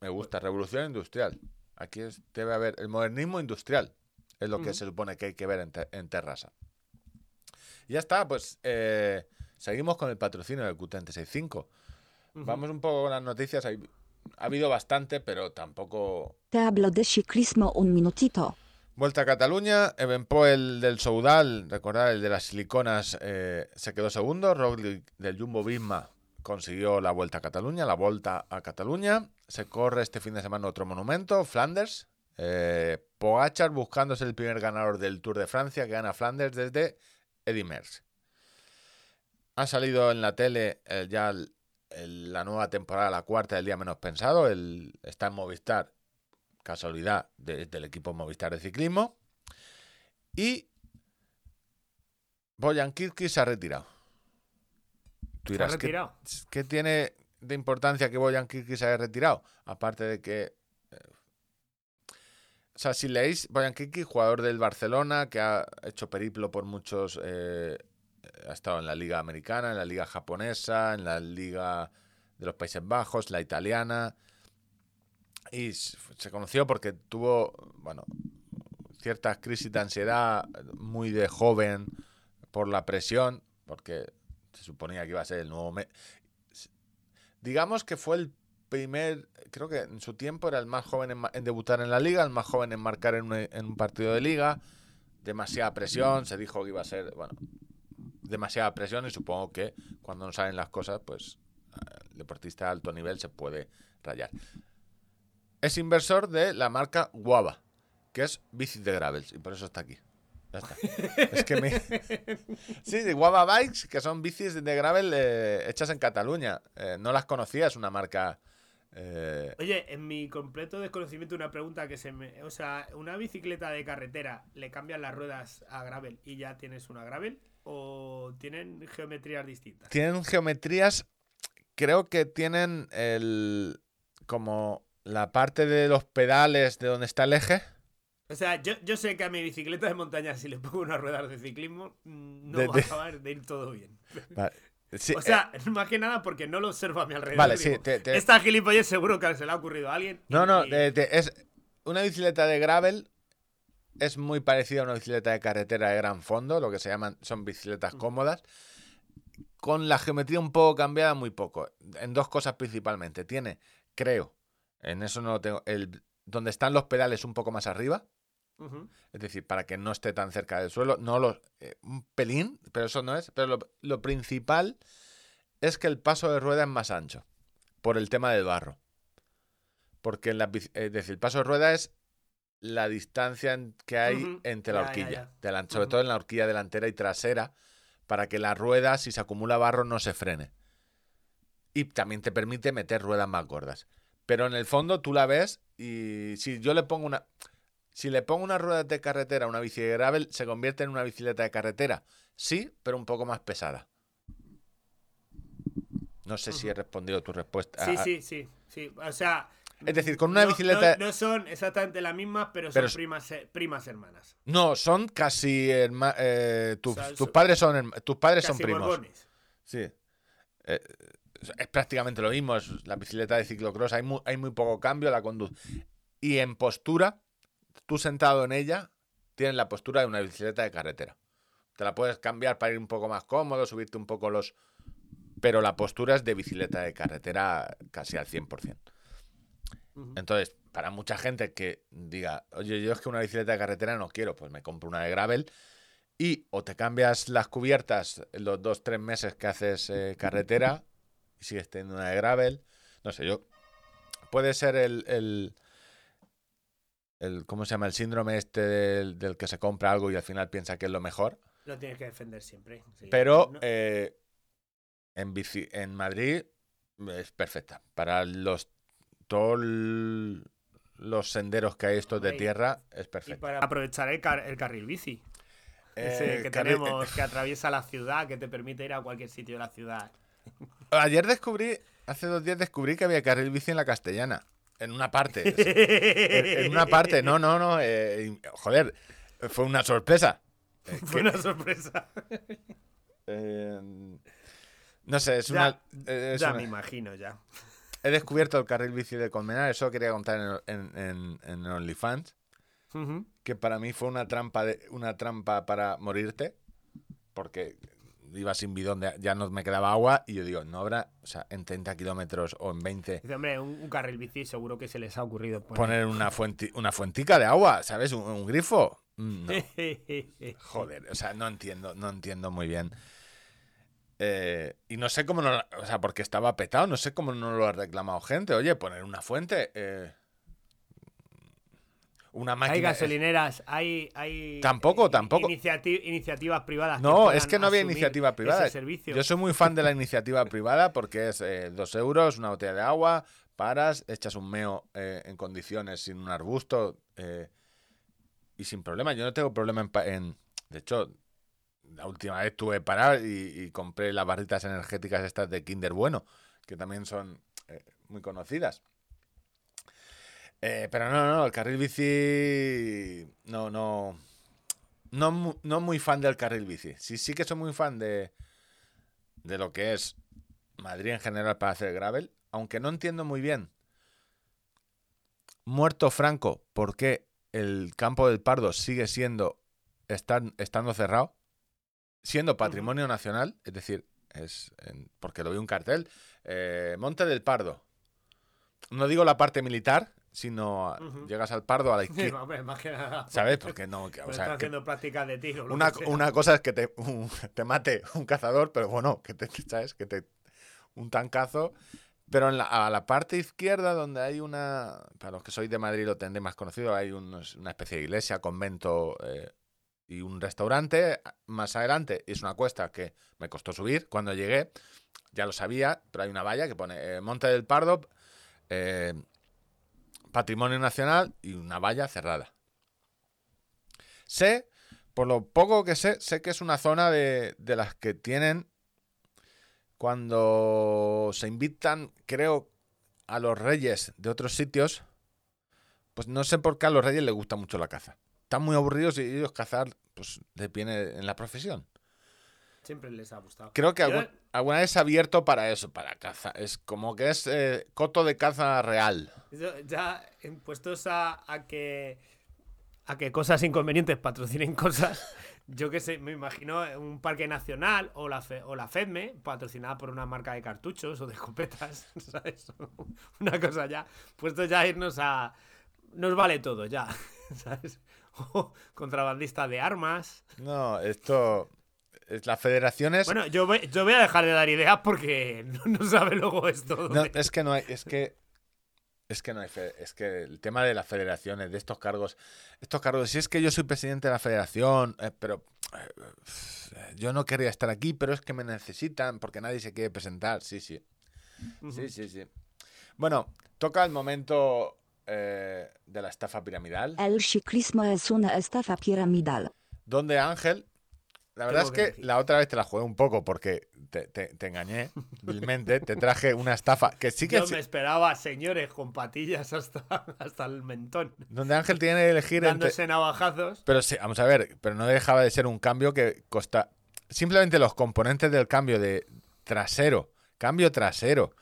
Me, gusta. Revolución industrial. Aquí es- debe haber. El modernismo industrial es lo que se supone que hay que ver en, Te- en Terrassa. Y ya está, pues. eh, seguimos con el patrocinio del QT65. Vamos un poco con las noticias. Hay- ha habido bastante, pero tampoco.
Te hablo de ciclismo un minutito.
Vuelta a Cataluña, Evenpoel del Soudal, recordad el de las siliconas, eh, se quedó segundo. Roglic del Jumbo Visma consiguió la Vuelta a Cataluña, la Vuelta a Cataluña. Se corre este fin de semana otro monumento, Flanders. Eh, Pogachar buscándose el primer ganador del Tour de Francia que gana Flanders desde Eddy Merckx. Ha salido en la tele eh, ya el- el- la nueva temporada, la cuarta del día menos pensado. El, está en Movistar casualidad de- del equipo Movistar de ciclismo. Y Boyan Kirki se ha retirado. Tú
Se ha
dirás, ¿qué-
retirado.
¿qué, tiene de importancia que Boyan Kirki se haya retirado? Aparte de que... eh, o sea, si leéis, Boyan Kirki, jugador del Barcelona, que ha hecho periplo por muchos... eh, ha estado en la liga americana, en la liga japonesa, en la liga de los Países Bajos, la italiana. Y se conoció porque tuvo, bueno, ciertas crisis de ansiedad muy de joven por la presión, porque se suponía que iba a ser el nuevo... me- Digamos que fue el primer, creo que en su tiempo era el más joven en, en debutar en la liga, el más joven en marcar en un, en un partido de liga, demasiada presión, se dijo que iba a ser, bueno, demasiada presión y supongo que cuando no salen las cosas, pues eh, el deportista de alto nivel se puede rayar es inversor de la marca Guava, que es bici de gravels, y por eso está aquí. Ya está. es que me... *laughs* Sí, de Guava Bikes, que son bicis de gravel eh, hechas en Cataluña. Eh, no las conocía, es una marca... eh,
Oye, en mi completo desconocimiento, una pregunta que se me. O sea, ¿una bicicleta de carretera le cambian las ruedas a gravel y ya tienes una gravel? ¿O tienen geometrías distintas?
tienen geometrías, creo que tienen el... como la parte de los pedales de donde está el eje.
O sea, yo, yo sé que a mi bicicleta de montaña, si le pongo unas ruedas de ciclismo, mm, no
De-
va
de-
a acabar de ir todo bien. *laughs*
Vale. Sí,
O sea, más que nada porque no lo observo a mi alrededor.
Vale,
digo,
sí, te- te-
Esta gilipollez seguro que se le ha ocurrido a alguien. y-
No, no,
y-
es una bicicleta de gravel es muy parecida a una bicicleta de carretera de gran fondo, lo que se llaman son bicicletas cómodas, con la geometría un poco cambiada, muy poco. En dos cosas principalmente. Tiene, creo, en eso no lo tengo, el, donde están los pedales un poco más arriba, es decir, para que no esté tan cerca del suelo, no los, eh, un pelín, pero eso no es. Pero lo, lo principal es que el paso de rueda es más ancho, por el tema del barro. Porque en la, es decir, el paso de rueda es la distancia que hay entre la
Ya, ya,
horquilla,
ya.
sobre todo en la horquilla delantera y trasera, para que la rueda, si se acumula barro, no se frene. Y también te permite meter ruedas más gordas. Pero en el fondo tú la ves y si yo le pongo una... Si le pongo una rueda de carretera a una bici de gravel, se convierte en una bicicleta de carretera. Sí, pero un poco más pesada. No sé si he respondido tu respuesta.
Sí, sí, sí, sí. O sea.
Es decir, con una
no-
bicicleta-
No, no son exactamente las mismas, pero son
Pero
primas, eh, primas hermanas.
No, son casi herma- eh, tus,
O sea,
tus
son-
padres son tus padres son primos.
borbones.
Sí. Eh, es prácticamente lo mismo. Es la bicicleta de ciclocross. Hay muy, hay muy poco cambio. La conduce. Y en postura, tú sentado en ella, tienes la postura de una bicicleta de carretera. Te la puedes cambiar para ir un poco más cómodo, subirte un poco los. Pero la postura es de bicicleta de carretera casi al 100%. Entonces, para mucha gente que diga, oye, yo es que una bicicleta de carretera no quiero, pues me compro una de gravel Y o te cambias las cubiertas los dos, tres meses que haces eh, carretera y sigues teniendo una de gravel. No sé, yo. Puede ser el. el, el- ¿Cómo se llama? El síndrome este del, del que se compra algo y al final piensa que es lo mejor.
Lo tienes que defender siempre. sí.
Pero
No-
eh, en, bici- en Madrid es perfecta. Para los todos los senderos que hay estos de tierra es
y
perfecta.
para aprovechar el, car- el carril bici. Ese
Eh,
que
carri-
tenemos, que atraviesa la ciudad, que te permite ir a cualquier sitio de la ciudad. *laughs*
Ayer descubrí, hace dos días descubrí que había carril bici en la castellana. En una parte. *laughs* en, en una parte, no, no, no. eh, y- joder, fue una sorpresa. Eh, *laughs*
Fue
que-
una sorpresa.
eh, no sé, es
Ya,
una. eh,
ya
una-
me imagino, ya.
He descubierto el carril bici de Colmenar, eso quería contar en, en, en- en OnlyFans. Que para mí fue una trampa de, una trampa para morirte porque iba sin bidón de- ya no me quedaba agua y yo digo no habrá o sea en 30 kilómetros o en 20
Dice, hombre, un, un carril bici seguro que se les ha ocurrido poner.
poner una fuente una fuentica de agua sabes un, un grifo Mm, no. *laughs* joder o sea no entiendo no entiendo muy bien Eh, y no sé cómo no o sea porque estaba petado no sé cómo no lo ha reclamado gente oye poner una fuente eh, una máquina
Hay gasolineras, hay. hay
Tampoco, tampoco.
iniciati- iniciativas privadas.
No, es que no había iniciativa privada. Yo soy muy fan de la iniciativa privada porque es eh, dos euros, una botella de agua, paras, echas un meo en condiciones sin un arbusto y sin problema. Yo no tengo problema en, en- De hecho, la última vez tuve que parar y, compré las barritas energéticas estas de Kinder Bueno, que también son eh, muy conocidas. Eh, pero no, no, el carril bici. No, no. No, no muy fan del carril bici. Sí, sí que soy muy fan de, de lo que es Madrid en general para hacer gravel. Aunque no entiendo muy bien. Muerto Franco, ¿por qué el campo del Pardo sigue siendo estan- estando cerrado? Siendo patrimonio nacional, es decir, es en- porque lo vi un cartel. eh, Monte del Pardo. No digo la parte militar, sino llegas al Pardo a la *laughs*
Sí,
izquierda.
hombre, más que nada.
¿Sabes? Porque no, que- o *laughs*
Pues
sea, que-
haciendo prácticas de tiro.
una, una cosa es que te, un- *laughs* te mate un cazador, pero bueno, que te, ¿sabes? Que te, un tancazo. Pero en la, a la parte izquierda, donde hay una, para los que sois de Madrid lo tendréis más conocido, hay unos- una especie de iglesia, convento eh, y un restaurante. Más adelante es una cuesta que me costó subir cuando llegué, ya lo sabía, pero hay una valla que pone eh, Monte del Pardo, eh, Patrimonio Nacional y una valla cerrada. Sé, por lo poco que sé, sé que es una zona de las que tienen cuando se invitan, creo, a los reyes de otros sitios, pues no sé por qué a los reyes les gusta mucho la caza. Están muy aburridos y ellos cazar, pues les viene en la profesión.
Siempre les ha gustado.
Creo que algún- alguna vez se ha abierto para eso, para caza. Es como que es eh, coto de caza real.
Ya en- puestos a, a que a que cosas inconvenientes patrocinen *laughs* cosas, yo que sé, me imagino un parque nacional o la, Fe- o la FEDME patrocinada por una marca de cartuchos o de escopetas, *laughs* ¿sabes? Una cosa ya, puestos ya a irnos a... Nos vale todo ya, *laughs* ¿sabes? *laughs* Contrabandista de armas.
No, esto. es- Las federaciones.
Bueno, yo voy, yo voy a dejar de dar ideas porque *laughs* no, no sabe luego esto.
No, es que no hay, es que es que no hay fe- es que el tema de las federaciones, de estos cargos, estos cargos, si es que yo soy presidente de la federación, eh, pero eh, yo no quería estar aquí, pero es que me necesitan porque nadie se quiere presentar, sí, sí, sí, sí, sí. Bueno, toca el momento eh, de la estafa piramidal,
El ciclismo es una estafa piramidal.
donde Ángel, la verdad
Tengo
es
que
que
decir.
la otra vez te la jugué un poco porque te, te- te engañé *laughs* vilmente, te traje una estafa que sí que
Yo me esperaba señores con patillas hasta, hasta el mentón,
donde Ángel tiene que elegir entre,
dándose navajazos.
Pero sí, vamos a ver, pero no dejaba de ser un cambio que costa. Simplemente los componentes del cambio de trasero, cambio trasero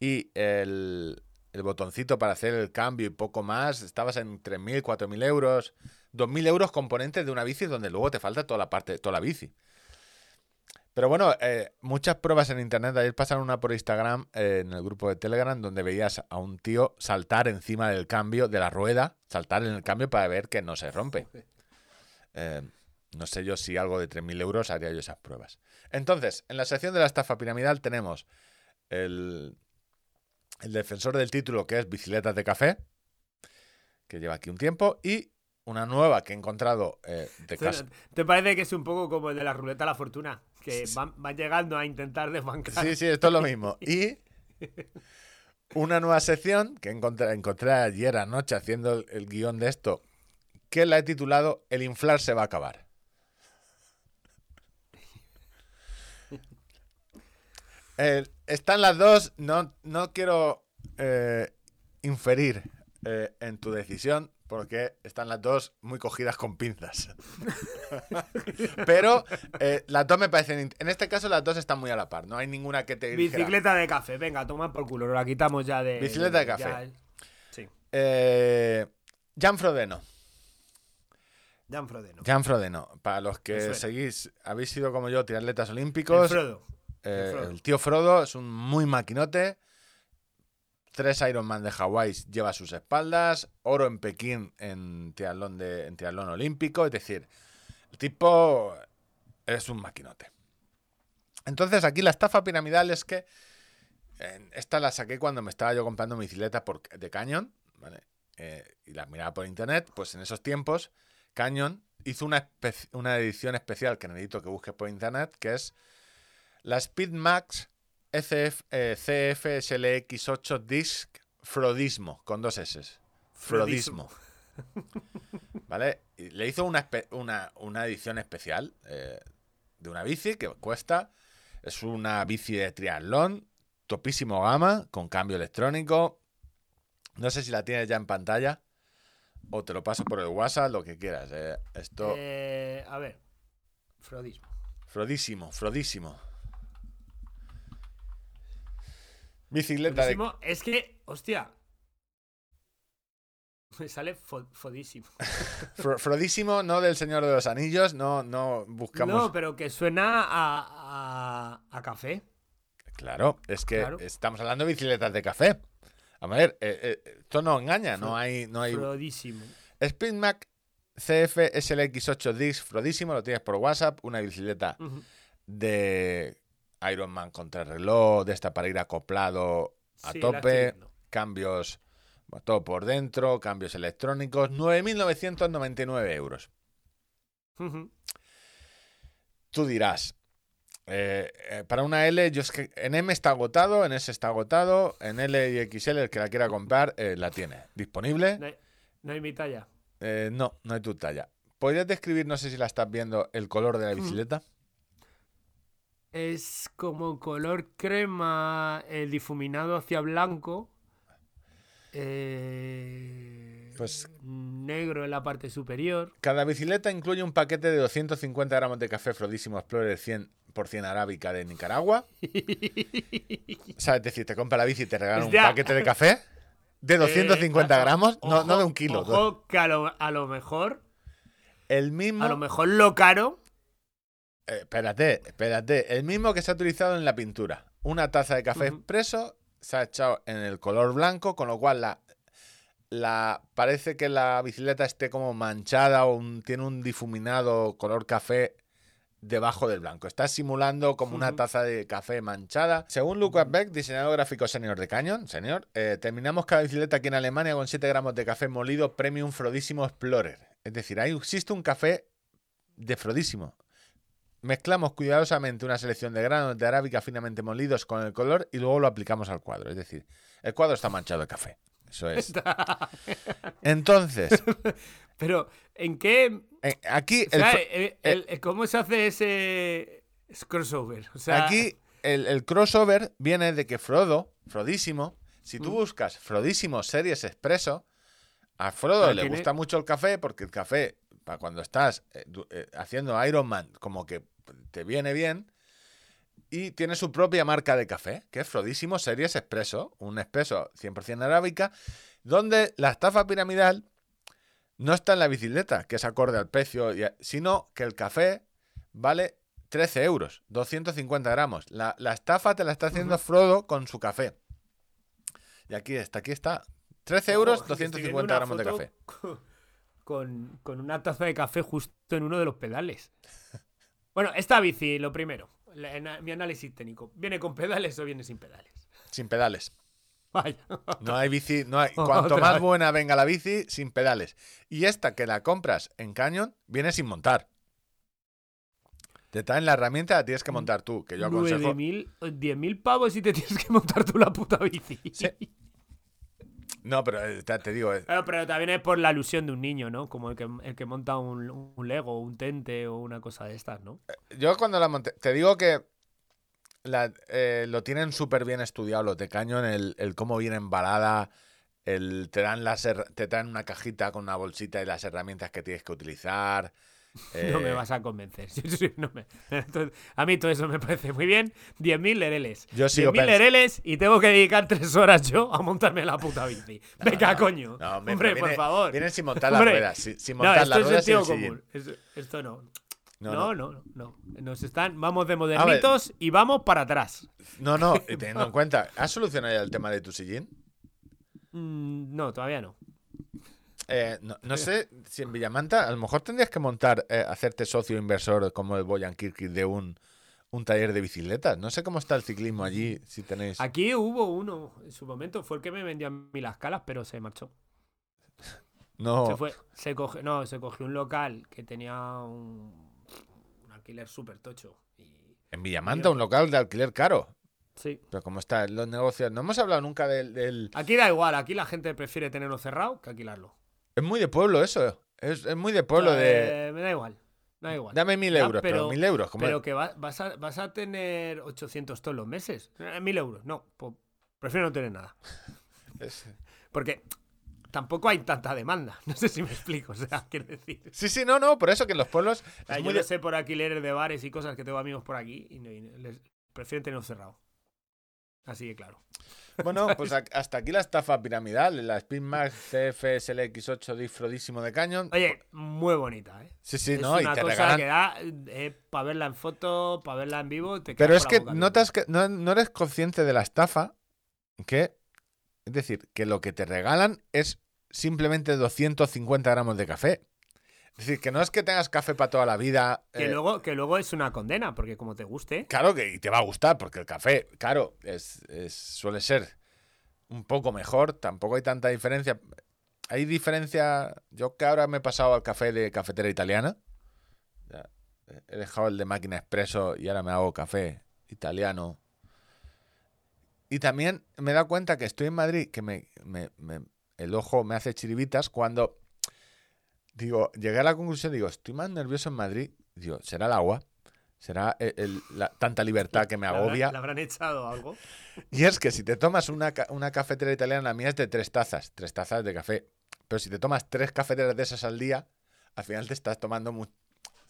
y el, el botoncito para hacer el cambio y poco más, estabas en 3.000, 4.000 euros, 2.000 euros componentes de una bici donde luego te falta toda la parte, toda la bici. Pero bueno, eh, muchas pruebas en internet. Ayer pasaron una por Instagram eh, en el grupo de Telegram donde veías a un tío saltar encima del cambio de la rueda, saltar en el cambio para ver que no se rompe. Eh, No sé yo si algo de 3.000 euros haría yo esas pruebas. Entonces, en la sección de la estafa piramidal tenemos el, el defensor del título, que es Bicicletas de Café, que lleva aquí un tiempo, y una nueva que he encontrado eh, de casa.
¿Te parece que es un poco como el de la ruleta de la fortuna? Que van, van llegando a intentar desbancar.
Sí, sí, esto es lo mismo. *laughs* Y una nueva sección que encontré, encontré ayer anoche haciendo el, el guion de esto, que la he titulado El inflar se va a acabar. *laughs* Eh, están las dos, no, no quiero eh, inferir eh, en tu decisión, porque están las dos muy cogidas con pinzas. *laughs* Pero eh, las dos me parecen. En este caso, las dos están muy a la par. No hay ninguna que te dijera,
Bicicleta de café, venga, toma por culo, la quitamos ya de.
Bicicleta de
ya-
café.
sí,
Eh, Jan Frodeno.
Jan Frodeno.
Jan Frodeno. Para los que seguís, habéis sido como yo triatletas
El
olímpicos.
Frodo.
Eh, el tío Frodo es un muy maquinote. Tres Ironman de Hawái lleva a sus espaldas. Oro en Pekín en triatlón, de, en triatlón olímpico. Es decir, el tipo es un maquinote. Entonces aquí la estafa piramidal es que eh, esta la saqué cuando me estaba yo comprando mi bicicleta por, de Canyon. ¿vale? Eh, y las miraba por internet. Pues en esos tiempos Canyon hizo una, una edición especial que necesito que busques por internet, que es la Speedmax ECF, eh, CFSLX8 Disc Frodismo, con dos S. Frodismo. *laughs* ¿Vale? Y le hizo una, una, una edición especial eh, de una bici que cuesta. Es una bici de triatlón, topísimo gama, con cambio electrónico. No sé si la tienes ya en pantalla. O te lo paso por el WhatsApp, lo que quieras. eh. Esto.
Eh, a ver. Frodismo.
Frodísimo, frodísimo. Bicicleta de.
Es que, hostia. Me sale fo- fodísimo. *laughs*
Fro- Frodísimo, no del Señor de los Anillos, no, no buscamos.
No, pero que suena a, a, a café.
Claro, es que
Claro.
estamos hablando de bicicletas de café. A ver, eh, eh, esto no engaña, no hay. No hay...
Frodísimo.
Speedmac CF SLX8 Disc Frodísimo, lo tienes por WhatsApp, una bicicleta de Ironman contra reloj, de esta para ir acoplado a
Sí,
tope, cambios, todo por dentro, cambios electrónicos, 9.999 euros. Tú dirás, eh, eh, para una L, yo es que en M está agotado, en S está agotado, en L y XL, el que la quiera comprar, eh, la tiene disponible.
No hay, no hay mi talla.
No, no hay tu talla. ¿Podrías describir, no sé si la estás viendo, el color de la bicicleta?
Es como color crema, el difuminado hacia blanco. eh,
Pues-
negro en la parte superior.
Cada bicicleta incluye un paquete de 250 gramos de café Frodísimo Explorer 100% arábica de Nicaragua. *laughs* O sea, es decir, te compra la bici y te regalan un paquete de café de 250
Eh,
gramos, no, no de un kilo.
Ojo que a lo, a lo mejor,
El mismo.
a lo mejor lo caro.
Eh, espérate, espérate. El mismo que se ha utilizado en la pintura. Una taza de café expreso se ha echado en el color blanco, con lo cual la, la parece que la bicicleta esté como manchada o un- tiene un difuminado color café debajo del blanco. Está simulando como una taza de café manchada. Según Lucas Beck, diseñador gráfico senior de Canyon, señor, eh, terminamos cada bicicleta aquí en Alemania con 7 gramos de café molido Premium Frodísimo Explorer. Es decir, ahí existe un café de Frodísimo. Mezclamos cuidadosamente una selección de granos de arábica finamente molidos con el color y luego lo aplicamos al cuadro. Es decir, el cuadro está manchado de café. Eso es. *laughs* Entonces, *laughs*
Pero, ¿en qué?
eh, aquí
O sea,
fro-
el- el- el- ¿cómo se hace ese crossover? O sea,
aquí el, el crossover viene de que Frodo, Frodísimo, si tú
Mm.
buscas Frodísimo Series Expreso, a Frodo le
tiene-
gusta mucho el café porque el café, para cuando estás eh, eh, haciendo Ironman, como que te viene bien. Y tiene su propia marca de café, que es Frodísimo Series Expreso, un expreso 100% arábica, donde la estafa piramidal no está en la bicicleta, que es acorde al precio, sino que el café vale 13 euros, 250 gramos. La, la estafa te la está haciendo Frodo con su café. Y aquí está, aquí está. 13 euros,
viendo
250
una
gramos de café.
Con, con, una taza de café justo en uno de los pedales. *laughs* Bueno, esta bici, lo primero. la- mi análisis técnico. ¿Viene con pedales o viene sin pedales?
Sin pedales.
Vaya.
No hay bici, no hay.
Otra *laughs*
Cuanto más
vez.
buena venga la bici, sin pedales. Y esta que la compras en Canyon, viene sin montar. Te traen la herramienta, la tienes que montar tú, que yo aconsejo.
9.000, 10.000 pavos y te tienes que montar tú la puta bici.
Sí. *laughs* No, pero eh, te, te digo, eh,
Claro, pero también es por la ilusión de un niño, ¿no? Como el que, el que monta un, un Lego, un Tente o una cosa de estas, ¿no?
yo cuando la monté, te digo que la- eh, lo tienen súper bien estudiado, lo de Canyon, el, el cómo viene embalada, el, te, dan las, her- te traen una cajita con una bolsita y las herramientas que tienes que utilizar. *laughs*
No me
eh,
vas a convencer. *laughs* No me- a mí todo eso me parece muy bien. 10.000 lereles.
Yo sigo
10.000
pens-
lereles y tengo que dedicar tres horas yo a montarme la puta bici. *laughs* Venga, coño.
No, hombre,
por favor.
Vienen sin montar las ruedas. Sin, sin
No,
montar
esto
las ruedas
común. No.
No,
No,
no.
no, no, no. Nos están, vamos de modernitos y vamos para atrás.
No, no, teniendo en cuenta, ¿has solucionado ya el tema de tu sillín?
Mm, no, todavía no.
Eh, no, no sé si en Villamanta a lo mejor tendrías que montar, eh, hacerte socio inversor como el Boyan Kirkir de un, un taller de bicicletas. No sé cómo está el ciclismo allí, si tenéis...
Aquí hubo uno en su momento, fue el que me vendió a mí las calas, pero se marchó. *laughs*
No,
Se fue, se coge, no, se cogió un local que tenía un, un alquiler súper tocho. Y,
en Villamanta un local de alquiler caro.
sí.
Pero cómo están los negocios... No hemos hablado nunca del... del-
Aquí da igual, aquí la gente prefiere tenerlo cerrado que alquilarlo.
Es muy de pueblo eso. Es, es muy de pueblo de...
Eh, me da igual, da igual.
Dame mil
Ya,
euros, pero, mil euros. ¿cómo
Pero que va- vas, a, vas a tener 800 todos los meses. Eh, Mil euros, no. po- prefiero no tener nada. *laughs*
es?
Porque tampoco hay tanta demanda. *laughs* No sé si me explico. O sea, quiero decir.
Sí, sí, no, no, por eso que en los pueblos... Es
yo
muy
lo
de-
sé por alquileres de bares y cosas que tengo amigos por aquí y, no- y les prefieren tenerlo cerrado. Así que claro.
Bueno, pues hasta aquí la estafa piramidal, la Spinmax CFSLX8 disfrodísimo de Canyon.
Oye, muy bonita, ¿eh?
Sí, sí,
es
¿no? Y
una
te
cosa
regalan...
que da eh, para verla en foto, para verla en vivo. Te
Pero es que notas que no, no eres consciente de la estafa, que... Es decir, que lo que te regalan es simplemente 250 gramos de café. Es decir, que no es que tengas café para toda la vida.
Que,
eh,
luego, que luego es una condena, porque como te guste.
Claro que y te va a gustar, porque el café, claro, es, es- suele ser un poco mejor, tampoco hay tanta diferencia. Hay diferencia, yo que ahora me he pasado al café de cafetera italiana, Ya, he dejado el de máquina expreso y ahora me hago café italiano. Y también me he dado cuenta que estoy en Madrid, que me, me- me- el ojo me hace chiribitas cuando digo, llegué a la conclusión, digo, estoy más nervioso en Madrid, digo, será el agua, será el- el- la, tanta libertad que me
¿Le habrán-
agobia.
¿Le habrán echado algo? *laughs*
Y es que si te tomas una, una cafetera italiana, la mía es de tres tazas, tres tazas de café. Pero si te tomas tres cafeteras de esas al día, al final te estás tomando mucho.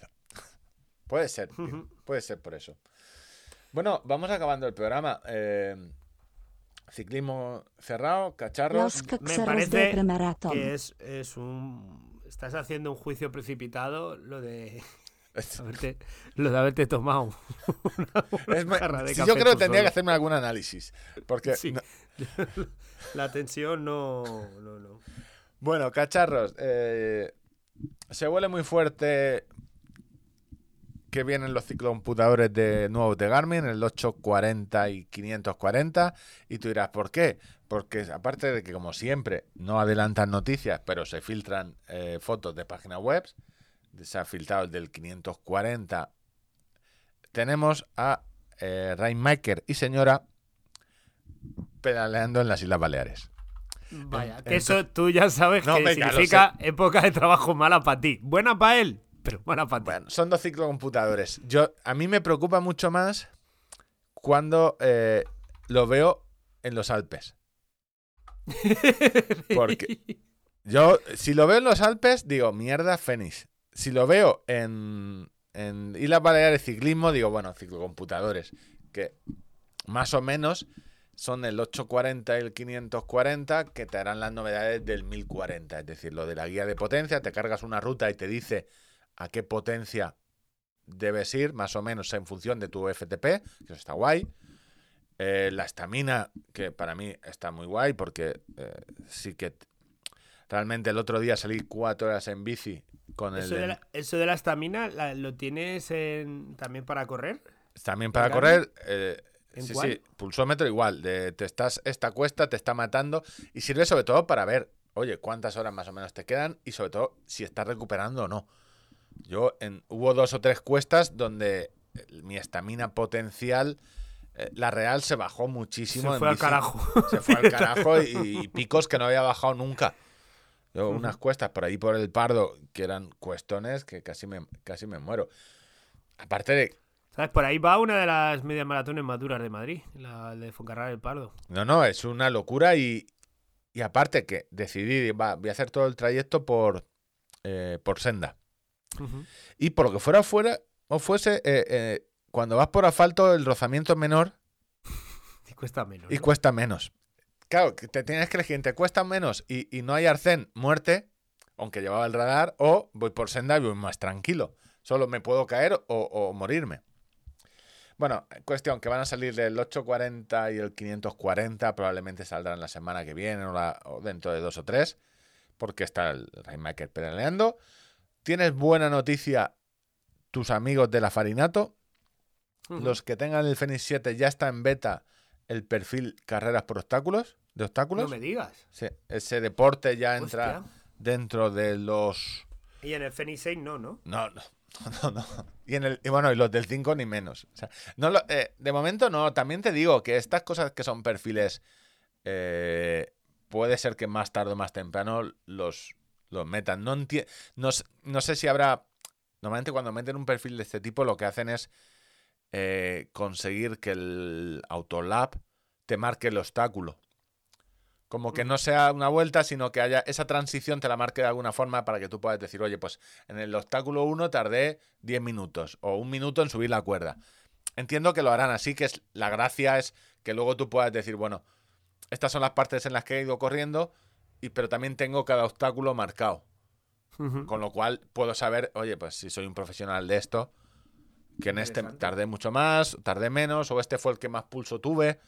*laughs* Puede ser, tío, puede ser por eso. Bueno, vamos acabando el programa. Eh, ciclismo cerrado, cacharros.
Los
Me
caxeros
parece
de.
Que es, es un. Estás haciendo un juicio precipitado lo de *laughs* haberte, lo de haberte tomado *laughs* una
Es ma-
jarra de
si yo creo que tendría que hacerme algún análisis. Porque
Sí.
no- *laughs*
La tensión no. no, no.
Bueno, cacharros. eh, se huele muy fuerte que vienen los ciclocomputadores de nuevos de Garmin, el 840 y 540. Y tú dirás, ¿por qué? Porque aparte de que, como siempre, no adelantan noticias, pero se filtran eh, fotos de páginas web, se ha filtrado el del 540. Tenemos a eh, Rainmaker y señora pedaleando en las Islas Baleares.
Vaya, que eso tú ya sabes
No,
que
venga,
significa época de trabajo mala para ti. Buena para él, pero mala para ti.
Bueno, son dos ciclocomputadores. Yo, a mí me preocupa mucho más cuando eh, lo veo en los Alpes. *laughs* Porque yo, si lo veo en los Alpes, digo, mierda, Fénix. Si lo veo en, en Islas Baleares Ciclismo, digo, bueno, ciclocomputadores, que más o menos son el 840 y el 540 que te harán las novedades del 1040. Es decir, lo de la guía de potencia, te cargas una ruta y te dice a qué potencia debes ir, más o menos en función de tu FTP, que eso está guay. Eh, la estamina, que para mí está muy guay, porque eh, sí que Realmente el otro día salí cuatro horas en bici con el...
Eso de,
de-
la, eso de la estamina, la- ¿lo tienes en- también para correr?
También para
¿En
correr, eh,
¿En
sí,
cuál?
sí, pulsómetro igual, de, te estás, esta cuesta te está matando y sirve sobre todo para ver, oye, cuántas horas más o menos te quedan y sobre todo si estás recuperando o no. Yo, en, hubo dos o tres cuestas donde eh, mi estamina potencial, la real se bajó muchísimo.
Se
en
fue al
bici.
carajo.
Se fue al *laughs* carajo y, y picos que no había bajado nunca. Yo, unas cuestas por ahí por el Pardo que eran cuestones que casi me, casi me muero. Aparte de
¿Sabes? Por ahí va una de las medias maratones más duras de Madrid, la de Foncarral del Pardo.
No, no, es una locura y, y aparte que decidí, va, voy a hacer todo el trayecto por, eh, por senda. Y por lo que fuera fuera o fuese, eh, eh, cuando vas por asfalto el rozamiento es menor
Y cuesta menos.
y
¿no?
cuesta menos. Claro, te tienes que elegir, te cuesta menos y, y no hay arcén, muerte, aunque llevaba el radar, o voy por senda y voy más tranquilo. Solo me puedo caer o, o morirme. Bueno, cuestión que van a salir el 840 y el 540, probablemente saldrán la semana que viene o, la- o dentro de dos o tres, porque está el Rainmaker pedaleando. Tienes buena noticia, tus amigos de la Farinato, Los que tengan el Fenix 7 ya está en beta el perfil carreras por obstáculos, de obstáculos.
No me digas.
Sí, ese deporte ya entra
Hostia.
dentro de los
Y en el Fenix 6 no, ¿no?
no, no, *laughs* no, no. Y, en el, y bueno, y los del 5 ni menos. O sea, no lo- eh, de momento no. También te digo que estas cosas que son perfiles, eh, puede ser que más tarde o más temprano los, los metan. No, no, no sé si habrá... Normalmente cuando meten un perfil de este tipo lo que hacen es eh, conseguir que el Autolab te marque el obstáculo. Como que no sea una vuelta, sino que haya esa transición, te la marque de alguna forma para que tú puedas decir, oye, pues en el obstáculo 1 tardé 10 minutos o un minuto en subir la cuerda. Entiendo que lo harán así, que es, la gracia es que luego tú puedas decir, bueno, estas son las partes en las que he ido corriendo, y, pero también tengo cada obstáculo marcado. Con lo cual puedo saber, oye, pues si soy un profesional de esto, que en este tardé mucho más, tardé menos, o este fue el que más pulso tuve.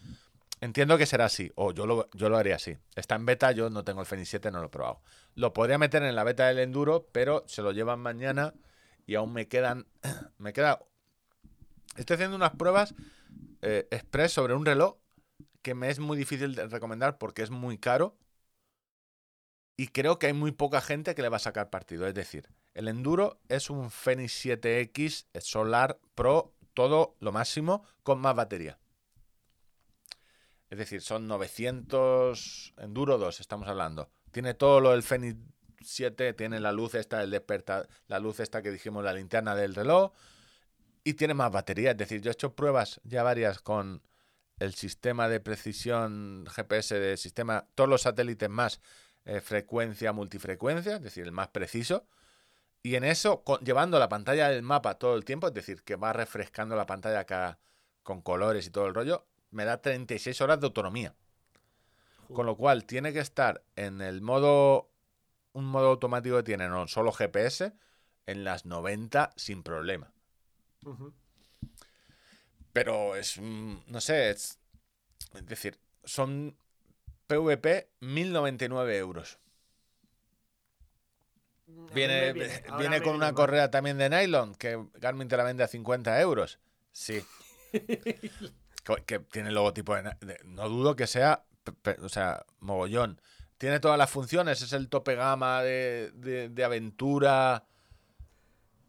Entiendo que será así, o yo lo, yo lo haría así. Está en beta, yo no tengo el Fenix 7, no lo he probado. Lo podría meter en la beta del Enduro, pero se lo llevan mañana y aún me quedan. *clears throat* Me queda. Estoy haciendo unas pruebas eh, express sobre un reloj que me es muy difícil de recomendar porque es muy caro. Y creo que hay muy poca gente que le va a sacar partido. Es decir, el Enduro es un Fenix 7X Solar Pro, todo lo máximo, con más batería. Es decir, son 900 Enduro 2, estamos hablando. Tiene todo lo del Fenix 7, tiene la luz esta del despertar, la luz esta que dijimos, la linterna del reloj, y tiene más batería. Es decir, yo he hecho pruebas ya varias con el sistema de precisión GPS de sistema, todos los satélites más eh, frecuencia, multifrecuencia, es decir, el más preciso. Y en eso, con- llevando la pantalla del mapa todo el tiempo, es decir, que va refrescando la pantalla acá con colores y todo el rollo, me da 36 horas de autonomía. Con lo cual, tiene que estar en el modo, un modo automático que tiene, no solo GPS, en las 90 sin problema. Pero es, un- no sé, es, es decir, son PVP 1099 euros.
Mí
Viene,
me viene-
con una correa también de nylon, que Garmin te la vende a 50 euros. Sí. *laughs* Que tiene el logotipo de, No dudo que sea, o sea, mogollón. Tiene todas las funciones, es el tope gama de, de- de aventura.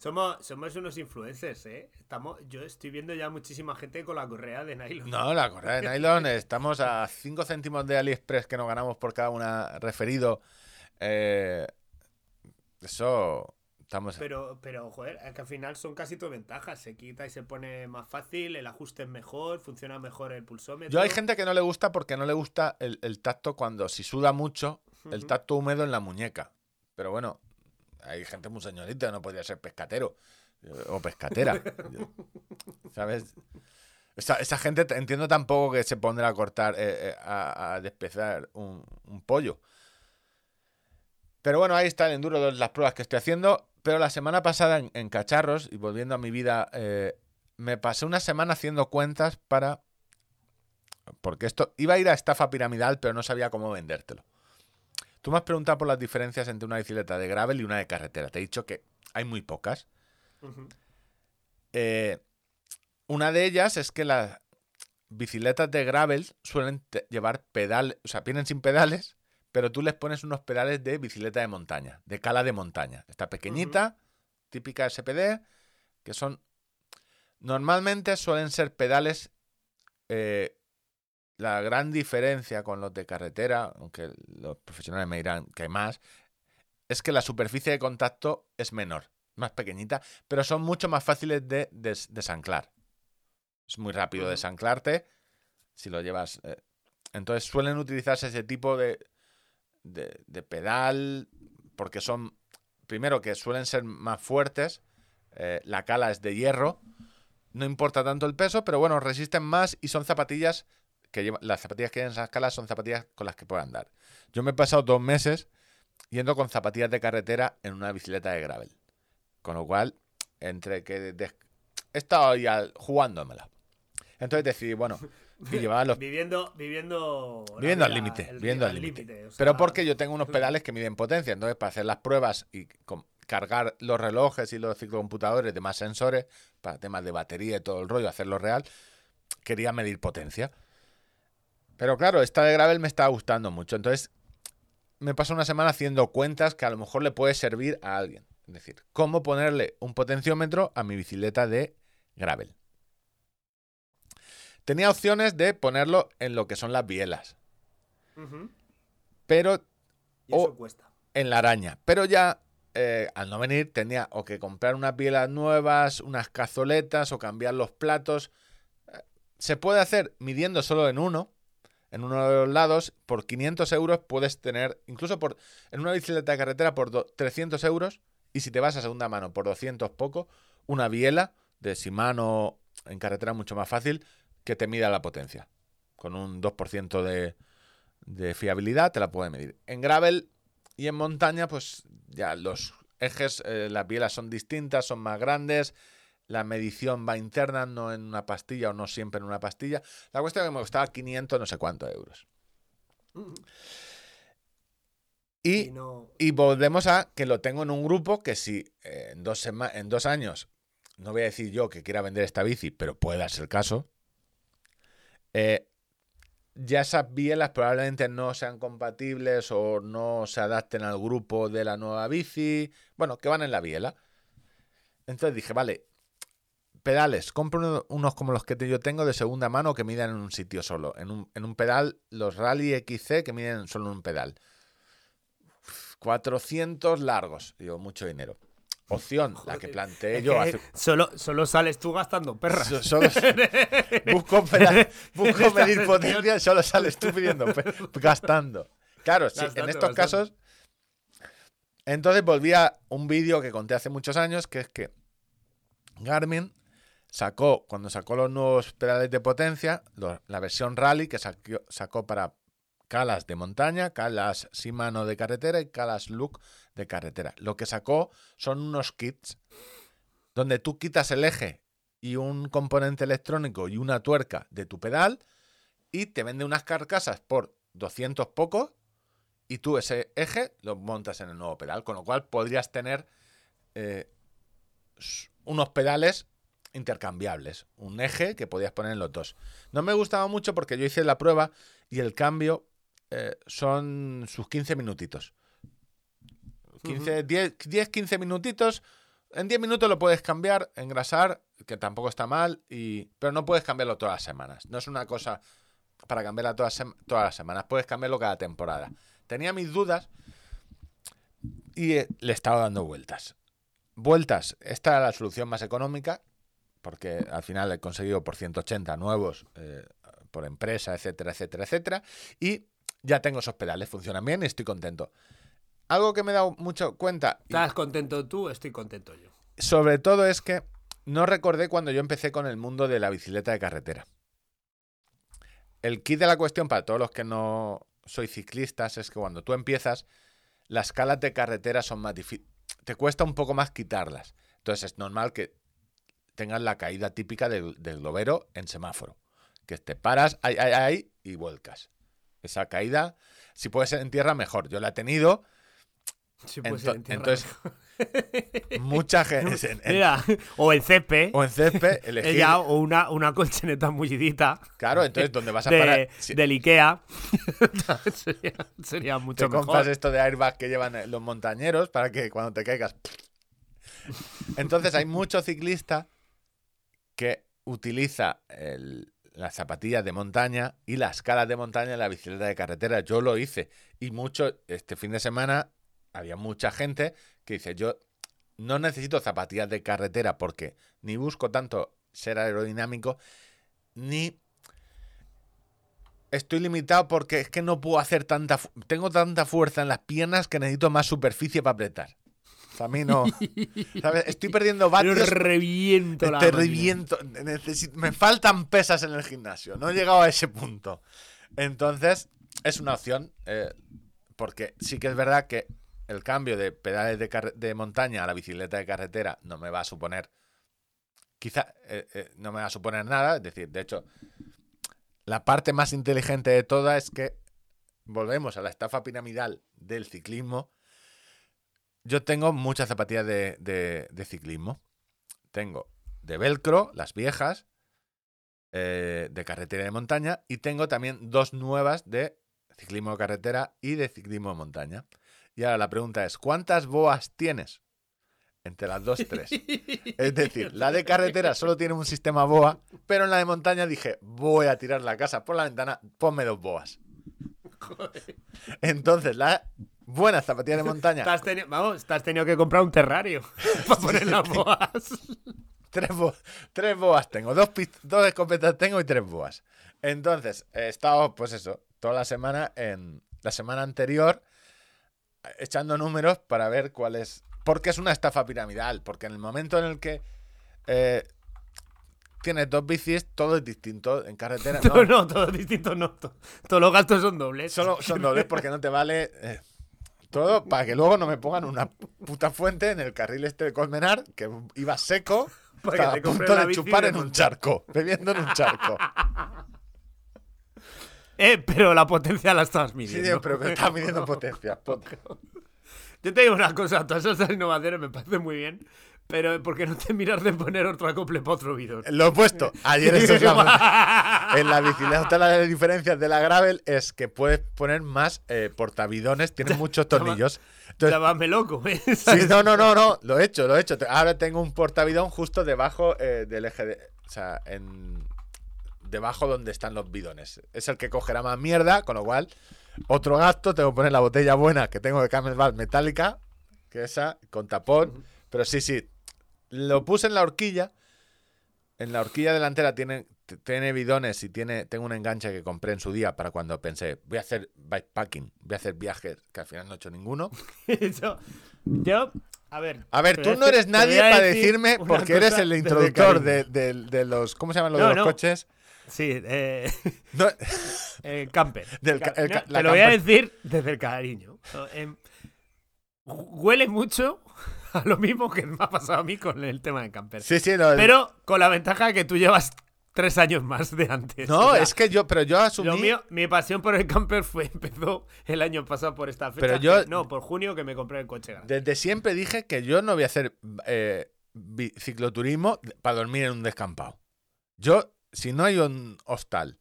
Somos, somos unos influencers, ¿eh? Estamos, yo estoy viendo ya muchísima gente con la correa de nylon.
No, la correa de nylon, estamos a 5 céntimos de AliExpress que nos ganamos por cada una referido. Eh, eso, estamos...
Pero, pero, joder, es que al final son casi todo ventajas. Se quita y se pone más fácil, el ajuste es mejor, funciona mejor el pulsómetro.
Yo hay gente que no le gusta porque no le gusta el, el tacto cuando si suda mucho, el tacto húmedo en la muñeca. Pero bueno, hay gente muy señorita, no podría ser pescatero eh, o pescatera. *laughs* ¿Sabes? Esa, esa gente te- entiendo tampoco que se pondrá a cortar, eh, eh, a, a despezar un, un pollo. Pero bueno, ahí está el enduro las pruebas que estoy haciendo. Pero la semana pasada en, en Cacharros, y volviendo a mi vida, eh, me pasé una semana haciendo cuentas para porque esto iba a ir a estafa piramidal, pero no sabía cómo vendértelo. Tú me has preguntado por las diferencias entre una bicicleta de gravel y una de carretera. Te he dicho que hay muy pocas. Eh, una de ellas es que las bicicletas de gravel suelen llevar pedales, o sea, vienen sin pedales, pero tú les pones unos pedales de bicicleta de montaña, de cala de montaña. Esta pequeñita, típica SPD, que son normalmente suelen ser pedales. eh, la gran diferencia con los de carretera, aunque los profesionales me dirán que hay más, es que la superficie de contacto es menor, más pequeñita, pero son mucho más fáciles de des- desanclar. Es muy rápido desanclarte si lo llevas. eh, Entonces suelen utilizarse ese tipo de, de, de pedal porque son, primero que suelen ser más fuertes, eh, la cala es de hierro, no importa tanto el peso, pero bueno, resisten más y son zapatillas que llevan, las zapatillas que llevan esas calas son zapatillas con las que puedo andar. Yo me he pasado dos meses yendo con zapatillas de carretera en una bicicleta de gravel. Con lo cual, entre que des- he estado al- jugándomela. Entonces decidí, bueno, *laughs* y llevaba los
Viviendo, viviendo,
Viviendo al límite, viviendo al límite.
o sea,
Pero porque yo tengo unos pedales que miden potencia, entonces para hacer las pruebas y com- cargar los relojes y los ciclocomputadores de más sensores, para temas de batería y todo el rollo, hacerlo real, quería medir potencia. Pero claro, esta de gravel me está gustando mucho, entonces me paso una semana haciendo cuentas que a lo mejor le puede servir a alguien. Es decir, cómo ponerle un potenciómetro a mi bicicleta de gravel. Tenía opciones de ponerlo en lo que son las bielas, pero
Y eso
O-
cuesta.
en la araña. Pero ya, eh, al no venir, tenía o que comprar unas bielas nuevas, unas cazoletas o cambiar los platos. Eh, Se puede hacer midiendo solo en uno, en uno de los lados. Por 500 euros puedes tener, incluso por en una bicicleta de carretera por do- 300 euros. Y si te vas a segunda mano por 200 poco, una biela de Shimano en carretera mucho más fácil que te mida la potencia. Con un 2% de, de fiabilidad te la puede medir. En gravel y en montaña, pues ya los ejes, eh, las bielas son distintas, son más grandes. La medición va interna, no en una pastilla o no siempre en una pastilla. La cuestión es que me costaba 500 no sé cuántos euros.
Y
Y,
no.
y volvemos a que lo tengo en un grupo que si eh, en, dos en dos años, no voy a decir yo que quiera vender esta bici, pero puede darse el caso, eh, ya esas bielas probablemente no sean compatibles o no se adapten al grupo de la nueva bici, bueno, que van en la biela. Entonces dije, vale, pedales, compro uno- unos como los que yo tengo de segunda mano que miden en un sitio solo. En un, en un pedal, los Rally XC que miden solo en un pedal. 400 largos, digo, mucho dinero. Opción, la que planteé yo hace...
solo, solo sales tú gastando perras.
So- solo- *laughs* busco, pedal- busco medir potencia, solo sales tú pidiendo, gastando. Claro, sí, en estos
gastando.
casos. Entonces volví a un vídeo que conté hace muchos años, que es que Garmin sacó, cuando sacó los nuevos pedales de potencia, la versión Rally que sacó para calas de montaña, calas Shimano de carretera y calas Look de carretera. Lo que sacó son unos kits donde tú quitas el eje y un componente electrónico y una tuerca de tu pedal y te vende unas carcasas por 200 pocos y tú ese eje lo montas en el nuevo pedal, con lo cual podrías tener eh, unos pedales intercambiables, un eje que podías poner en los dos. No me gustaba mucho porque yo hice la prueba y el cambio eh, son sus 15 minutitos. 15, 10, 10, 15 minutitos. En 10 minutos lo puedes cambiar, engrasar, que tampoco está mal, y, pero no puedes cambiarlo todas las semanas. No es una cosa para cambiarla todas, todas las semanas, puedes cambiarlo cada temporada. Tenía mis dudas y eh, le estaba dando vueltas. Vueltas, esta era la solución más económica, porque al final he conseguido por 180 nuevos eh, por empresa, etcétera, etcétera, etcétera, y ya tengo esos pedales, funcionan bien y estoy contento. Algo que me he dado mucho cuenta, y
¿Estás contento tú? Estoy contento yo.
sobre todo es que no recordé cuando yo empecé con el mundo de la bicicleta de carretera. El kit de la cuestión para todos los que no sois ciclistas es que cuando tú empiezas, las calas de carretera son más difíciles. Te cuesta un poco más quitarlas. Entonces es normal que tengas la caída típica del, del globero en semáforo. Que te paras, ahí, ahí, ahí, y vuelcas. esa caída. Si puede ser en tierra, mejor. Yo la he tenido.
Sí, puede
Ento-
ser en tierra.
entonces, mucha *laughs* gente. en- en-
Mira, o el césped.
o en césped, *laughs* elegir.
ella, o una, una colchoneta mullidita
Claro, entonces, ¿dónde vas a
de,
parar? Si
del Ikea. *laughs* sería, sería mucho
te compras
mejor.
esto de airbag que llevan eh, los montañeros para que cuando te caigas. Entonces, hay muchos ciclistas que utiliza el- las zapatillas de montaña y las calas de montaña en la bicicleta de carretera. Yo lo hice. Y mucho, este fin de semana, había mucha gente que dice, yo no necesito zapatillas de carretera porque ni busco tanto ser aerodinámico, ni estoy limitado porque es que no puedo hacer tanta... Tengo tanta fuerza en las piernas que necesito más superficie para apretar. A mí no... ¿sabes? Estoy perdiendo
Pero
vatios
reviento la
te reviento. necesi- me faltan pesas en el gimnasio. No he llegado a ese punto. Entonces, es una opción. eh, porque sí que es verdad que el cambio de pedales de, de montaña a la bicicleta de carretera no me va a suponer. Quizá eh, eh, no me va a suponer nada. Es decir, de hecho, la parte más inteligente de toda es que volvemos a la estafa piramidal del ciclismo. Yo tengo muchas zapatillas de- de- de ciclismo tengo de velcro, las viejas, eh, de carretera y de montaña, y tengo también dos nuevas de ciclismo de carretera y de ciclismo de montaña. Y ahora la pregunta es, ¿cuántas boas tienes? Entre las dos, tres. *laughs* Es decir, la de carretera solo tiene un sistema boa, pero en la de montaña dije, voy a tirar la casa por la ventana, ponme dos boas. Entonces, la buena zapatilla de montaña,
Te has vamos, te has tenido que comprar un terrario *laughs* *laughs* para poner las boas.
Tres, bo- tres boas tengo, dos, dos escopetas tengo y tres boas. Entonces, he estado, pues eso, toda la semana, en la semana anterior, echando números para ver cuál es. Porque es una estafa piramidal, porque en el momento en el que eh, tienes dos bicis, todo es distinto. En carretera, *laughs*
No,
no.
no, todo es distinto, no. to- Todos los gastos son dobles.
Solo son dobles porque no te vale eh, todo para que luego no me pongan una puta fuente en el carril este de Colmenar, que iba seco, *laughs*
Para
a punto de chupar en un charco, bebiendo en un charco. *laughs*
Eh, pero la potencia la
Sí,
midiendo.
pero me estaba midiendo *laughs* potencia. pot-
Yo te digo una cosa, todas esas innovaciones me parecen muy bien, pero ¿por qué no te miras de poner otro acople para otro bidón?
Lo he puesto. Ayer eso es la... En la bicicleta las diferencias de la gravel es que puedes poner más eh, portabidones, tienen muchos tornillos. Entonces,
loco, ¿eh? *laughs*
Sí, no, no, no, no, lo he hecho, lo he hecho. Ahora tengo un portavidón justo debajo eh, del eje de. O sea, en. Debajo donde están los bidones. Es el que cogerá más mierda, con lo cual, otro gasto, tengo que poner la botella buena que tengo de Camelback metálica, que esa, con tapón. Pero sí, sí, lo puse en la horquilla. En la horquilla delantera tiene, tiene bidones y tiene, tengo un enganche que compré en su día para cuando pensé, voy a hacer bikepacking, voy a hacer viajes, que al final no he hecho ninguno. *laughs*
yo, yo, a ver.
A ver, tú no eres
te
nadie para
decir
decirme, porque eres el introductor de, de- de los. ¿Cómo se llaman los
No,
de los
no.
coches?
Sí, eh,
No, *laughs*
el camper.
Del el
te lo voy a decir desde el cariño. Em, huele mucho a *laughs* lo mismo que me ha pasado a mí con el tema de camper.
sí, sí, no,
Pero con la ventaja de que tú llevas tres años más de antes.
no
O sea,
es que yo, pero yo asumí.
Lo mío, mi pasión por el camper fue *laughs* empezó el año pasado por esta fecha.
Pero yo-
no, por junio que me compré el coche grande.
Desde siempre dije que yo no voy a hacer eh, cicloturismo para dormir en un descampado. Yo, si no hay un hostal.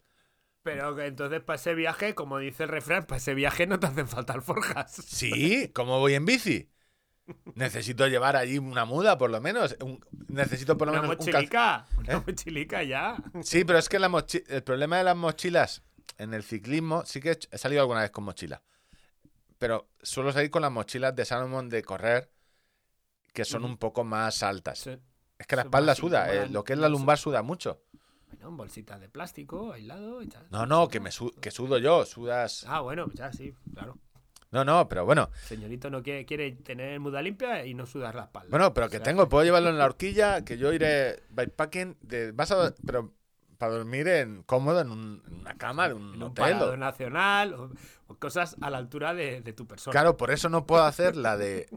Pero entonces para ese viaje, como dice el refrán, para ese viaje no te hacen falta alforjas.
Sí, *laughs* ¿cómo voy en bici? Necesito llevar allí una muda, por lo menos. un- necesito por lo
Una
menos un
mochilica. Una
¿Eh?
mochilica ya.
Sí, pero es que la mochi- el problema de las mochilas en el ciclismo, sí que he, salido alguna vez con mochila. Pero suelo salir con las mochilas de Salomon de correr, que son un poco más altas.
Sí.
Es que la espalda suda, eh, lo que es la lumbar suda mucho.
Bueno, bolsitas de plástico, aislado y tal.
No, no, que me su- que sudo yo, sudas.
Ah, bueno, ya sí, claro.
No, no, pero bueno.
Señorito no quiere, quiere tener muda limpia y no sudar la espalda.
Bueno, pero
O
que
sea,
tengo, puedo llevarlo en la *laughs* horquilla, que yo iré bikepacking, de, vas a, pero para dormir en cómodo en, un- en una cama de un
en un
o-
nacional o, o cosas a la altura de, de tu persona.
Claro, por eso no puedo hacer la de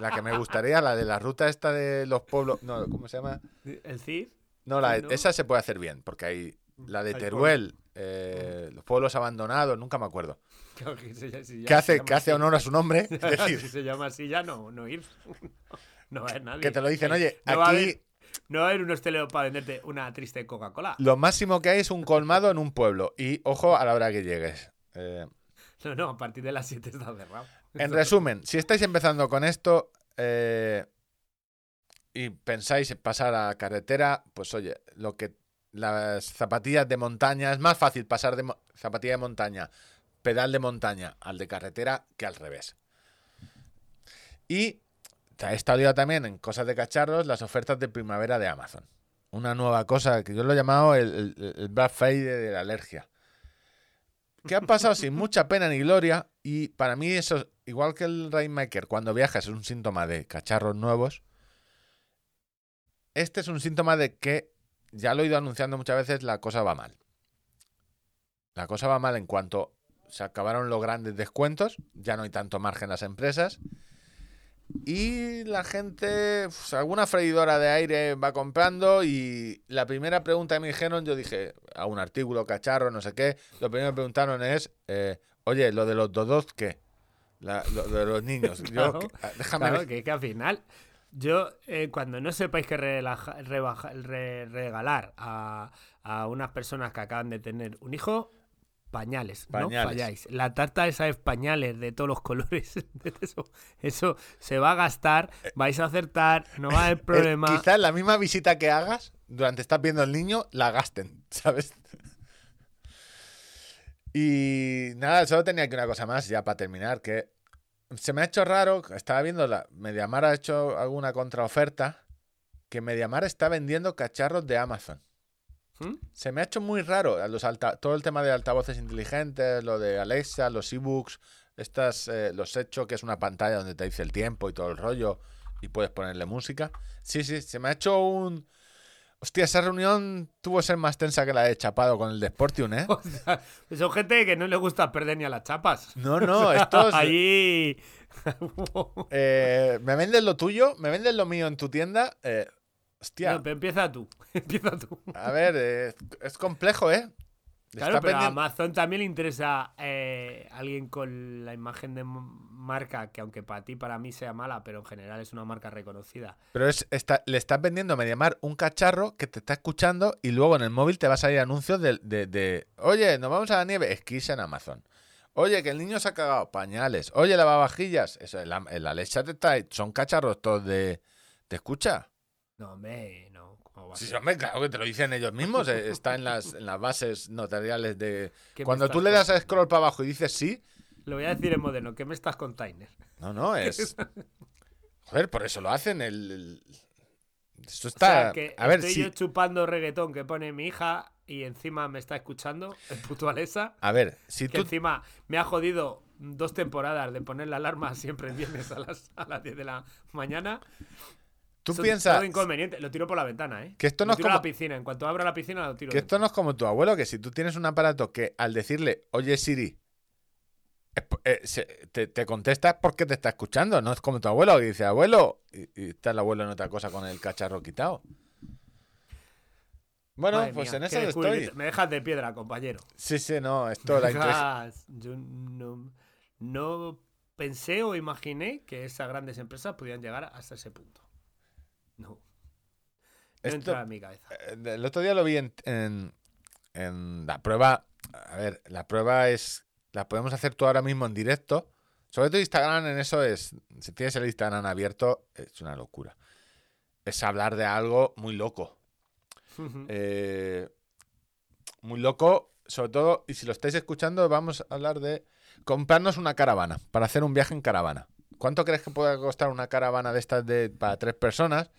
la que me gustaría, la de la ruta esta de los pueblos. No, ¿cómo se llama?
El CID.
No, la,
¿No?
esa se puede hacer bien, porque hay la de
Hay
Teruel, eh, los pueblos abandonados, nunca me acuerdo. *laughs*
Claro que se- si ya
Que
se
hace, que hace honor a su nombre. *laughs* Es
si
decir,
se llama así ya no, no ir. *laughs* No va a haber nadie.
que te lo dicen, oye,
no va a
aquí
haber, no va a haber un hostelero para venderte una triste Coca-Cola.
lo máximo que hay es un colmado en un pueblo. Y ojo a la hora que llegues. Eh,
No, no, a partir de las 7 está cerrado.
En resumen, si estáis empezando con esto eh, y pensáis en pasar a carretera, pues oye, lo que las zapatillas de montaña es más fácil pasar de zapatilla de montaña, pedal de montaña al de carretera que al revés. Y he estado liado también en cosas de cacharros, las ofertas de primavera de Amazon. Una nueva cosa que yo lo he llamado el, el, el Black Friday de la alergia. Que ha pasado sin *laughs* mucha pena ni gloria y para mí eso, igual que el Rainmaker, cuando viajas es un síntoma de cacharros nuevos, este es un síntoma de que, ya lo he ido anunciando muchas veces, la cosa va mal. La cosa va mal en cuanto se acabaron los grandes descuentos, ya no hay tanto margen en las empresas. Y la gente, pues, alguna freidora de aire va comprando y la primera pregunta que me dijeron, yo dije, a un artículo, cacharro, no sé qué, lo primero que me preguntaron es, eh, oye, lo de los dodos, ¿qué? La- lo de los niños. *laughs* Yo,
Claro,
que- ah, déjame
Claro,
ver.
que, que al final, yo, eh, cuando no sepáis que relaja- rebaja- re- regalar a, a unas personas que acaban de tener un hijo, pañales,
Pañales.
no falláis. La tarta esa es pañales de todos los *laughs* colores. Eso, eso se va a gastar, vais a acertar, no va a haber
Eh,
problema.
quizás la misma visita que hagas durante estás viendo al niño la gasten, *laughs* ¿sabes? Y nada, solo tenía que una cosa más ya para terminar, que se me ha hecho raro, estaba viendo la Mediamar ha hecho alguna contraoferta que Mediamar está vendiendo cacharros de Amazon.
¿Mm?
Se me ha hecho muy raro a los alta- todo el tema de altavoces inteligentes, lo de Alexa, los ebooks, estas, eh, los hechos, que es una pantalla donde te dice el tiempo y todo el rollo y puedes ponerle música. Sí, sí, se me ha hecho un... Hostia, esa reunión tuvo que ser más tensa que la de Chapado con el de Sportium, ¿eh? *laughs*
O sea, son gente que no le gusta perder ni a las chapas.
No, no, *laughs* estos...
Allí.
eh, me vendes lo tuyo, me vendes lo mío en tu tienda. eh, hostia,
No, pero empieza tú. *laughs* Empieza tú.
a ver, eh, es complejo, ¿eh?
Claro,
Está
pero a Amazon también le interesa eh, alguien con la imagen de marca, que aunque para ti, para mí sea mala, pero en general es una marca reconocida.
Pero es, está, le estás vendiendo a Mediamar un cacharro que te está escuchando y luego en el móvil te va a salir anuncios de, de- de, oye, nos vamos a la nieve, esquís en Amazon. Oye, que el niño se ha cagado, pañales. Oye, lavavajillas. Eso, el, el Alexa te está, son cacharros todos de... ¿Te escucha?
No, hombre, no. ¿cómo va a
Sí, hombre, claro que te lo dicen ellos mismos. eh, Está en las, en las bases notariales de... *laughs*
¿Qué me
Cuando tú le das a scroll para abajo y dices sí,
Lo voy a decir en moderno. ¿Qué me estás container?
no, no, es... *laughs* Joder, por eso lo hacen. El, el- Eso
O
está...
sea, que
a ver,
estoy
si...
yo chupando reggaetón que pone mi hija y encima me está escuchando *laughs* el puto Alexa.
A ver, si
Que
tú...
encima me ha jodido dos temporadas de poner la alarma siempre el viernes a las, a las 10 de la mañana.
Tú
Son
piensas...
todo inconveniente. Lo tiro por la ventana, ¿eh?
Que esto
lo
no es
a
como-
la piscina. En cuanto abra la piscina, lo tiro.
Que esto no es como tu abuelo, que si tú tienes un aparato que al decirle, oye Siri, eh, se- te, te contesta es porque te está escuchando, no es como tu abuelo que dice, abuelo, y, y está el abuelo en otra cosa con el cacharro quitado. Bueno,
Madre
pues
mía,
en eso estoy.
Me dejas de piedra, compañero.
Sí, sí, no, esto la *laughs*
dejas- Yo no, no pensé o imaginé que esas grandes empresas pudieran llegar hasta ese punto. No. No
Esto-
entra en mi cabeza.
Eh, El otro día lo vi en, en- en la prueba. A ver, la prueba es. La podemos hacer tú ahora mismo en directo. Sobre todo Instagram en eso es. Si tienes el Instagram abierto, es una locura. Es hablar de algo muy loco. Eh, muy loco, sobre todo, y si lo estáis escuchando, vamos a hablar de comprarnos una caravana para hacer un viaje en caravana. ¿Cuánto crees que puede costar una caravana de estas de para tres personas?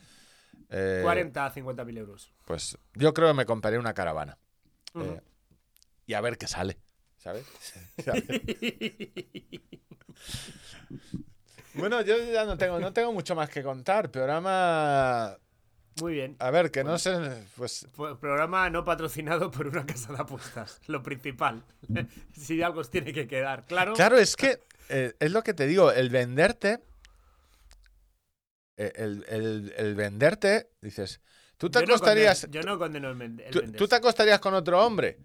Eh,
40 a 50 mil euros.
Pues yo creo que me compraré una caravana. Eh, y a ver qué sale, ¿sabes? *laughs* ¿Sabes? bueno, yo ya no tengo, no tengo mucho más que contar. Programa.
Muy bien.
A ver, que no sé. Pues
Pues programa no patrocinado por una casa de apuestas. Lo principal. *laughs* si algo os tiene que quedar, claro.
Claro, es que eh, es lo que te digo, el venderte, el, el- el venderte, dices, tú te
Yo no condeno- yo no condeno el, el
tú, te acostarías con otro hombre.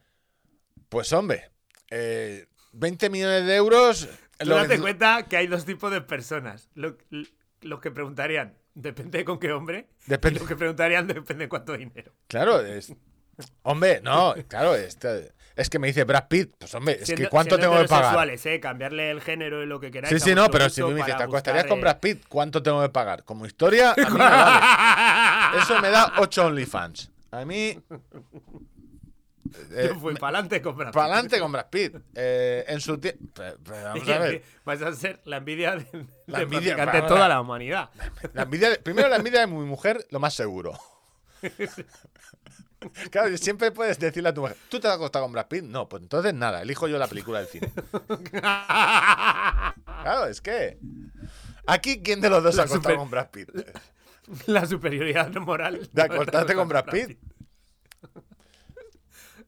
Pues hombre, eh, 20 millones de euros.
Tú
lo
date
que-
cuenta que hay dos tipos de personas. Los que preguntarían, depende de con qué hombre.
Depende-
Y los que preguntarían, *laughs* depende de cuánto dinero.
Claro, es. Hombre, no, claro, este- es que me dice Brad Pitt. Pues hombre, es que ¿cuánto tengo que pagar?
heterosexuales, ¿eh? Cambiarle el género y lo que queráis.
Sí, sí, no, pero si me dices,
para
¿te acostarías con
eh,
Brad Pitt? ¿Cuánto tengo que pagar? Como historia, a mí me vale. *laughs* Eso me da 8 OnlyFans. A mí. *laughs*
Yo fui para adelante con Brad Pitt.
Para adelante con Brad Pitt. Eh, en su tiempo. *laughs* Vamos a ver.
Vas a ser la envidia de,
La
de
envidia,
toda
la-
la humanidad.
La envidia de- primero la envidia de mi mujer, lo más seguro. Claro, siempre puedes decirle a tu mujer, ¿tú te has acostado con Brad Pitt? No, pues entonces nada, elijo yo la película del cine. Claro, es que. Aquí, ¿quién de los dos se ha
La
acostado
super-
con Brad Pitt?
La superioridad moral.
De acostarte con Brad Pitt.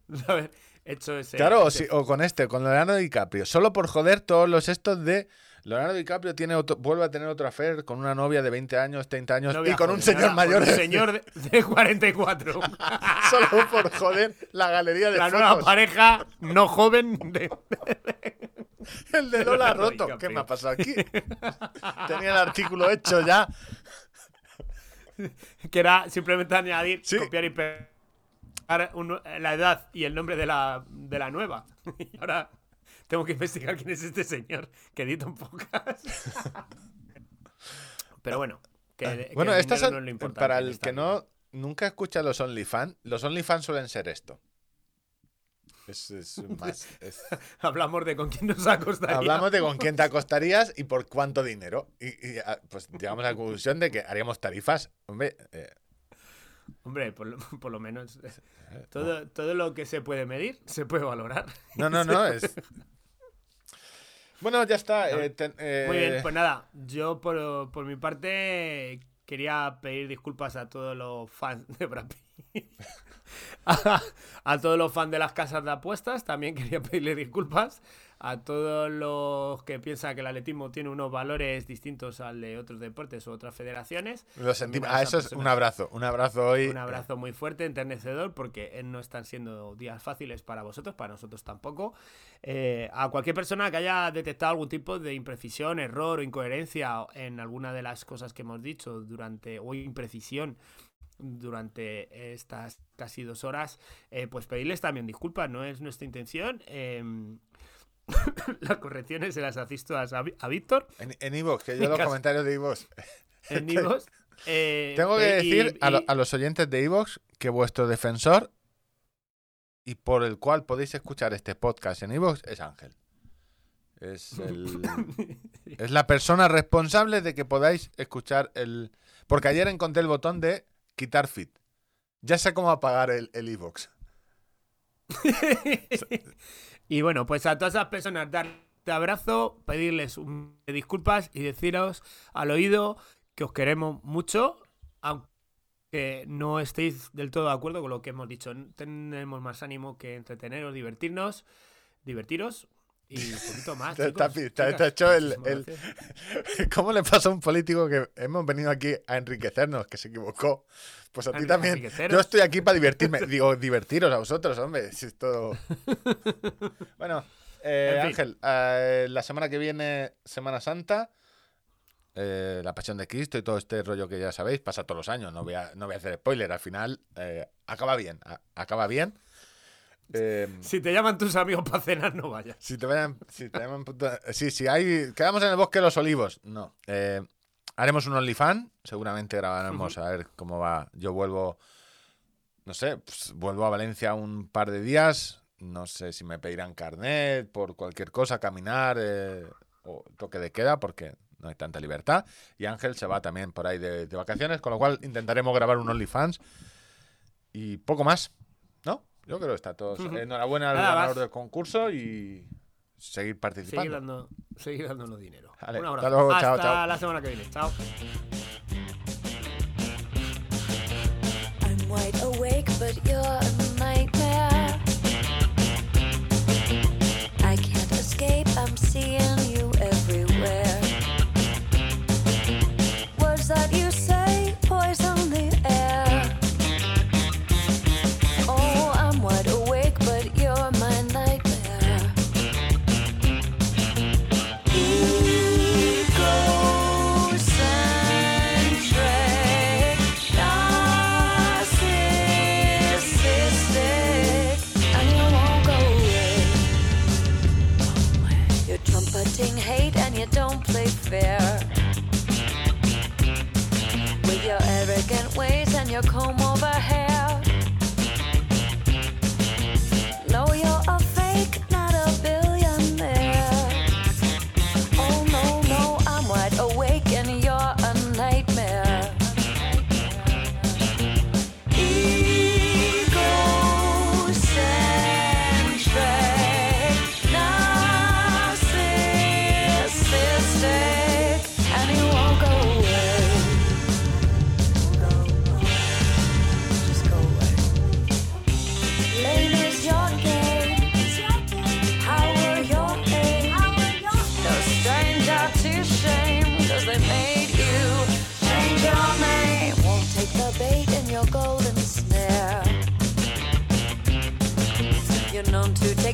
De haber hecho ese.
Claro, o, si- o con este, con Leonardo DiCaprio. Solo por joder todos los estos de. Leonardo DiCaprio tiene otro- vuelve a tener otro affair con una novia de 20 años, 30 años
novia
y con un señor mayor.
con un señor de, de 44. *laughs*
Solo por joder la galería de
La nueva pareja no joven de.
El de Lola roto. ¿Qué me ha pasado aquí? Tenía el artículo hecho ya.
que era simplemente añadir,
Sí.
copiar y pegar la edad y el nombre de la, de la nueva. *laughs* Y ahora tengo que investigar quién es este señor que edita un podcast. *laughs* Pero bueno, que, que
Bueno,
el
estas
no es lo importante
para el que no nunca escucha los OnlyFans, los OnlyFans suelen ser esto. Es, es más. es- *laughs*
Hablamos de con quién nos acostaría.
hablamos de con quién te acostarías y por cuánto dinero. Y, y, ah, pues llegamos a la conclusión de que haríamos tarifas. Hombre, eh,
Hombre, por lo, por lo menos *laughs* todo, todo lo que se puede medir se puede valorar.
no, no, no. Es... Bueno, ya está. eh, ten- eh,
Muy bien, pues nada, yo por, por mi parte quería pedir disculpas a todos los fans *laughs* de Brad Pitt. A, *laughs* a todos los fans de las casas de apuestas también quería pedirle disculpas. A todos los que piensan que el atletismo tiene unos valores distintos al de otros deportes o otras federaciones.
Lo sentimos. A eso es un abrazo. Un abrazo hoy.
Un abrazo muy fuerte, enternecedor, porque eh, no están siendo días fáciles para vosotros, para nosotros tampoco. Eh, a cualquier persona que haya detectado algún tipo de imprecisión, error o incoherencia en alguna de las cosas que hemos dicho durante, o imprecisión durante estas casi dos horas, eh, pues pedirles también disculpas, no es nuestra intención. em, *laughs* las correcciones se las todas a, a Víctor
En, en iVoox, que yo los
Caso-
comentarios de
en *laughs* eh,
Tengo que
y-
decir a, lo-
y-
a los oyentes de iVoox que vuestro defensor y por el cual podéis escuchar este podcast en iVoox es Ángel. Es, el- *laughs* es la persona responsable de que podáis escuchar el... Porque ayer encontré el botón de quitar feed. Ya sé cómo apagar el el iVoox. *laughs*
y bueno, pues a todas esas personas darte abrazo, pedirles un- disculpas y deciros al oído que os queremos mucho, aunque no estéis del todo de acuerdo con lo que hemos dicho. Tenemos más ánimo que entreteneros, divertirnos, divertiros y un poquito más. Chicos, chicas.
te ha hecho el- el-. *laughs* ¿Cómo le pasa a un político que hemos venido aquí a enriquecernos, que se equivocó? Pues a ti también. Yo estoy aquí para divertirme. Digo, divertiros a vosotros, hombre. Si es todo... *laughs* Bueno, eh,
En fin.
Ángel, eh, la semana que viene, Semana Santa, eh, la Pasión de Cristo y todo este rollo que ya sabéis, pasa todos los años. No voy a, no voy a hacer spoiler. Al final, eh, acaba bien. a- acaba bien. Eh,
Si te llaman tus amigos para cenar, no vayas.
si te vayan, si te llaman Sí, si hay. Quedamos en el bosque de los olivos. No. Eh, haremos un OnlyFans. Seguramente grabaremos a ver cómo va. Yo vuelvo. No sé, pues, vuelvo a Valencia un par de días. No sé si me pedirán carnet por cualquier cosa, caminar eh, o toque de queda, porque no hay tanta libertad. Y Ángel se va también por ahí de, de vacaciones, con lo cual intentaremos grabar un OnlyFans. Y poco más. Yo creo que está todo. Enhorabuena al
Nada
ganador del concurso y seguir participando.
Seguir, dando, seguir dándonos dinero.
Vale,
Un
hasta
abrazo.
luego,
Hasta
chao, chao.
la semana que viene. Chao.
I'm wide awake, but you're fear. With your arrogant ways and your comb.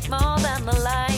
take more than the
light.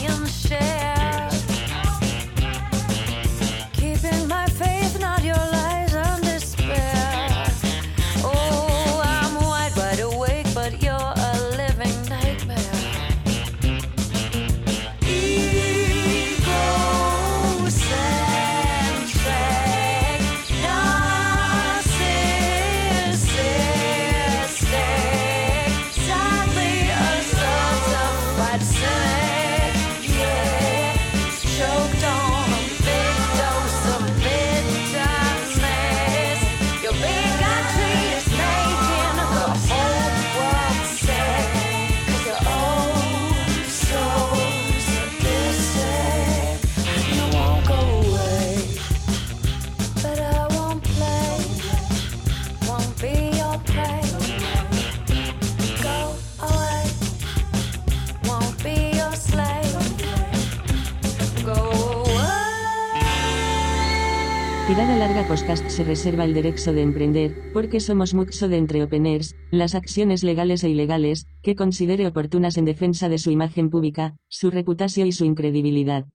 larga podcast se reserva el derecho de emprender, porque somos mucho de entreopeners, las acciones legales e ilegales, que considere oportunas en defensa de su imagen pública, su reputación y su incredibilidad.